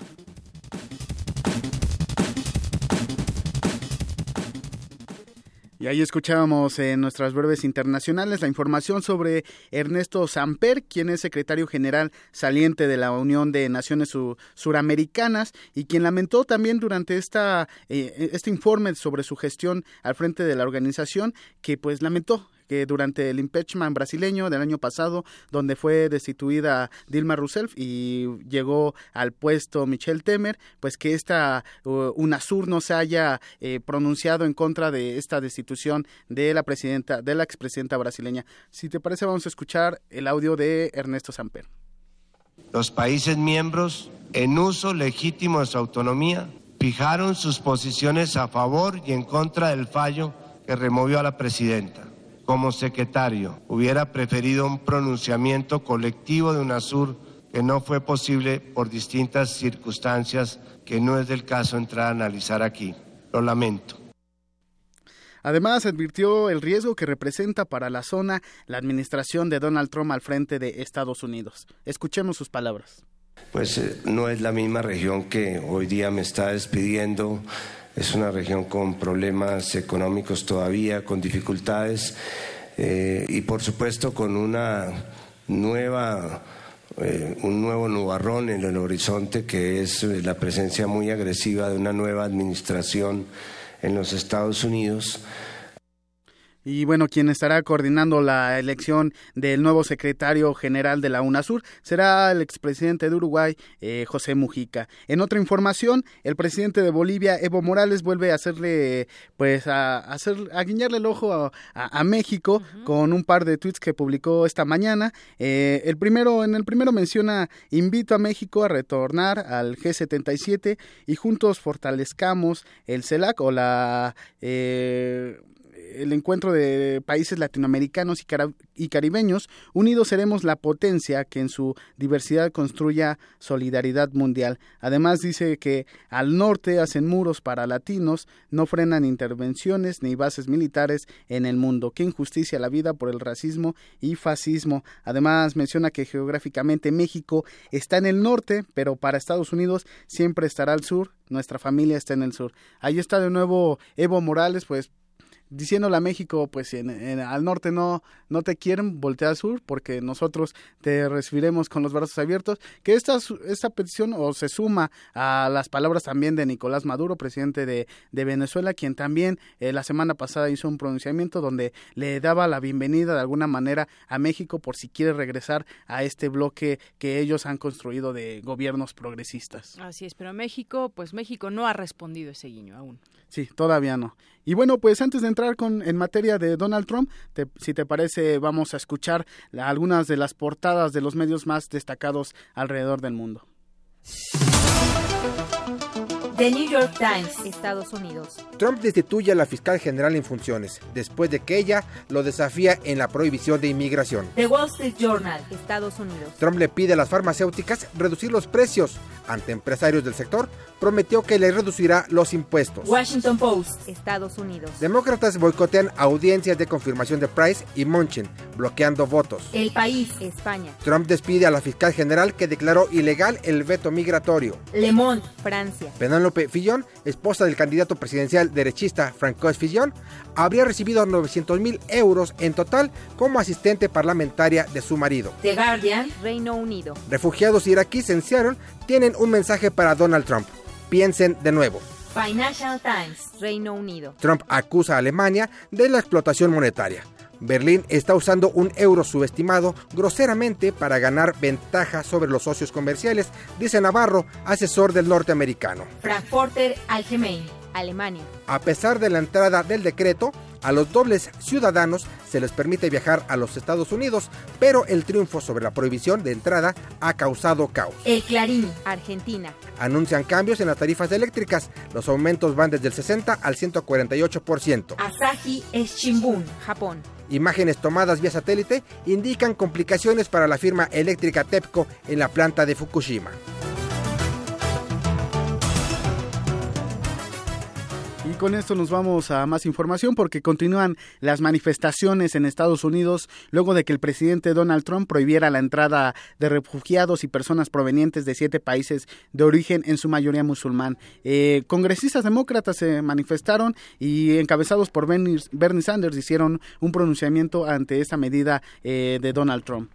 Y ahí escuchábamos en nuestras breves internacionales la información sobre Ernesto Samper, quien es secretario general saliente de la Unión de Naciones Suramericanas y quien lamentó también durante esta, eh, este informe sobre su gestión al frente de la organización que pues lamentó que durante el impeachment brasileño del año pasado, donde fue destituida Dilma Rousseff y llegó al puesto Michelle Temer, pues que esta uh, UNASUR no se haya eh, pronunciado en contra de esta destitución de la presidenta, de la expresidenta brasileña. Si te parece, vamos a escuchar el audio de Ernesto Samper. Los países miembros, en uso legítimo de su autonomía, fijaron sus posiciones a favor y en contra del fallo que removió a la presidenta. Como secretario, hubiera preferido un pronunciamiento colectivo de UNASUR que no fue posible por distintas circunstancias que no es del caso entrar a analizar aquí. Lo lamento. Además, advirtió el riesgo que representa para la zona la administración de Donald Trump al frente de Estados Unidos. Escuchemos sus palabras. Pues eh, no es la misma región que hoy día me está despidiendo. Es una región con problemas económicos todavía, con dificultades eh, y por supuesto con una nueva eh, un nuevo nubarrón en el horizonte que es la presencia muy agresiva de una nueva administración en los Estados Unidos y bueno, quien estará coordinando la elección del nuevo secretario general de la UNASUR será el expresidente de Uruguay, eh, José Mujica. En otra información, el presidente de Bolivia, Evo Morales, vuelve a hacerle, pues, a, hacer, a guiñarle el ojo a, México con un par de tweets que publicó esta mañana. Eh, el primero, en el primero menciona, invito a México a retornar al G77 y juntos fortalezcamos el CELAC o la... Eh, el encuentro de países latinoamericanos y, caribeños, unidos seremos la potencia que en su diversidad construya solidaridad mundial. Además dice que al norte hacen muros para latinos, no frenan intervenciones ni bases militares en el mundo. Qué injusticia la vida por el racismo y fascismo. Además menciona que geográficamente México está en el norte, pero para Estados Unidos siempre estará al sur nuestra familia está en el sur. Ahí está de nuevo Evo Morales, pues diciéndole a México, pues en, al norte no, no te quieren, voltea al sur, porque nosotros te recibiremos con los brazos abiertos, que esta, esta petición o se suma a las palabras también de Nicolás Maduro, presidente de, de Venezuela, quien también eh, la semana pasada hizo un pronunciamiento donde le daba la bienvenida de alguna manera a México por si quiere regresar a este bloque que ellos han construido de gobiernos progresistas. Así es, pero México, pues México no ha respondido ese guiño aún. Sí, todavía no. Y bueno, pues antes de entrar con, en materia de Donald Trump, si te parece, vamos a escuchar algunas de las portadas de los medios más destacados alrededor del mundo. The New York Times, Estados Unidos. Trump destituye a la fiscal general en funciones, después de que ella lo desafía en la prohibición de inmigración. The Wall Street Journal, Estados Unidos. Trump le pide a las farmacéuticas reducir los precios. Ante empresarios del sector, prometió que le reducirá los impuestos. Washington Post, Estados Unidos. Demócratas boicotean audiencias de confirmación de Price y Munchin, bloqueando votos. El país, España. Trump despide a la fiscal general que declaró ilegal el veto migratorio. Le Monde, Francia. Penélope Fillon, esposa del candidato presidencial derechista Francois Fillon, habría recibido 900 mil euros en total como asistente parlamentaria de su marido. The Guardian, Reino Unido. Refugiados iraquíes en Seattle tienen un mensaje para Donald Trump piensen de nuevo. Financial Times, Reino Unido. Trump acusa a Alemania de la explotación monetaria. Berlín está usando un euro subestimado groseramente para ganar ventaja sobre los socios comerciales, dice Navarro, asesor del norteamericano. Frankfurter Allgemein, Alemania. A pesar de la entrada del decreto, a los dobles ciudadanos se les permite viajar a los Estados Unidos, pero el triunfo sobre la prohibición de entrada ha causado caos. El Clarín, Argentina. Anuncian cambios en las tarifas eléctricas. Los aumentos van desde el 60 al 148%. Asahi Shimbun, Japón. Imágenes tomadas vía satélite indican complicaciones para la firma eléctrica TEPCO en la planta de Fukushima. Con esto nos vamos a más información porque continúan las manifestaciones en Estados Unidos luego de que el presidente Donald Trump prohibiera la entrada de refugiados y personas provenientes de siete países de origen, en su mayoría musulmán. Eh, congresistas demócratas se manifestaron y encabezados por Bernie, Sanders hicieron un pronunciamiento ante esta medida eh, de Donald Trump.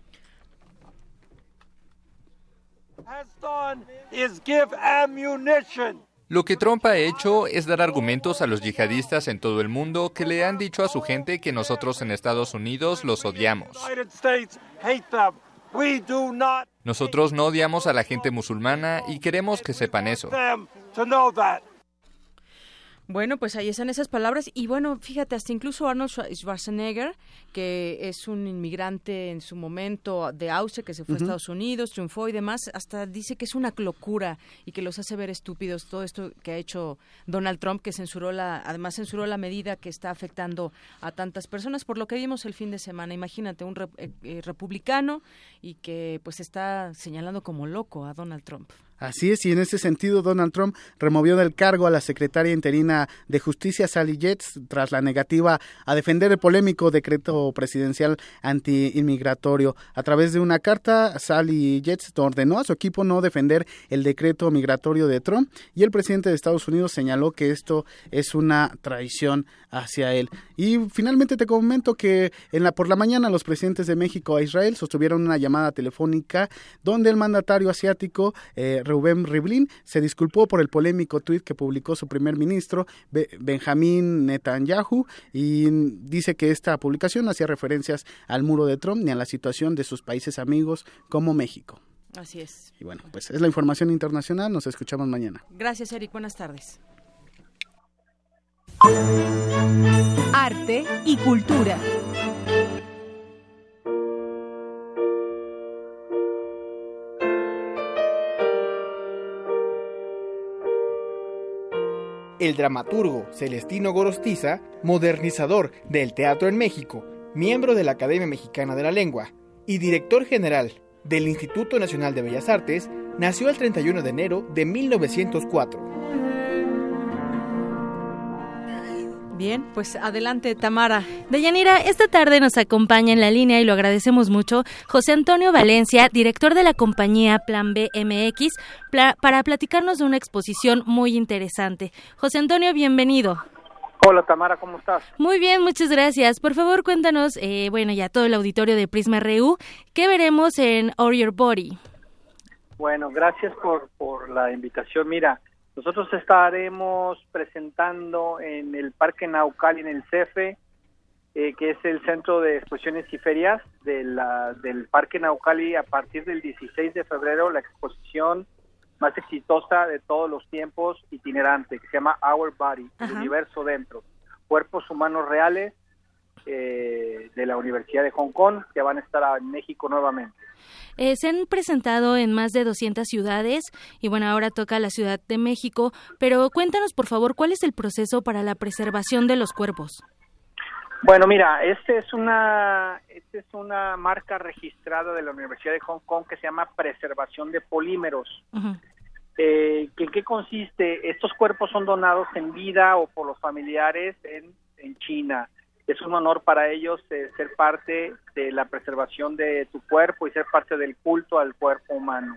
Lo que Trump ha hecho es dar argumentos a los yihadistas en todo el mundo que le han dicho a su gente que nosotros en Estados Unidos los odiamos. Nosotros no odiamos a la gente musulmana y queremos que sepan eso. Bueno, pues ahí están esas palabras y bueno, fíjate, hasta incluso Arnold Schwarzenegger, que es un inmigrante en su momento de Austria, que se fue a Estados Unidos, triunfó y demás, hasta dice que es una locura y que los hace ver estúpidos todo esto que ha hecho Donald Trump, que censuró la, además censuró la medida que está afectando a tantas personas, por lo que vimos el fin de semana. Imagínate, un eh, eh, republicano y que pues está señalando como loco a Donald Trump. Así es, y en ese sentido Donald Trump removió del cargo a la secretaria interina de Justicia Sally Yates tras la negativa a defender el polémico decreto presidencial anti-inmigratorio. A través de una carta, Sally Yates ordenó a su equipo no defender el decreto migratorio de Trump y el presidente de Estados Unidos señaló que esto es una traición hacia él. Y finalmente te comento que en la, por la mañana los presidentes de México e Israel sostuvieron una llamada telefónica donde el mandatario asiático eh, Rubén Rivlin se disculpó por el polémico tuit que publicó su primer ministro Benjamín Netanyahu y dice que esta publicación hacía referencias al muro de Trump ni a la situación de sus países amigos como México. Así es. Y bueno, pues es la información internacional. Nos escuchamos mañana. Gracias, Eric. Buenas tardes. Arte y cultura. El dramaturgo Celestino Gorostiza, modernizador del teatro en México, miembro de la Academia Mexicana de la Lengua y director general del Instituto Nacional de Bellas Artes, nació el 31 de enero de 1904. Bien, pues adelante, Tamara. Deyanira, esta tarde nos acompaña en la línea y lo agradecemos mucho José Antonio Valencia, director de la compañía Plan B MX, para platicarnos de una exposición muy interesante. José Antonio, bienvenido. Hola Tamara, ¿cómo estás? Muy bien, muchas gracias. Por favor, cuéntanos, eh, bueno, ya todo el auditorio de Prisma RU, ¿qué veremos en Or Your Body? Bueno, gracias por, por la invitación. Mira, nosotros estaremos presentando en el Parque Naucal y en el CEFE, eh, que es el Centro de Exposiciones y Ferias de la, del Parque Naucali a partir del 16 de febrero, la exposición más exitosa de todos los tiempos itinerante, que se llama Our Body, el universo dentro. Cuerpos humanos reales eh, de la Universidad de Hong Kong, que van a estar en México nuevamente. Eh, se han presentado en más de 200 ciudades y bueno, ahora toca la Ciudad de México, pero cuéntanos por favor cuál es el proceso para la preservación de los cuerpos. Bueno, mira, este es una este es una marca registrada de la Universidad de Hong Kong que se llama preservación de polímeros. Eh, ¿En qué consiste? Estos cuerpos son donados en vida o por los familiares en, en China es un honor para ellos eh, ser parte de la preservación de tu cuerpo y ser parte del culto al cuerpo humano.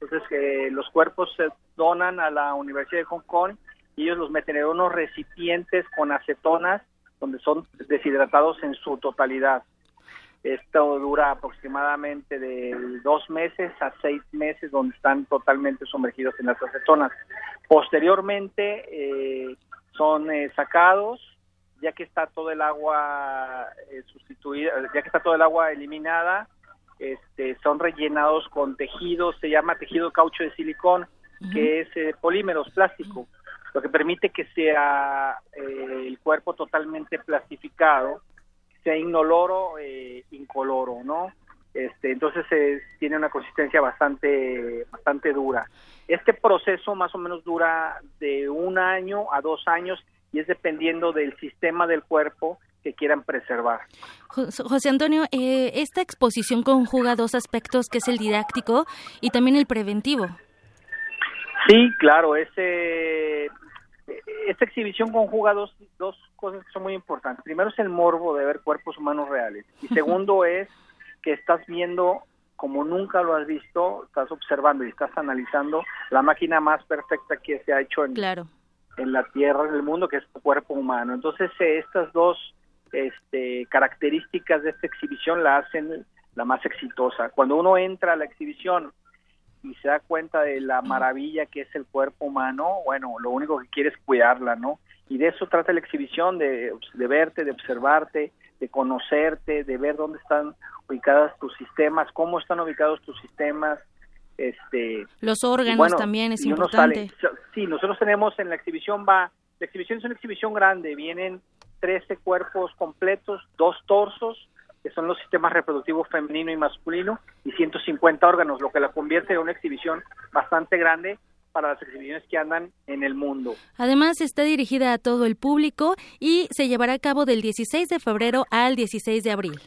Entonces, eh, los cuerpos se donan a la Universidad de Hong Kong y ellos los meten en unos recipientes con acetonas donde son deshidratados en su totalidad. Esto dura aproximadamente de dos meses a seis meses donde están totalmente sumergidos en las acetonas. Posteriormente eh, son sacados ya que está todo el agua eh, sustituida, ya que está todo el agua eliminada, este, son rellenados con tejidos, se llama tejido caucho de silicón, que es eh, polímeros plástico, lo que permite que sea eh, el cuerpo totalmente plastificado, sea inoloro, eh, incoloro, ¿no? Este, entonces tiene una consistencia bastante, bastante dura. Este proceso más o menos dura de un año a dos años y es dependiendo del sistema del cuerpo que quieran preservar. José Antonio, eh, esta exposición conjuga dos aspectos, que es el didáctico y también el preventivo. Sí, claro, ese, esta exhibición conjuga dos, dos cosas que son muy importantes. Primero es el morbo de ver cuerpos humanos reales y segundo es que estás viendo como nunca lo has visto, estás observando y estás analizando la máquina más perfecta que se ha hecho en, claro en la tierra, en el mundo, que es el cuerpo humano. Entonces, eh, estas dos este, características de esta exhibición la hacen la más exitosa. Cuando uno entra a la exhibición y se da cuenta de la maravilla que es el cuerpo humano, bueno, lo único que quiere es cuidarla, ¿no? Y de eso trata la exhibición, de, de verte, de observarte, de conocerte, de ver dónde están ubicados tus sistemas, cómo están ubicados tus sistemas, este los órganos también es importante sí nosotros tenemos en la exhibición va La exhibición es una exhibición grande, vienen 13 cuerpos completos, dos torsos, que son los sistemas reproductivos femenino y masculino, y 150 órganos, lo que la convierte en una exhibición bastante grande para las exhibiciones que andan en el mundo. Además, está dirigida a todo el público y se llevará a cabo del 16 de febrero al 16 de abril.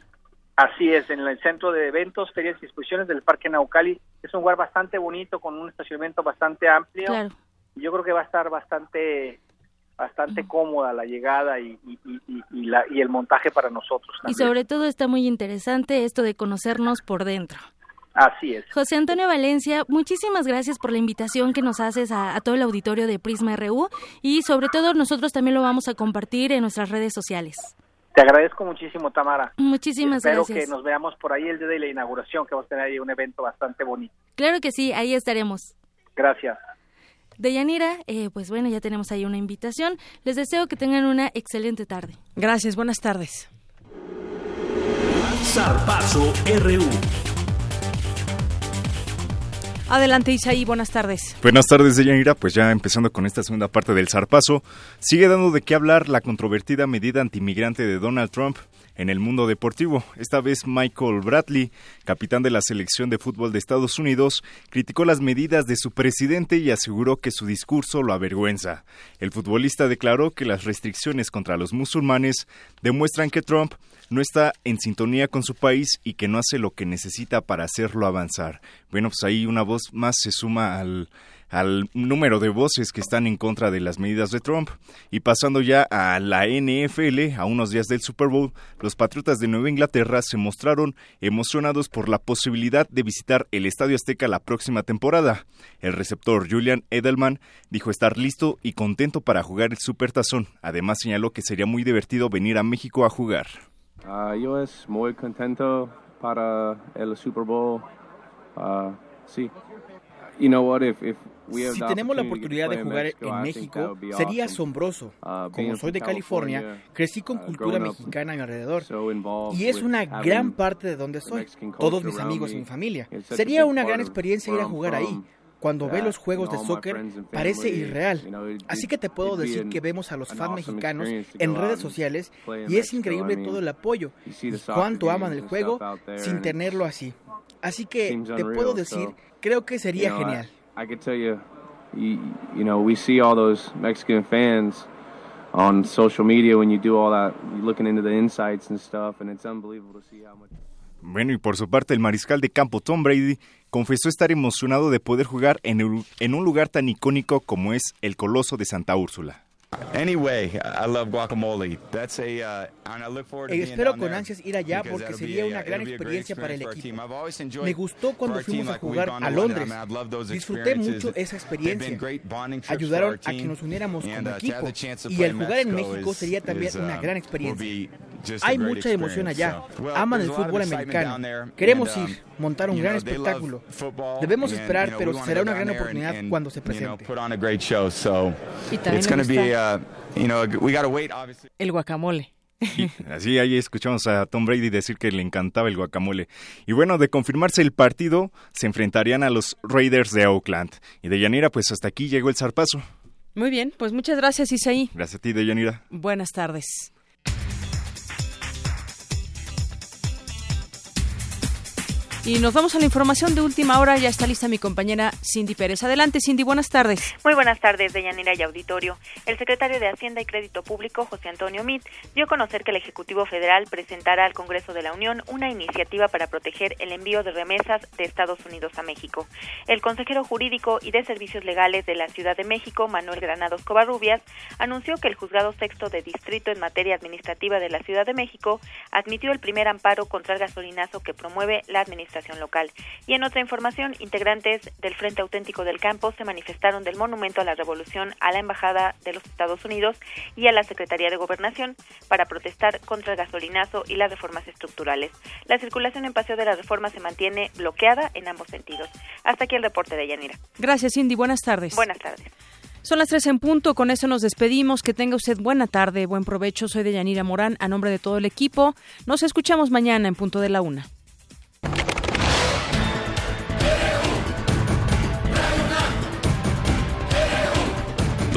Así es, en el centro de eventos, ferias y exposiciones del Parque Naucali. Es un lugar bastante bonito, con un estacionamiento bastante amplio. Claro. Yo creo que va a estar bastante bastante cómoda la llegada y, y, y, y, la, y el montaje para nosotros. Y sobre todo está muy interesante esto de conocernos por dentro. Así es. José Antonio Valencia, muchísimas gracias por la invitación que nos haces a, a, todo el auditorio de Prisma RU y sobre todo nosotros también lo vamos a compartir en nuestras redes sociales. Te agradezco muchísimo, Tamara. Muchísimas Espero gracias. que nos veamos por ahí el día de la inauguración, que vamos a tener ahí un evento bastante bonito. Claro que sí, ahí estaremos. Gracias. Deyanira, eh, pues bueno, ya tenemos ahí una invitación. Les deseo que tengan una excelente tarde. Gracias, buenas tardes. Zarpazo RU. Adelante Isaí, buenas tardes. Buenas tardes, Deyanira. Pues ya empezando con esta segunda parte del zarpazo, sigue dando de qué hablar la controvertida medida antimigrante de Donald Trump en el mundo deportivo. Esta vez Michael Bradley, capitán de la selección de fútbol de Estados Unidos, criticó las medidas de su presidente y aseguró que su discurso lo avergüenza. El futbolista declaró que las restricciones contra los musulmanes demuestran que Trump no está en sintonía con su país y que no hace lo que necesita para hacerlo avanzar. Bueno, pues ahí una voz más se suma al, al número de voces que están en contra de las medidas de Trump. Y pasando ya a la NFL, a unos días del Super Bowl, los Patriotas de Nueva Inglaterra se mostraron emocionados por la posibilidad de visitar el Estadio Azteca la próxima temporada. El receptor Julian Edelman dijo estar listo y contento para jugar el Super Tazón. Además señaló que sería muy divertido venir a México a jugar. Uh, yo es muy contento para el Super Bowl. Uh, sí. You know what, if, if si tenemos la oportunidad de jugar en México, sería asombroso. Como soy de California, crecí con cultura mexicana a mi alrededor. Y es una gran parte de donde soy. Todos mis amigos y mi familia. Sería una gran experiencia ir a jugar ahí. Cuando ve los juegos de soccer parece irreal. Así que te puedo decir que vemos a los fans mexicanos en redes sociales y es increíble todo el apoyo y cuánto aman el juego sin tenerlo así. Así que te puedo decir, creo que sería genial. I could tell you, you, you know, we see all those Mexican fans on social media when you do all that, you're looking into the insights and stuff, and it's unbelievable to see how much. Bueno, y por su parte, el mariscal de campo Tom Brady confesó estar emocionado de poder jugar en, el, en un lugar tan icónico como es el Coloso de Santa Úrsula. Anyway, I love guacamole. That's a, uh, and I look forward to eh, Espero con ansias ir allá porque sería una gran experiencia para el equipo. Me gustó cuando fuimos a jugar a Londres. Disfruté mucho esa experiencia. Ayudaron a que nos uniéramos como equipo. Y el jugar en México sería también una gran experiencia. Hay mucha emoción allá. Aman el fútbol americano. Queremos ir, montar un gran espectáculo. Debemos esperar, pero será una gran oportunidad cuando se presente. Y también el guacamole. así ahí escuchamos a Tom Brady decir que le encantaba el guacamole. Y bueno, de confirmarse el partido, se enfrentarían a los Raiders de Oakland. Y de Yanira, pues hasta aquí llegó el zarpazo. Muy bien, pues muchas gracias Isaí. Gracias a ti, de Yanira. Buenas tardes. Y nos vamos a la información de última hora. Ya está lista mi compañera Cindy Pérez. Adelante, Cindy, buenas tardes. Muy buenas tardes, Deyanira y Auditorio. El secretario de Hacienda y Crédito Público, José Antonio Mit, dio a conocer que el Ejecutivo Federal presentará al Congreso de la Unión una iniciativa para proteger el envío de remesas de Estados Unidos a México. El consejero jurídico y de servicios legales de la Ciudad de México, Manuel Granados Covarrubias, anunció que el Juzgado Sexto de Distrito en materia administrativa de la Ciudad de México admitió el primer amparo contra el gasolinazo que promueve la administración local. Y en otra información, integrantes del Frente Auténtico del Campo se manifestaron del Monumento a la Revolución a la Embajada de los Estados Unidos y a la Secretaría de Gobernación para protestar contra el gasolinazo y las reformas estructurales. La circulación en Paseo de la Reforma se mantiene bloqueada en ambos sentidos. Hasta aquí el reporte de Yanira. Gracias, Cindy. Buenas tardes. Buenas tardes. Son las tres en punto, con eso nos despedimos. Que tenga usted buena tarde, buen provecho. Soy de Yanira Morán, a nombre de todo el equipo. Nos escuchamos mañana en punto de la una.